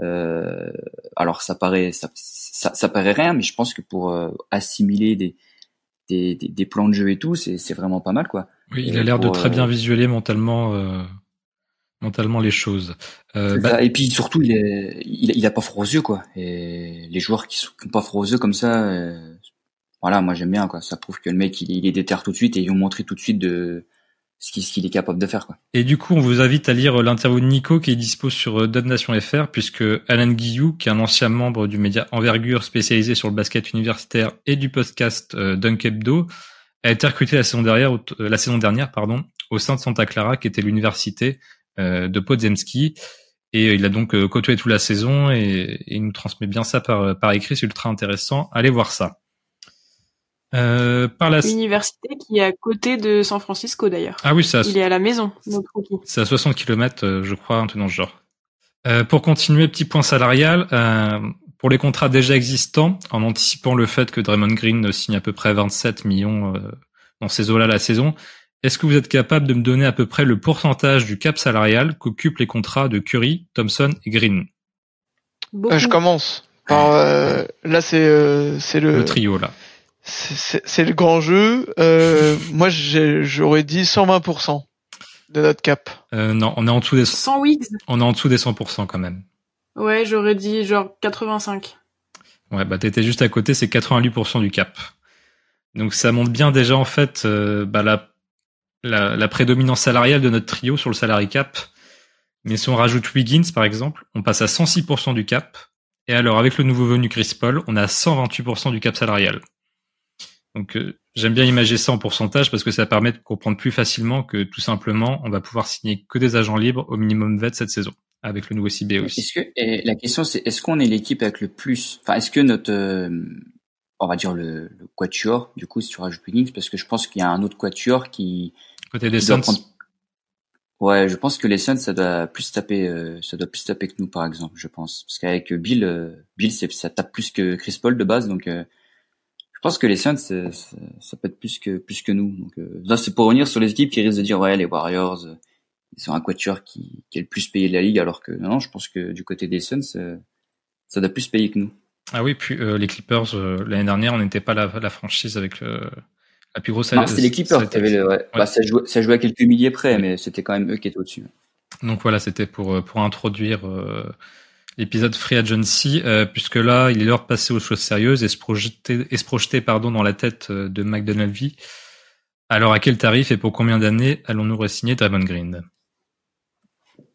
euh, alors ça paraît ça, ça, paraît rien, mais je pense que pour euh, assimiler des, des, des, plans de jeu et tout, c'est, c'est vraiment pas mal quoi. Oui, il a l'air de très bien euh, visualiser mentalement euh, mentalement les choses. Bah et puis surtout, il, est, il, a pas froid aux yeux quoi. Et les joueurs qui sont pas froid aux yeux comme ça, voilà, moi j'aime bien quoi. Ça prouve que le mec il, il est déter tout de suite et ils ont montré tout de suite de ce qu'il est capable de faire. Quoi. Et du coup, on vous invite à lire l'interview de Nico qui est dispo sur euh, Dubnation FR, puisque Alan Guillou, qui est un ancien membre du média Envergure spécialisé sur le basket universitaire et du podcast euh, Dunk a été recruté la saison dernière, euh, la saison dernière pardon, au sein de Santa Clara, qui était l'université de Podzemski. Et il a donc côtoyé toute la saison et, il nous transmet bien ça par écrit, c'est ultra intéressant. Allez voir ça. Euh, par la université qui est à côté de San Francisco d'ailleurs. Ah oui, ça. Il est à la maison. C'est à 60 km, je crois, un truc dans ce genre. Euh, pour continuer, petit point salarial. Euh, pour les contrats déjà existants, en anticipant le fait que Draymond Green signe à peu près 27 millions euh, dans ces eaux-là la saison, Est-ce que vous êtes capable de me donner à peu près le pourcentage du cap salarial qu'occupent les contrats de Curry, Thompson et Green? Euh, je commence. Par, euh, là, c'est euh, c'est le, Le trio là. C'est c'est le grand jeu. Euh, moi, j'ai- j'aurais dit 120% de notre cap. Euh, non, on est en dessous des, 100 Wigs on est en dessous des 100% quand même. Ouais, j'aurais dit genre 85. Ouais, bah t'étais juste à côté, c'est 88% du cap. Donc ça montre bien déjà en fait euh, bah, la, la, la prédominance salariale de notre trio sur le salary cap. Mais si on rajoute Wiggins par exemple, on passe à 106% du cap. Et alors avec le nouveau venu Chris Paul, on a 128% du cap salarial. Donc euh, j'aime bien imaginer ça en pourcentage parce que ça permet de comprendre plus facilement que tout simplement on va pouvoir signer que des agents libres au minimum vet cette saison avec le nouveau CBA aussi. Est-ce que et la question c'est est-ce qu'on est l'équipe avec le plus enfin est-ce que notre euh, on va dire le, le quatuor du coup si tu rajoutes Wiggins parce que je pense qu'il y a un autre quatuor qui, Côté des Suns, prendre Ouais, je pense que les Suns ça doit plus taper euh, ça doit plus taper que nous par exemple, je pense parce qu'avec Bill euh, Bill c'est ça tape plus que Chris Paul de base donc euh, pense que les Suns c'est- c'est- ça peut être plus que plus que nous donc euh, là c'est pour revenir sur les équipes qui risquent de dire ouais les Warriors euh, ils sont un quatuor qui, qui est le plus payé de la ligue alors que non, je pense que du côté des Suns euh, ça doit plus payer que nous. Ah oui, puis les Clippers l'année dernière, on n'était pas la, la franchise avec le, la plus grosse. Non, c'était les Clippers qui avaient le, ouais. Bah, ça jouait, ça jouait à quelques milliers près, mais c'était quand même eux qui étaient au-dessus. Donc voilà, c'était pour pour introduire l'épisode Free Agency, euh, puisque là, il est l'heure de passer aux choses sérieuses et se projeter et se projeter pardon dans la tête euh, de McDonald's. Alors à quel tarif et pour combien d'années allons-nous re-signer Draymond Green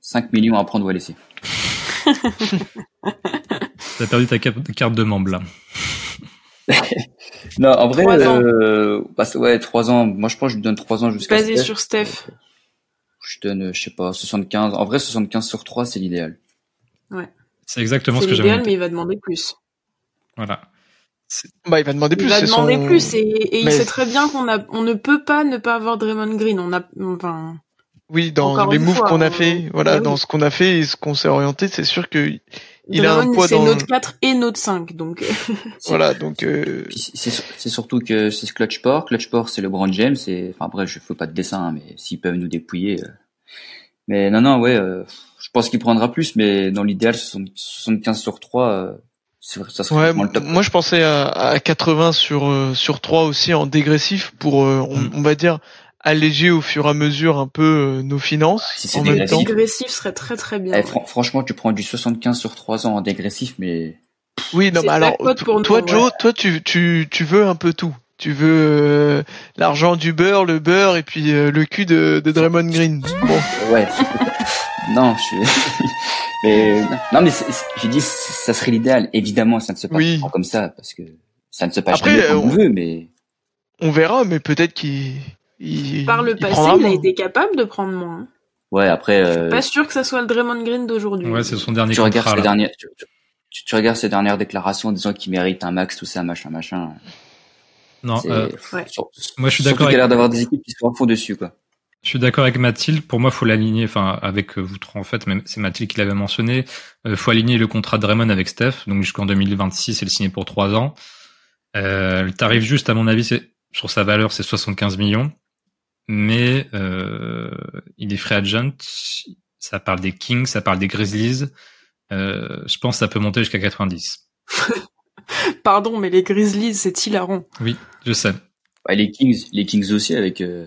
5 millions à prendre ou à laisser. T'as perdu ta carte de membre là. Non, en vrai, Trois ans. euh, bah, ouais, 3 ans. Moi, je pense que je lui donne 3 ans jusqu'à Basé Steph. sur Steph. Je donne, je sais pas, 75. En vrai, 75 sur 3, c'est l'idéal. C'est exactement ce C'est que j'avais l'idéal, mais il va demander plus. Voilà. Bah, il va demander plus. il va c'est demander son- plus et, et il sait très bien qu'on a, on ne peut pas ne pas avoir Draymond Green. On a, enfin, Oui, dans Encore les moves qu'on a fait, voilà, Bah oui. dans ce qu'on a fait et ce qu'on s'est orienté, c'est sûr que il a un Draymond, poids c'est dans. notre 4 et notre 5, donc. C'est- Voilà, donc euh, C'est sur- c'est surtout que c'est ce Clutch Port. Clutch Port, c'est le Brand James. Et, enfin, après, je fais pas de dessin, hein, mais s'ils peuvent nous dépouiller. euh. Mais non, non, ouais, euh, pense qu'il prendra plus, mais dans l'idéal, 60 75 sur 3, euh, c'est vrai, ça serait ouais, vraiment le top. moi je pensais à, à 80 sur euh, sur 3 aussi en dégressif pour, euh, on, Mm. on va dire, alléger au fur et à mesure un peu euh, nos finances Si c'est en même dégressif. temps. Agressif serait très très bien. Eh, fran- franchement, tu prends du 75 sur 3 ans en dégressif, mais Oui, non, mais alors, nous, toi, Joe, ouais. toi, tu, tu, tu veux un peu tout. Tu veux euh, l'argent du beurre, le beurre et puis euh, le cul de, de Draymond Green. Bon, ouais. non, je suis. mais non, mais j'ai dit ça serait l'idéal. Évidemment, ça ne se passe Oui. pas comme ça parce que ça ne se passe Après, jamais comme on veut, mais on verra, mais peut-être qu'il il, Par le il passé, il a été capable de prendre moins. hein. ouais. Après, euh, Pas sûr que ça soit le Draymond Green d'aujourd'hui. Ouais, c'est son dernier tu regardes ses dernières, tu, tu- tu regardes ses dernières déclarations en disant qu'il mérite un max, tout ça, machin, machin. Non, euh, Ouais. moi je suis d'accord a avec l'air d'avoir des équipes qui sont à fond dessus, quoi. Je suis d'accord avec Mathilde. Pour moi, faut l'aligner. Enfin, avec euh, vous trois en fait, même c'est Mathilde qui l'avait mentionné. Euh, faut aligner le contrat de Draymond avec Steph. Donc jusqu'en 2026, et le signer pour trois ans. Euh, le tarif juste, à mon avis, c'est sur sa valeur, c'est 75 millions. Mais euh, il est free agent. Ça parle des Kings, ça parle des Grizzlies. Euh, je pense que ça peut monter jusqu'à 90. Pardon, mais les Grizzlies, c'est hilarant. Oui, je sais. Ouais, les Kings, les Kings aussi avec euh,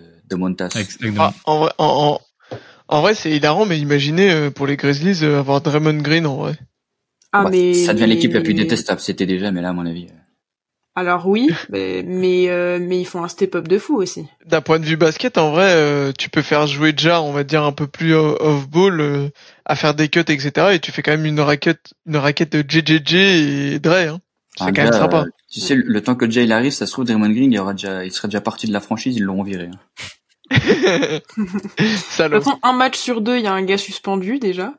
avec- Ah, en vrai, en, en, en vrai, c'est hilarant, mais imaginez euh, pour les Grizzlies euh, avoir Draymond Green en vrai. Ah, Bah, mais. ça devient l'équipe la plus détestable. C'était déjà, mais là, à mon avis. euh, Alors oui, mais, mais, euh, mais ils font un step-up de fou aussi. D'un point de vue basket, en vrai, euh, tu peux faire jouer déjà, on va dire un peu plus off-ball, euh, à faire des cuts, etc. Et tu fais quand même une raquette, une raquette de JJJ et Dre. Hein. C'est quand même sympa. euh, Tu sais, le temps que Jay il arrive, ça se trouve, Draymond Green, il, aura déjà, il serait déjà parti de la franchise, ils l'auront viré. hein. De toute façon, un match sur deux, il y a un gars suspendu déjà.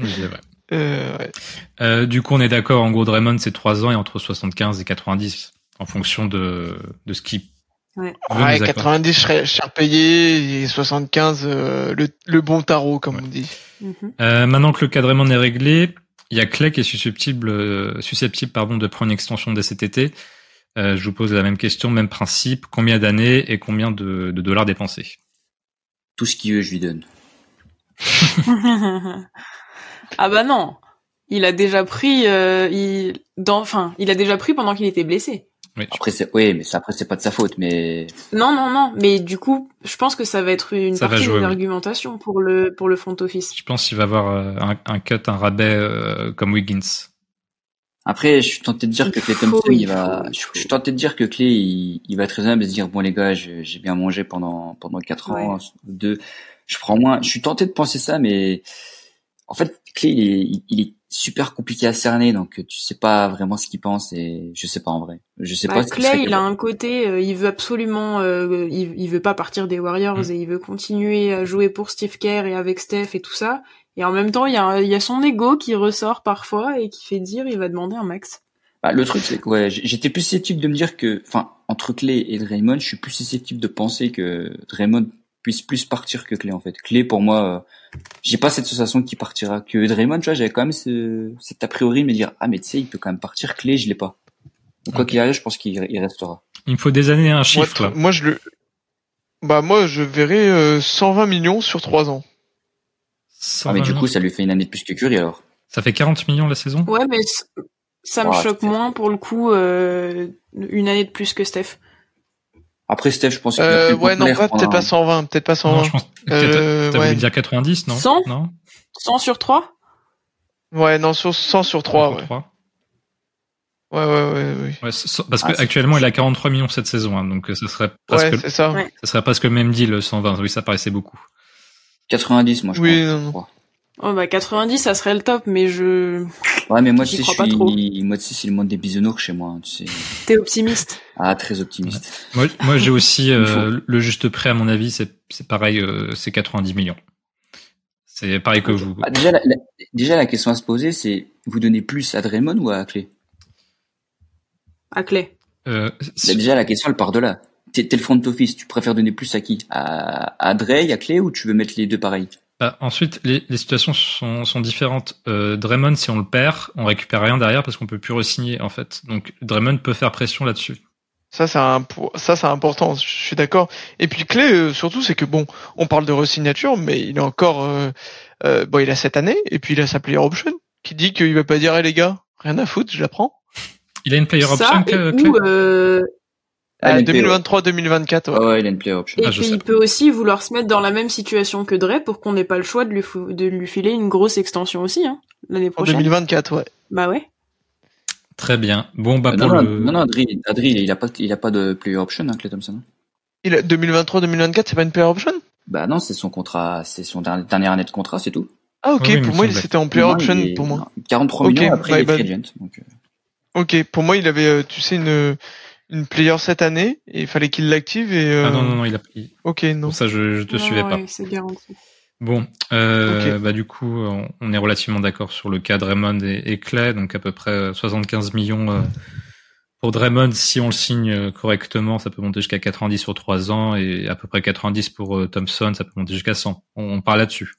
C'est vrai. Euh, ouais. Euh, du coup, on est d'accord. En gros, Draymond, c'est 3 ans et entre 75 et 90 en fonction de, de ce qui Ouais. Ouais, nous accorder. 90 cher, cher payé et 75 euh, le, le bon tarot, comme Ouais. on dit. Euh, maintenant que le cas de Draymond est réglé, il y a Clay qui est susceptible, euh, susceptible pardon, de prendre une extension dès cet été. Euh, je vous pose la même question, même principe. Combien d'années et combien de, de dollars dépensés? Tout ce qu'il veut, je lui donne. ah bah non, il a déjà pris, euh, il, dans, enfin, il a déjà pris pendant qu'il était blessé. Oui, Après, c'est, oui, mais ça, après, c'est pas de sa faute, mais Non, non, non, mais du coup, je pense que ça va être une Ça partie jouer, de oui. l'argumentation pour le pour le front office. je pense qu'il va avoir euh, un, un cut, un rabais euh, comme Wiggins. après, je suis tenté de dire que Clay faut, Thompson, il il va, je, suis tenté de dire que Clay, il, il va être raisonnable et se dire, bon, les gars, j'ai bien mangé pendant, pendant quatre ans, deux, je prends moins, je suis tenté de penser ça, mais, en fait, Clay, il est, il est super compliqué à cerner, donc tu sais pas vraiment ce qu'il pense et je sais pas en vrai. Je sais Bah, pas Clay, il a un côté, euh, il veut absolument, euh, il, il veut pas partir des Warriors Mm. et il veut continuer à jouer pour Steve Kerr et avec Steph et tout ça. Et en même temps, il y a, il y a son ego qui ressort parfois et qui fait dire, il va demander un max. Bah, le truc, c'est que ouais, j'étais plus susceptible de me dire que, enfin, entre Clay et Draymond, je suis plus susceptible de penser que Draymond puisse plus partir que Clay, en fait. Clay, pour moi, euh, j'ai pas cette sensation qu'il partira. Que Draymond, tu vois, j'avais quand même ce, cet a priori de me dire, ah, mais tu sais, il peut quand même partir. Clay, je l'ai pas. Donc, quoi qu'il arrive, je pense qu'il il restera. Il me faut des années, un Moi, chiffre là. moi, je le, bah moi je verrais euh, 120 millions sur 3 ans. Ah, mais 120 du millions. coup, ça lui fait une année de plus que Curry, alors. ça fait 40 millions la saison? Ouais, mais ça me choque moins pour le coup, euh, une année de plus que Steph. Après, Steph, je pense est Euh, ouais, non, pas- peut-être pas un- 120, peut-être pas Non, 120. je pense que Euh, t'as ouais. voulu dire 90, non 100? Non 100 sur 3 Ouais, non, sur 100 sur 3, Sur ouais. trois. Ouais, ouais, ouais, ouais. Ouais, parce Ah, que c'est- actuellement il a 43 millions cette saison, hein, donc euh, ça serait presque, Ouais, c'est ça. Ouais. ça serait presque le même deal 120. Oui, ça paraissait beaucoup. 90, moi, je Oui, pense. non, non. Oh bah 90, ça serait le top, mais je... Ouais, mais moi, tu sais, je suis, moi, tu sais, c'est le monde des bisounours chez moi, hein, tu sais. T'es optimiste. Ah, très optimiste. Moi, moi j'ai aussi euh, le juste prêt à mon avis, c'est c'est pareil, euh, c'est 90 millions. C'est pareil que vous. Ah, déjà, la, la- déjà, la question à se poser, c'est vous donnez plus à Draymond ou à Clay? À Clay. Euh, Bah, Déjà, la question, elle part de là. T'es le front office, tu préfères donner plus à qui? À, à Dre, à Clay, ou tu veux mettre les deux pareils? Bah, ensuite, les, les situations sont, sont différentes. Euh, Draymond, si on le perd, on récupère rien derrière parce qu'on peut plus re-signer en fait. Donc Draymond peut faire pression là-dessus. Ça, c'est ça, c'est important. Je suis d'accord. Et puis clé, euh, surtout, c'est que bon, on parle de resignature, mais il est encore, euh, euh, bon, il a cette année, et puis il a sa player option, qui dit qu'il va pas dire, eh les gars, rien à foutre, je la prends. Il a une player ça, option, et euh, Ah, Euh, il a une 2023-2024, ouais. Ouais, ouais, il a une player option. et Ah, puis il peut aussi vouloir se mettre dans la même situation que Dre pour qu'on n'ait pas le choix de lui, fou- de lui filer une grosse extension aussi, hein, l'année En prochaine. 2024, ouais. Bah ouais. Très bien. Bon bah Euh, non, pour non, le. non, non, Adri, Adri, il a pas, il a pas de player option, hein, Clay Thompson. Il a 2023-2024, c'est pas une player option? Bah non, c'est son contrat, c'est son dernier, dernière année de contrat, c'est tout. Ah, ok, Oui, pour moi, c'était en player option est- pour moi. non, 43 Ok, millions, après my il est bad. free agent. Donc, euh, Ok, pour moi, il avait, euh, tu sais, une, une player cette année, et il fallait qu'il l'active, et, euh, Ah non non non, il a. il- ok, non. Pour ça, je, je te Non, suivais pas. c'est garanti. Bon, euh, bah du coup, on, est relativement d'accord sur le cas Draymond et, et Clay, donc à peu près euh, 75 millions euh, pour Draymond. Si on le signe euh, correctement, ça peut monter jusqu'à 90 sur 3 ans et à peu près 90 pour euh, Thompson, ça peut monter jusqu'à 100. On, on parle là-dessus.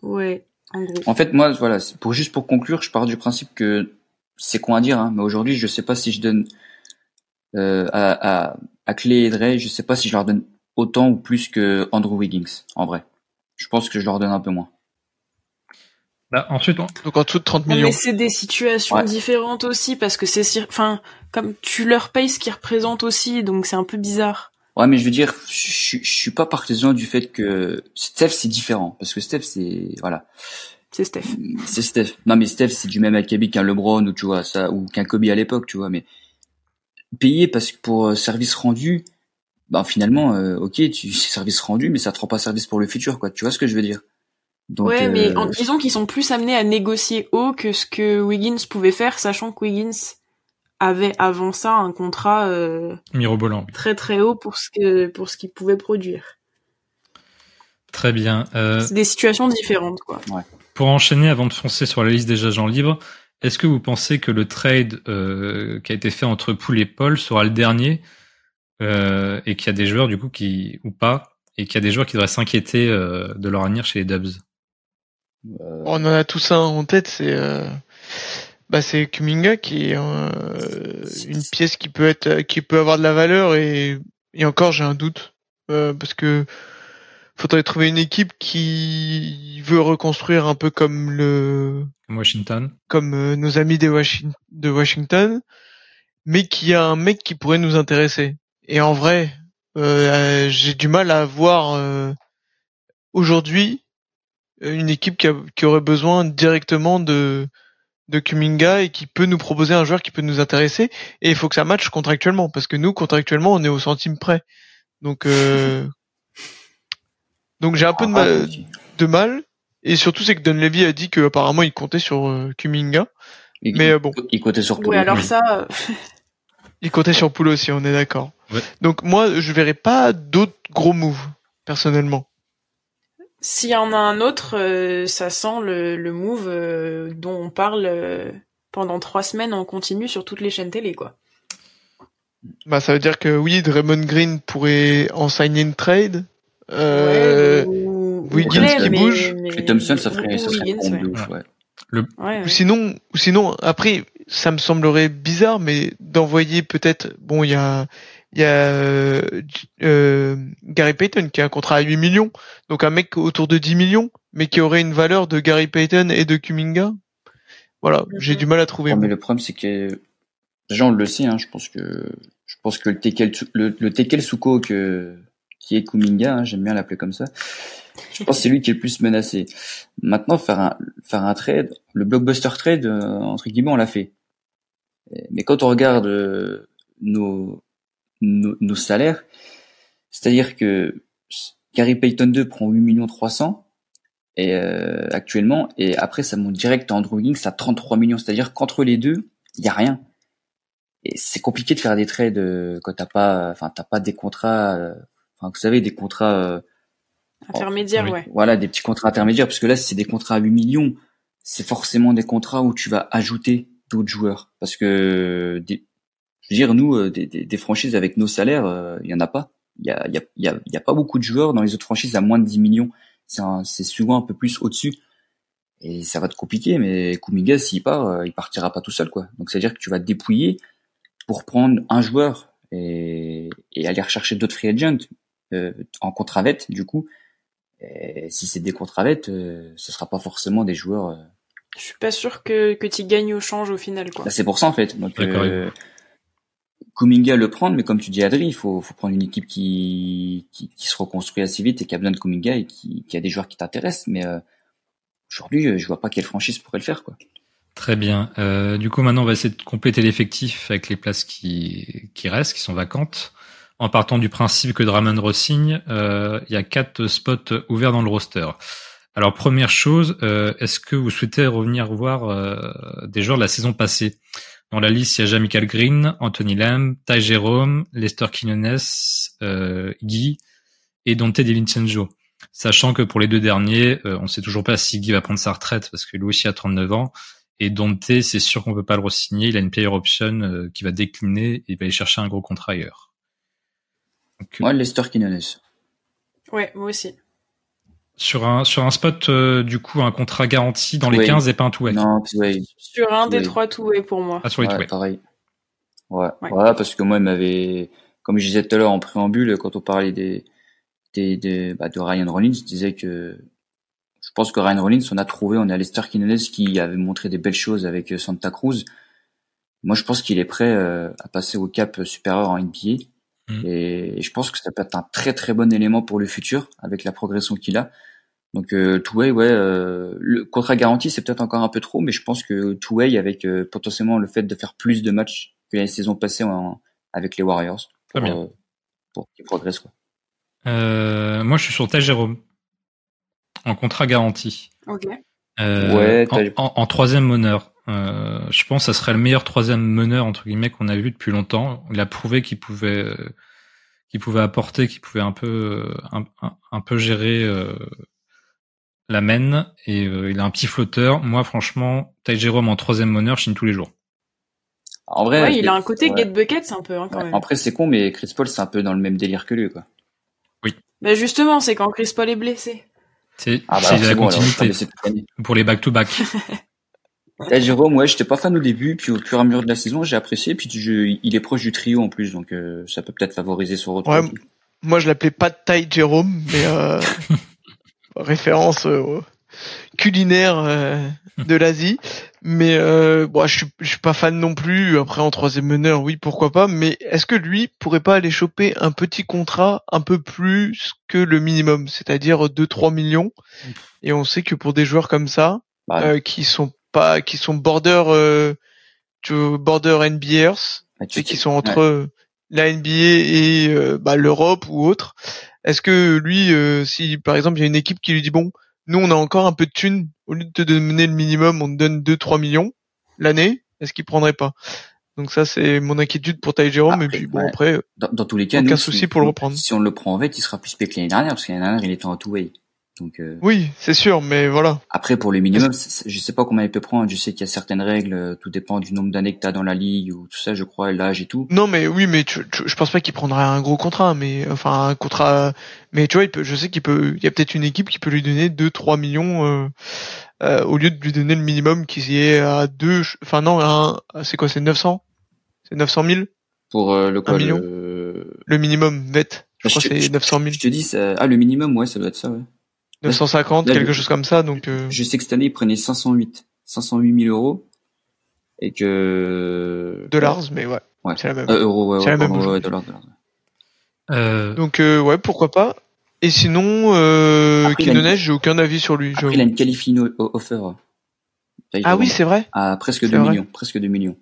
Ouais, en gros. En fait, moi, voilà, pour juste pour conclure, je pars du principe que c'est con à dire, hein, mais aujourd'hui, je sais pas si je donne euh, à, à, à Clay et Dre, je sais pas si je leur donne autant ou plus que Andrew Wiggins, en vrai. Je pense que je leur donne un peu moins. Bah, ensuite, on- Donc en dessous de 30 Non, millions. mais c'est des situations Ouais. différentes aussi parce que c'est, enfin, comme tu leur payes ce qu'ils représentent aussi, donc c'est un peu bizarre. Ouais, mais je veux dire, je, je, je suis pas partisan du fait que Steph c'est différent, parce que Steph c'est voilà, C'est Steph. c'est Steph. Non mais Steph c'est du même acabit qu'un LeBron ou tu vois ça ou qu'un Kobe à l'époque, tu vois. Mais payer parce que pour euh, service rendu, ben finalement, euh, ok, tu c'est service rendu, mais ça te rend pas service pour le futur, quoi. Tu vois ce que je veux dire? Donc, ouais, mais euh, en- disons qu'ils sont plus amenés à négocier haut que ce que Wiggins pouvait faire, sachant que Wiggins avait avant ça un contrat euh, mirobolant. très très haut pour ce que pour ce qu'il pouvait produire. Très bien. Euh, C'est des situations différentes, quoi. Pour enchaîner, avant de foncer sur la liste des agents libres, est-ce que vous pensez que le trade euh, qui a été fait entre Poul et Paul sera le dernier euh, et qu'il y a des joueurs du coup qui ou pas et qu'il y a des joueurs qui devraient s'inquiéter euh, de leur avenir chez les Dubs? On en a tous un en tête, c'est, euh, bah c'est Kuminga qui est une pièce qui peut être qui peut avoir de la valeur et et encore j'ai un doute parce que faudrait trouver une équipe qui veut reconstruire un peu comme le Washington, comme euh, nos amis de, Washington, mais qui a un mec qui pourrait nous intéresser. Et en vrai, euh, j'ai du mal à voir euh, aujourd'hui une équipe qui, qui, aurait besoin directement de de Kuminga et qui peut nous proposer un joueur qui peut nous intéresser. Et il faut que ça matche contractuellement, parce que nous contractuellement on est au centime près. Donc euh, donc j'ai un peu de, ah, mal, de mal. Et surtout, c'est que Don Levy a dit qu'apparemment il comptait sur euh, Kuminga. mais euh, bon. Il comptait sur Poul. Oui, alors ça. Euh, il comptait sur Poul aussi, on est d'accord. Donc moi, je verrais pas d'autres gros moves, personnellement. S'il y en a un autre, ça sent le, le move dont on parle pendant trois semaines en continu sur toutes les chaînes télé, quoi. Bah, ça veut dire que oui, Draymond Green pourrait en signer une trade. Euh, Wiggins qui bouge. Et Thompson, ça ferait, ça serait ouais. ouf, ouais. Le... Ou sinon, ou sinon, après, ça me semblerait bizarre, mais d'envoyer peut-être, bon, il y a, il y a euh, euh, Gary Payton qui a un contrat à 8 millions, donc un mec autour de 10 millions, mais qui aurait une valeur de Gary Payton et de Kuminga. Voilà, j'ai du mal à trouver. mais le problème c'est que déjà on le sait, hein, je pense que je pense que le Tekel le, le Tekel Suko que qui est Kuminga, hein, j'aime bien l'appeler comme ça. Je pense que c'est lui qui est le plus menacé. Maintenant, faire un, faire un trade, le blockbuster trade, euh, entre guillemets, on l'a fait. Mais quand on regarde euh, nos, nos, salaires, c'est-à-dire que Gary Payton 2 prend 8 millions 300 et euh, actuellement et après ça monte direct à Andrew Wiggins à 33 millions c'est-à-dire qu'entre les deux il y a rien et c'est compliqué de faire des trades quand t'as pas enfin t'as pas des contrats enfin, vous savez, des contrats euh, intermédiaires, ouais. Voilà, des petits contrats intermédiaires, parce que là, si c'est des contrats à 8 millions, c'est forcément des contrats où tu vas ajouter d'autres joueurs, parce que des, je veux dire, nous, euh, des, des, des franchises avec nos salaires, euh, il y en a pas. Il y a, y, a, y, a, y a pas beaucoup de joueurs dans les autres franchises à moins de 10 millions. C'est souvent un peu plus au-dessus. Et ça va te compliquer, mais Kumiga, s'il part, il partira pas tout seul, quoi. Donc, c'est-à-dire que tu vas te dépouiller pour prendre un joueur et, et aller rechercher d'autres free agents. Euh, en contravette du coup. Et si c'est des contravettes, euh, ce sera pas forcément des joueurs. Euh, Je suis pas sûr que que tu gagnes au change au final quoi. Bah, c'est pour ça en fait. Donc Kuminga le prendre, mais comme tu dis Adri, il faut, faut prendre une équipe qui, qui, qui, se reconstruit assez vite et qui a besoin de Kuminga et qui, qui a des joueurs qui t'intéressent. Mais euh, aujourd'hui, je vois pas quelle franchise pourrait le faire. quoi. Très bien. Euh, du coup, maintenant, on va essayer de compléter l'effectif avec les places qui, qui restent, qui sont vacantes en partant du principe que Draymond ressigne, euh, il y a quatre spots ouverts dans le roster. Alors première chose, euh, est-ce que vous souhaitez revenir voir euh, des joueurs de la saison passée? Dans la liste, il y a Jamichael Green, Anthony Lamb, Ty Jerome, Lester Quinones, euh, Guy et Dante DiVincenzo. Sachant que pour les deux derniers, on sait toujours pas si Guy va prendre sa retraite parce que lui aussi a 39 ans. Et Dante, c'est sûr qu'on peut pas le re-signer. Il a une player option qui va décliner et il va aller chercher un gros contrat ailleurs. Moi, Lester Quinones. Ouais, moi aussi. Sur un, sur un spot, euh, du coup, un contrat garanti dans les 15 et pas un two-way. Non, two-way. Sur un des trois two-way pour moi. Ah, sur les ouais, pareil. Ouais. Voilà, parce que moi, il m'avait, comme je disais tout à l'heure en préambule, quand on parlait des, des, des bah, de Ryan Rollins, je disais que je pense que Ryan Rollins, on a trouvé, on a Lester Quinones qui avait montré des belles choses avec euh, Santa Cruz. Moi, je pense qu'il est prêt euh, à passer au cap supérieur en NBA. Mm. Et, je pense que ça peut être un très très bon élément pour le futur avec la progression qu'il a. Donc euh, Two-Way, ouais, euh, le contrat garanti c'est peut-être encore un peu trop, mais je pense que Two-Way avec euh, potentiellement le fait de faire plus de matchs que la saison passée avec les Warriors pour, euh, pour qu'ils progressent quoi. Euh, moi je suis sur Jérôme en contrat garanti. Ok. ouais, en, en, troisième meneur. Euh, je pense que ça serait le meilleur troisième meneur entre guillemets qu'on a vu depuis longtemps. Il a prouvé qu'il pouvait, euh, qu'il pouvait apporter, qu'il pouvait un peu, euh, un, peu gérer euh, la main et il a un petit flotteur. Moi, franchement, Ty Jérôme en troisième meneur, je signe tous les jours. En vrai, ouais, il a un côté get bucket, un peu hein, quand même. Après, c'est con, mais Chris Paul, c'est un peu dans le même délire que lui, quoi. Oui. Mais justement, c'est quand Chris Paul est blessé. C'est ah bah la continuité pour les back to back. Là, Jérôme, ouais, j'étais pas fan au début, puis au fur et à mesure de la saison, j'ai apprécié, puis je, il est proche du trio en plus, donc euh, ça peut peut-être favoriser son retour. Ouais, moi, je l'appelais pas de taille Jérôme, mais euh, référence euh, culinaire euh, de l'Asie. Mais euh, bon, je suis, je suis pas fan non plus. Après, en troisième meneur, oui, pourquoi pas. Mais est-ce que lui pourrait pas aller choper un petit contrat un peu plus que le minimum, c'est-à-dire 2-3 millions? Et on sait que pour des joueurs comme ça, Bah, euh, qui sont pas, qui sont border, euh, border NBAers, tu et qui sont entre euh, la NBA et euh, bah, l'Europe ou autre. Est-ce que lui, euh, si par exemple il y a une équipe qui lui dit bon, nous on a encore un peu de thunes, au lieu de te donner le minimum, on te donne 2-3 millions l'année, est-ce qu'il prendrait pas? Donc ça c'est mon inquiétude pour Ty Jerome et puis bon ouais. après Dans, dans tous les cas, Aucun nous, souci si, pour le reprendre. Si on le prend en vête, il sera plus spec que l'année dernière, parce que l'année dernière, il était en two-way. Donc, euh, oui c'est sûr mais voilà après, pour le minimum, c'est- c'est- je sais pas combien il peut prendre. Je sais qu'il y a certaines règles, euh, tout dépend du nombre d'années que tu as dans la ligue ou tout ça, je crois, l'âge et tout. non mais oui mais tu, tu- je pense pas qu'il prendrait un gros contrat mais enfin un contrat mais tu vois il peut je sais qu'il peut il y a peut-être une équipe qui peut lui donner 2-3 millions euh, euh, au lieu de lui donner le minimum qui est à 2 enfin non c'est quoi c'est 900 c'est 900 000 Pour le quoi, Un million le... le minimum vet je Je crois c'est je- 900 000 Je te dis, ça- ah, le minimum, ouais, ça doit être ça, ouais. 950 Là, quelque je- chose comme ça donc euh, Je sais que cette année, il prenait 508, 508 000 euros. Et que... dollars mais ouais, Ouais. c'est la même Euh, euros, ouais, C'est ouais, la même pardon, ouais, aujourd'hui. dollars, dollars. Euh, donc euh, ouais pourquoi pas et sinon euh, a une- j'ai aucun avis sur lui Après, il a une qualifying offer. Ah oui c'est vrai À presque C'est 2 vrai. millions, presque 2 millions.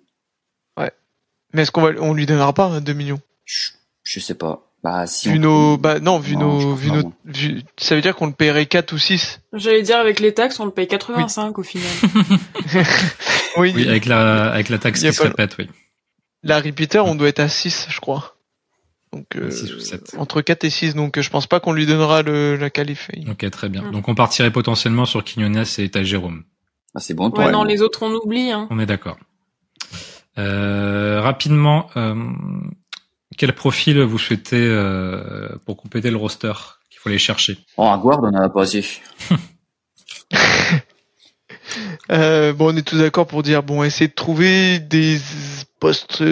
mais est-ce qu'on va on lui donnera pas hein, 2 millions? Je, je sais pas. Bah, si vu on- nos bah non vu Non, nos vu vu- ça veut dire qu'on le paierait 4 ou 6 J'allais dire avec les taxes, on le paye 85 au final. oui, oui, avec la, avec la taxe qui se pas- répète, oui. la repeater on doit être à 6 je crois donc euh, Six ou sept. entre 4 et 6 donc euh, je pense pas qu'on lui donnera le la qualif Ok, très bien. Mm. Donc on partirait potentiellement sur Quinones et ta Jérôme. Bah, c'est bon, Ouais, toi. non, les autres on oublie. Hein. On est d'accord. Euh, rapidement, euh, quel profil vous souhaitez euh, pour compléter le roster qu'il faut aller chercher? Oh, un guard, on en a pas assez. Euh, bon, on est tous d'accord pour dire, bon, essayer de trouver des postes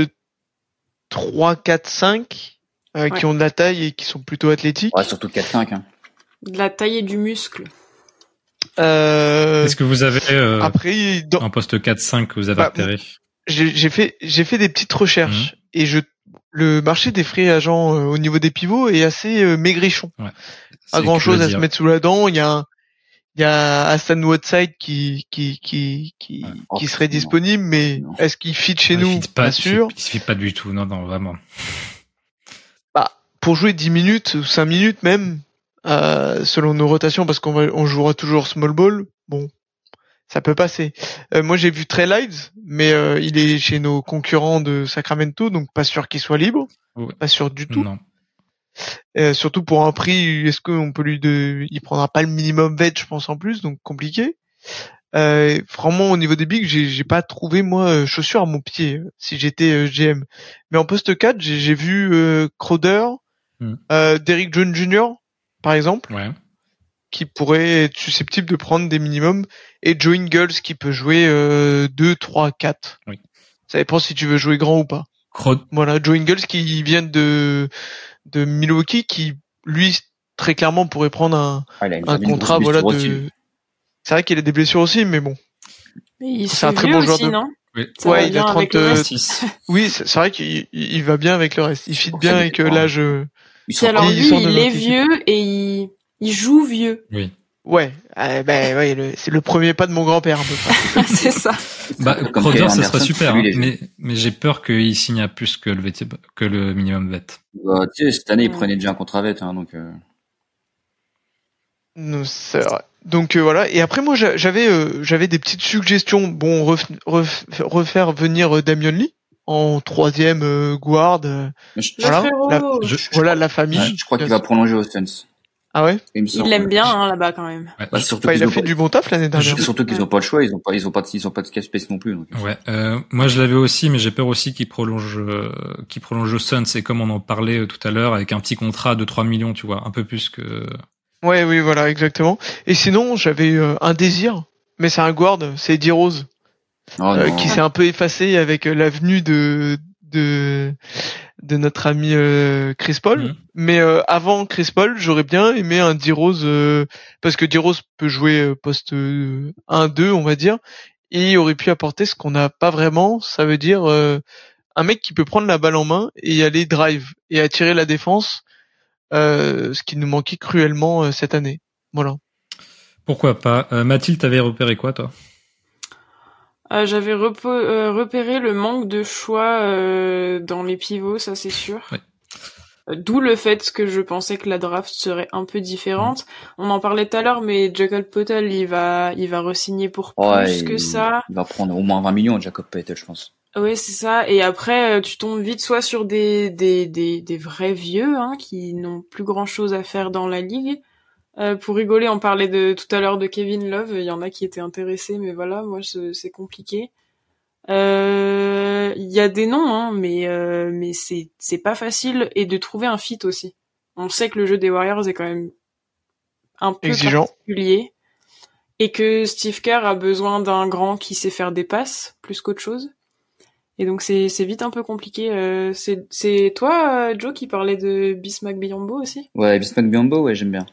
3, 4, 5 euh, qui Ouais. ont de la taille et qui sont plutôt athlétiques. Ouais, surtout 4-5. Hein. De la taille et du muscle. Euh, Est-ce que vous avez euh, après, dans- un poste 4-5 que vous avez Bah, repéré? j'ai fait, j'ai fait des petites recherches Mhm. et je, le marché des free agents euh, au niveau des pivots est assez euh, maigrichon. Pas C'est grand chose à se mettre sous la dent. Il y a, un- il y a Aston Whiteside qui, qui, qui, qui, Ouais. Oh, qui serait disponible, mais est-ce qu'il fit chez Ouais, nous? il fit pas, Pas il sûr. fit- Il fit pas du tout, non, non, vraiment. bah, pour jouer 10 minutes ou 5 minutes même, euh, selon nos rotations, parce qu'on va, on jouera toujours small ball, bon, ça peut passer. Euh, moi, j'ai vu Trey mais euh, il est chez nos concurrents de Sacramento, donc pas sûr qu'il soit libre, Ouais. pas sûr du tout. Non. Euh, surtout pour un prix, est-ce qu'on peut lui de, il prendra pas le minimum vet, je pense en plus, donc compliqué. Euh, vraiment au niveau des bigs, j'ai pas trouvé moi euh, chaussure à mon pied euh, si j'étais GM. Mais en poste 4, j'ai vu euh, Crowder, euh, Derrick Jones Jr. par exemple, Ouais. Qui pourrait être susceptible de prendre des minimums, et Joe Ingles qui peut jouer euh, 2, 3, 4. Oui. Ça dépend si tu veux jouer grand ou pas. Voilà, Joe Ingles qui vient de de Milwaukee, qui lui très clairement pourrait prendre un, Ah, un contrat voilà de. C'est vrai qu'il a des blessures aussi, mais bon. C'est un très bon joueur aussi, de- non? Oui. Ouais, il a bien avec le 30, reste. 6. Oui, c'est vrai qu'il il- il va bien avec le reste. Il fit pour bien avec euh, l'âge. euh, Puis sont alors lui, il est vieux et il, il joue vieux. Oui. Ouais, euh, ben ouais, c'est le premier pas de mon grand-père un peu. près. c'est ça. Bah, Crowder, Kevin ça serait super, hein, mais, mais j'ai peur qu'il signe à plus que le, VT que le minimum vet. Bah, tu sais, cette année, il prenait déjà un contrat vet, hein, donc. Euh... Non, c'est vrai. Donc euh, voilà. Et après moi j'a- j'avais euh, j'avais des petites suggestions. Bon, ref- ref- refaire venir euh, Damien Lee en troisième euh, guard. euh, je, Voilà, frérot. Je- voilà la famille. ouais, je crois qu'il va prolonger aux Suns. Ah ouais? Il, me Il semble. l'aime bien hein, là-bas quand même. Ouais, Bah, surtout Enfin, il qu'ils a ont fait pas- du bon taf l'année dernière. Surtout qu'ils ont pas le choix, ils ont pas, ils ont pas, de- ils ont pas de cap space non plus. donc. Ouais, euh, moi je l'avais aussi, mais j'ai peur aussi qu'il prolonge, euh, qu'il prolonge au Suns. Et comme on en parlait euh, tout à l'heure, avec un petit contrat de 3 millions, tu vois, un peu plus que. Ouais, oui, voilà, exactement. Et sinon, j'avais euh, un désir, mais c'est un guard, c'est Eddie Rose. Oh, euh, qui s'est un peu effacé avec euh, l'avenue de de de notre ami euh, Chris Paul. Mhm. Mais euh, avant Chris Paul, j'aurais bien aimé un D-Rose euh, parce que D-Rose peut jouer euh, poste euh, 1-2, on va dire, et il aurait pu apporter ce qu'on n'a pas vraiment. Ça veut dire euh, un mec qui peut prendre la balle en main et aller drive et attirer la défense, euh, ce qui nous manquait cruellement euh, cette année. Voilà. Pourquoi pas Euh, Mathilde, t'avais repéré quoi, toi? Euh, J'avais euh, repéré le manque de choix euh, dans les pivots, ça c'est sûr. Ouais. Euh, D'où le fait que je pensais que la draft serait un peu différente. On en parlait tout à l'heure, mais Jacob Potel, il va, il va re-signer pour plus que il, ça. il va prendre au moins 20 millions, Jacob Paytel, je pense. Ouais, c'est ça. Et après, euh, tu tombes vite soit sur des, des, des, des vrais vieux hein, qui n'ont plus grand-chose à faire dans la ligue. Euh, pour rigoler, on parlait de tout à l'heure de Kevin Love. Il y en a qui étaient intéressés, mais voilà, moi c'est compliqué. Euh, Il y a des noms, hein, mais euh, mais c'est c'est pas facile et de trouver un fit aussi. On sait que le jeu des Warriors est quand même un peu Exigeant. particulier et que Steve Kerr a besoin d'un grand qui sait faire des passes plus qu'autre chose. Et donc c'est c'est vite un peu compliqué. Euh, c'est c'est toi euh, Joe qui parlait de Bismack Biombo aussi? Ouais, Bismack Biombo, ouais, j'aime bien.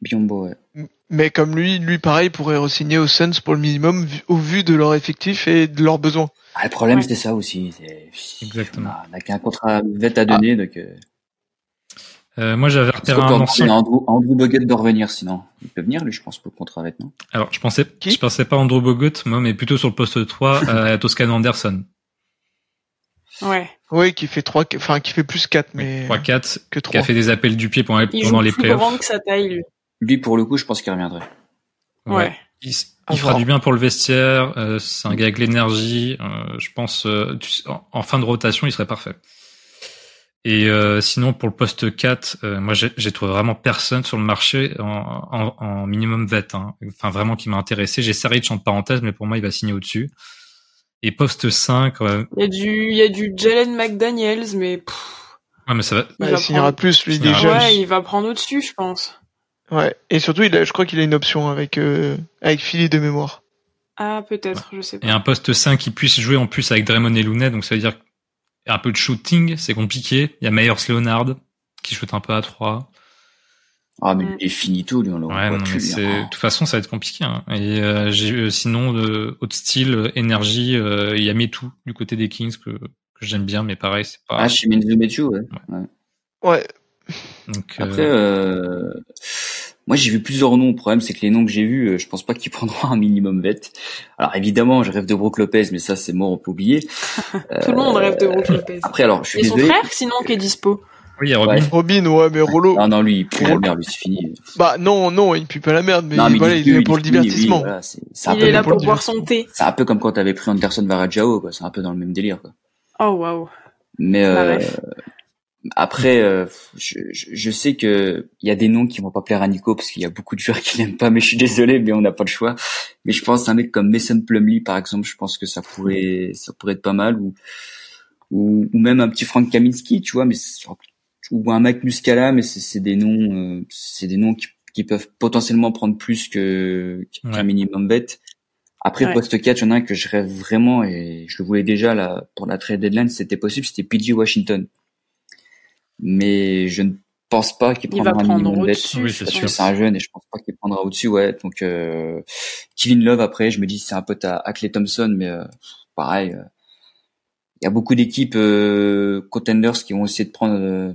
Biombo, ouais. Mais comme lui, lui pareil pourrait re-signer aux Suns pour le minimum au vu de leur effectif et de leurs besoins. Ah, le problème, Ouais. c'était ça aussi. Exactement. On a- qu'un contrat vet à donner, donc. Euh, Euh, Moi, j'avais repéré un ancien. Andrew, Andrew Bogut doit revenir, sinon. Il peut venir, lui, je pense, pour le contrat vet, non? Alors, je pensais, Qui? je pensais pas Andrew Bogut, moi, mais plutôt sur le poste 3, euh, Toscan Anderson. Ouais. Oui, qui fait trois, enfin qui fait plus 4 mais 3-4, que qui a 3. fait des appels du pied pendant les, Il pendant joue les plus playoffs. grand que sa taille lui. Lui, pour le coup, je pense qu'il reviendrait. Ouais. Il, fera du bien pour le vestiaire. euh, c'est un gars avec l'énergie. euh, je pense, euh, tu sais, en, en fin de rotation, il serait parfait. Et euh, sinon, pour le poste 4, euh, moi, j'ai trouvé vraiment personne sur le marché en, en, en minimum vet. Hein. Enfin, vraiment qui m'a intéressé. J'ai Saric en parenthèse, mais pour moi, il va signer au-dessus. Et poste 5, euh, Il y a du il y a du Jalen McDaniels mais pff, ouais, mais ça va. il va signera prendre... plus lui jeunes. Ouais, il va prendre au-dessus, je pense. Ouais. Et surtout, il a, je crois qu'il a une option avec euh, avec Philly de mémoire. Ah, peut-être, je sais Et pas. un poste 5 qui puisse jouer en plus avec Draymond et Looney, donc ça veut dire un peu de shooting, c'est compliqué. Il y a Myers Leonard qui shoot un peu à 3. Ah, mais il est fini tout, lui, on le Ouais, hein. de toute façon, ça va être compliqué. Hein. Et euh, euh, sinon de haute style, euh, énergie, euh, il y a Metou du côté des Kings que, que j'aime bien, mais pareil, c'est pas. Ah, chez Menzo Metsu, ouais. Ouais. Donc, euh, Après, euh, moi j'ai vu plusieurs noms. Le problème c'est que les noms que j'ai vus, euh, je pense pas qu'ils prendront un minimum vet. Alors évidemment, je rêve de Brook Lopez, mais ça c'est mort, on peut oublier. Tout le monde rêve de Brook Lopez. Après, alors je suis Et son désolé. frère, sinon, qui est dispo. oui, il y a Robin. Ouais. Robin, ouais, mais Rolo. Non, non, lui, il pue la merde, lui, c'est fini. Bah non, non, il pue pas la merde, mais, non, mais voilà, dit il est pour le oui, divertissement. voilà, c'est c'est un Il peu est là pour boire son thé. C'est un peu comme quand t'avais pris Anderson Varejao, quoi. C'est un peu dans le même délire, quoi. Oh, waouh. Mais euh. Après, euh, je, je, je sais que il y a des noms qui vont pas plaire à Nico parce qu'il y a beaucoup de joueurs qui l'aiment pas. Mais je suis désolé, mais on n'a pas le choix. Mais je pense à un mec comme Mason Plumlee, par exemple. Je pense que ça pourrait, ça pourrait être pas mal ou ou, ou même un petit Frank Kaminski, tu vois. Mais c'est- ou un Mike Muscala, mais c'est c'est des noms, euh, c'est des noms qui, qui peuvent potentiellement prendre plus que qu'un Ouais. minimum vet. Après, Ouais. poste 4, il y en a un que je rêve vraiment et je le voulais déjà là pour la trade deadline, c'était possible, c'était PG Washington. Mais je ne pense pas qu'il Il va prendra un prendre minimum au-dessus. Oui, parce sûr. que c'est un jeune et je pense pas qu'il prendra au-dessus, ouais. Donc euh, Kevin Love après, je me dis c'est un pote à, à Clay Thompson, mais euh, pareil. euh, Il y a beaucoup d'équipes euh, contenders qui vont essayer de prendre euh,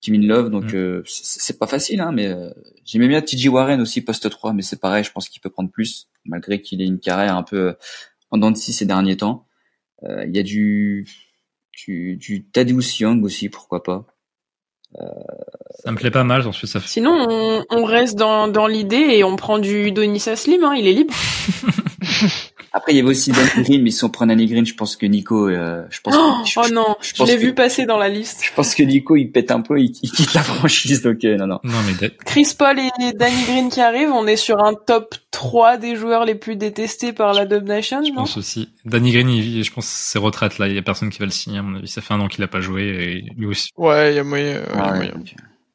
Kevin Love, donc Mm. euh, c'est pas facile, hein, mais euh, j'aimais bien TJ Warren aussi poste 3, mais c'est pareil, je pense qu'il peut prendre plus, malgré qu'il ait une carrière un peu euh, en dents de scie ces derniers temps. Euh, Il y a du du, du Thaddeus Young aussi, pourquoi pas. Ça me plaît pas mal, ensuite ça fait. Sinon, on, on reste dans, dans l'idée et on prend du Donissa Slim, hein, il est libre. Après, il y avait aussi Danny Green, mais si on prend Danny Green, je pense que Nico, euh, je pense, Oh, que, je, oh non, je l'ai vu passer dans la liste. je pense que Nico, il pète un peu, il, il quitte la franchise, donc euh, non, non. Non, mais Chris Paul et Danny Green qui arrivent, on est sur un top 3 des joueurs les plus détestés par la Dub Nation, je non? pense aussi. Danny Green, il- je pense que c'est retraite là. Il y a personne qui va le signer, à mon avis. Ça fait un an qu'il a pas joué et lui aussi. Ouais, il y a moyen. ouais, il y a Ah ouais,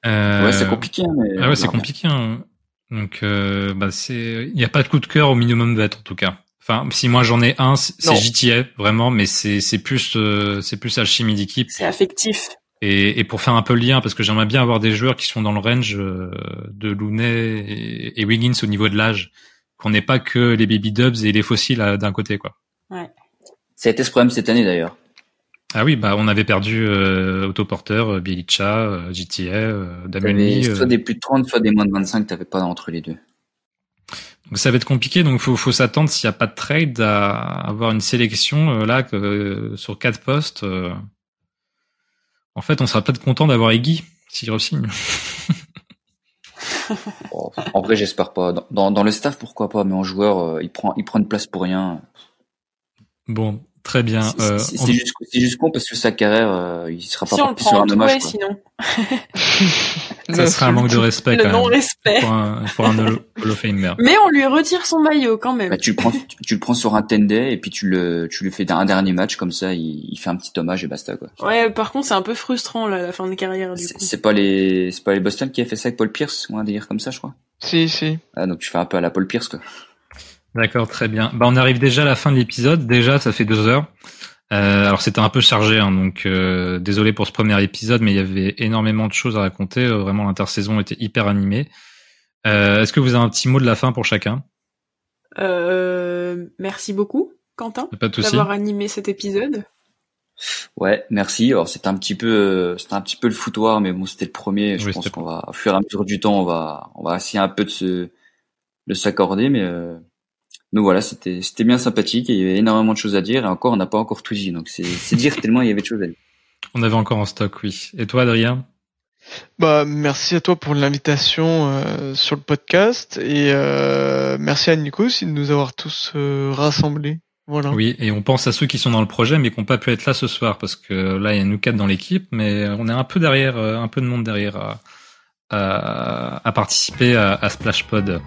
Euh, ouais, c'est compliqué, hein, mais. Ah ouais, c'est compliqué. Hein. Donc, euh, bah, c'est, il n'y a pas de coup de cœur au minimum vet en tout cas. Enfin, si moi j'en ai un, c'est JTA vraiment, mais c'est c'est plus euh, c'est plus alchimie d'équipe. C'est affectif. Et, et, pour faire un peu le lien, parce que j'aimerais bien avoir des joueurs qui sont dans le range euh, de Looney et, et Wiggins au niveau de l'âge, qu'on n'ait pas que les baby dubs et les fossiles d'un côté, quoi. Ouais. Ça a été ce problème cette année d'ailleurs. Ah oui, bah on avait perdu euh, Autoporteur, euh, Bielicha, euh, GTA, euh, Damien Soit des plus de 30, soit des moins de 25, t'avais pas entre les deux. Donc ça va être compliqué, donc faut faut s'attendre s'il n'y a pas de trade à avoir une sélection là sur quatre postes. en fait, on sera peut-être content d'avoir Iggy s'il re-signe. en vrai, j'espère pas. Dans, dans, le staff, pourquoi pas, mais en joueur, il prend il prend une place pour rien. Bon, Très bien. C'est euh, juste, juste, con parce que sa carrière, euh, il sera pas si sur un hommage. sinon. ça serait un manque de respect. Le quand non-respect. Pour un, pour un Hall of Famer. Mais on lui retire son maillot quand même. Bah, tu le prends, tu, le prends sur un ten day et puis tu le, tu lui fais un dernier match comme ça, il, il fait un petit hommage et basta quoi. Ouais, par contre c'est un peu frustrant là, la fin de carrière du coup. C'est pas les, c'est pas les Boston qui a fait ça avec Paul Pierce ou un délire comme ça, je crois. Si, si. Ah, donc tu fais un peu à la Paul Pierce quoi. D'accord, très bien. Bah, on arrive déjà à la fin de l'épisode. Déjà, ça fait deux heures. Euh, alors c'était un peu chargé, hein, donc euh, désolé pour ce premier épisode, mais il y avait énormément de choses à raconter. Euh, vraiment, l'intersaison était hyper animée. Euh, Est-ce que vous avez un petit mot de la fin pour chacun? Euh, Merci beaucoup, Quentin, d'avoir animé cet épisode. Ouais, merci. Alors c'était un petit peu, c'était un petit peu le foutoir, mais bon, c'était le premier. Je pense qu'on va, au fur et à mesure du temps, on va, on va essayer un peu de se, de s'accorder, mais donc voilà, c'était c'était bien sympathique et il y avait énormément de choses à dire et encore on n'a pas encore tout dit donc c'est dire tellement il y avait de choses à dire. On avait encore en stock, oui. Et toi, Adrien? Bah merci à toi pour l'invitation euh, sur le podcast et euh, merci à Nico aussi de nous avoir tous euh, rassemblés. Voilà. Oui, et on pense à ceux qui sont dans le projet mais qui n'ont pas pu être là ce soir parce que là il y a nous quatre dans l'équipe, mais on est un peu derrière, un peu de monde derrière à, à, à participer à, à Splashpod.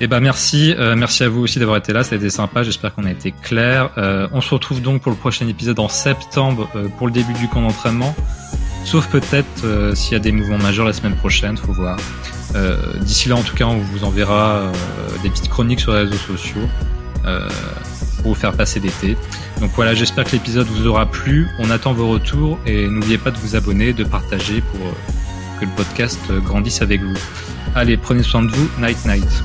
Eh ben merci, euh, merci à vous aussi d'avoir été là, ça a été sympa, j'espère qu'on a été clair. Euh, on se retrouve donc pour le prochain épisode en septembre euh, pour le début du camp d'entraînement, sauf peut-être s'il y a des mouvements majeurs la semaine prochaine, faut voir. D'ici là en tout cas on vous enverra des petites chroniques sur les réseaux sociaux pour vous faire passer l'été. Donc voilà, j'espère que l'épisode vous aura plu, on attend vos retours et n'oubliez pas de vous abonner, de partager pour que le podcast grandisse avec vous. Allez, prenez soin de vous, night night.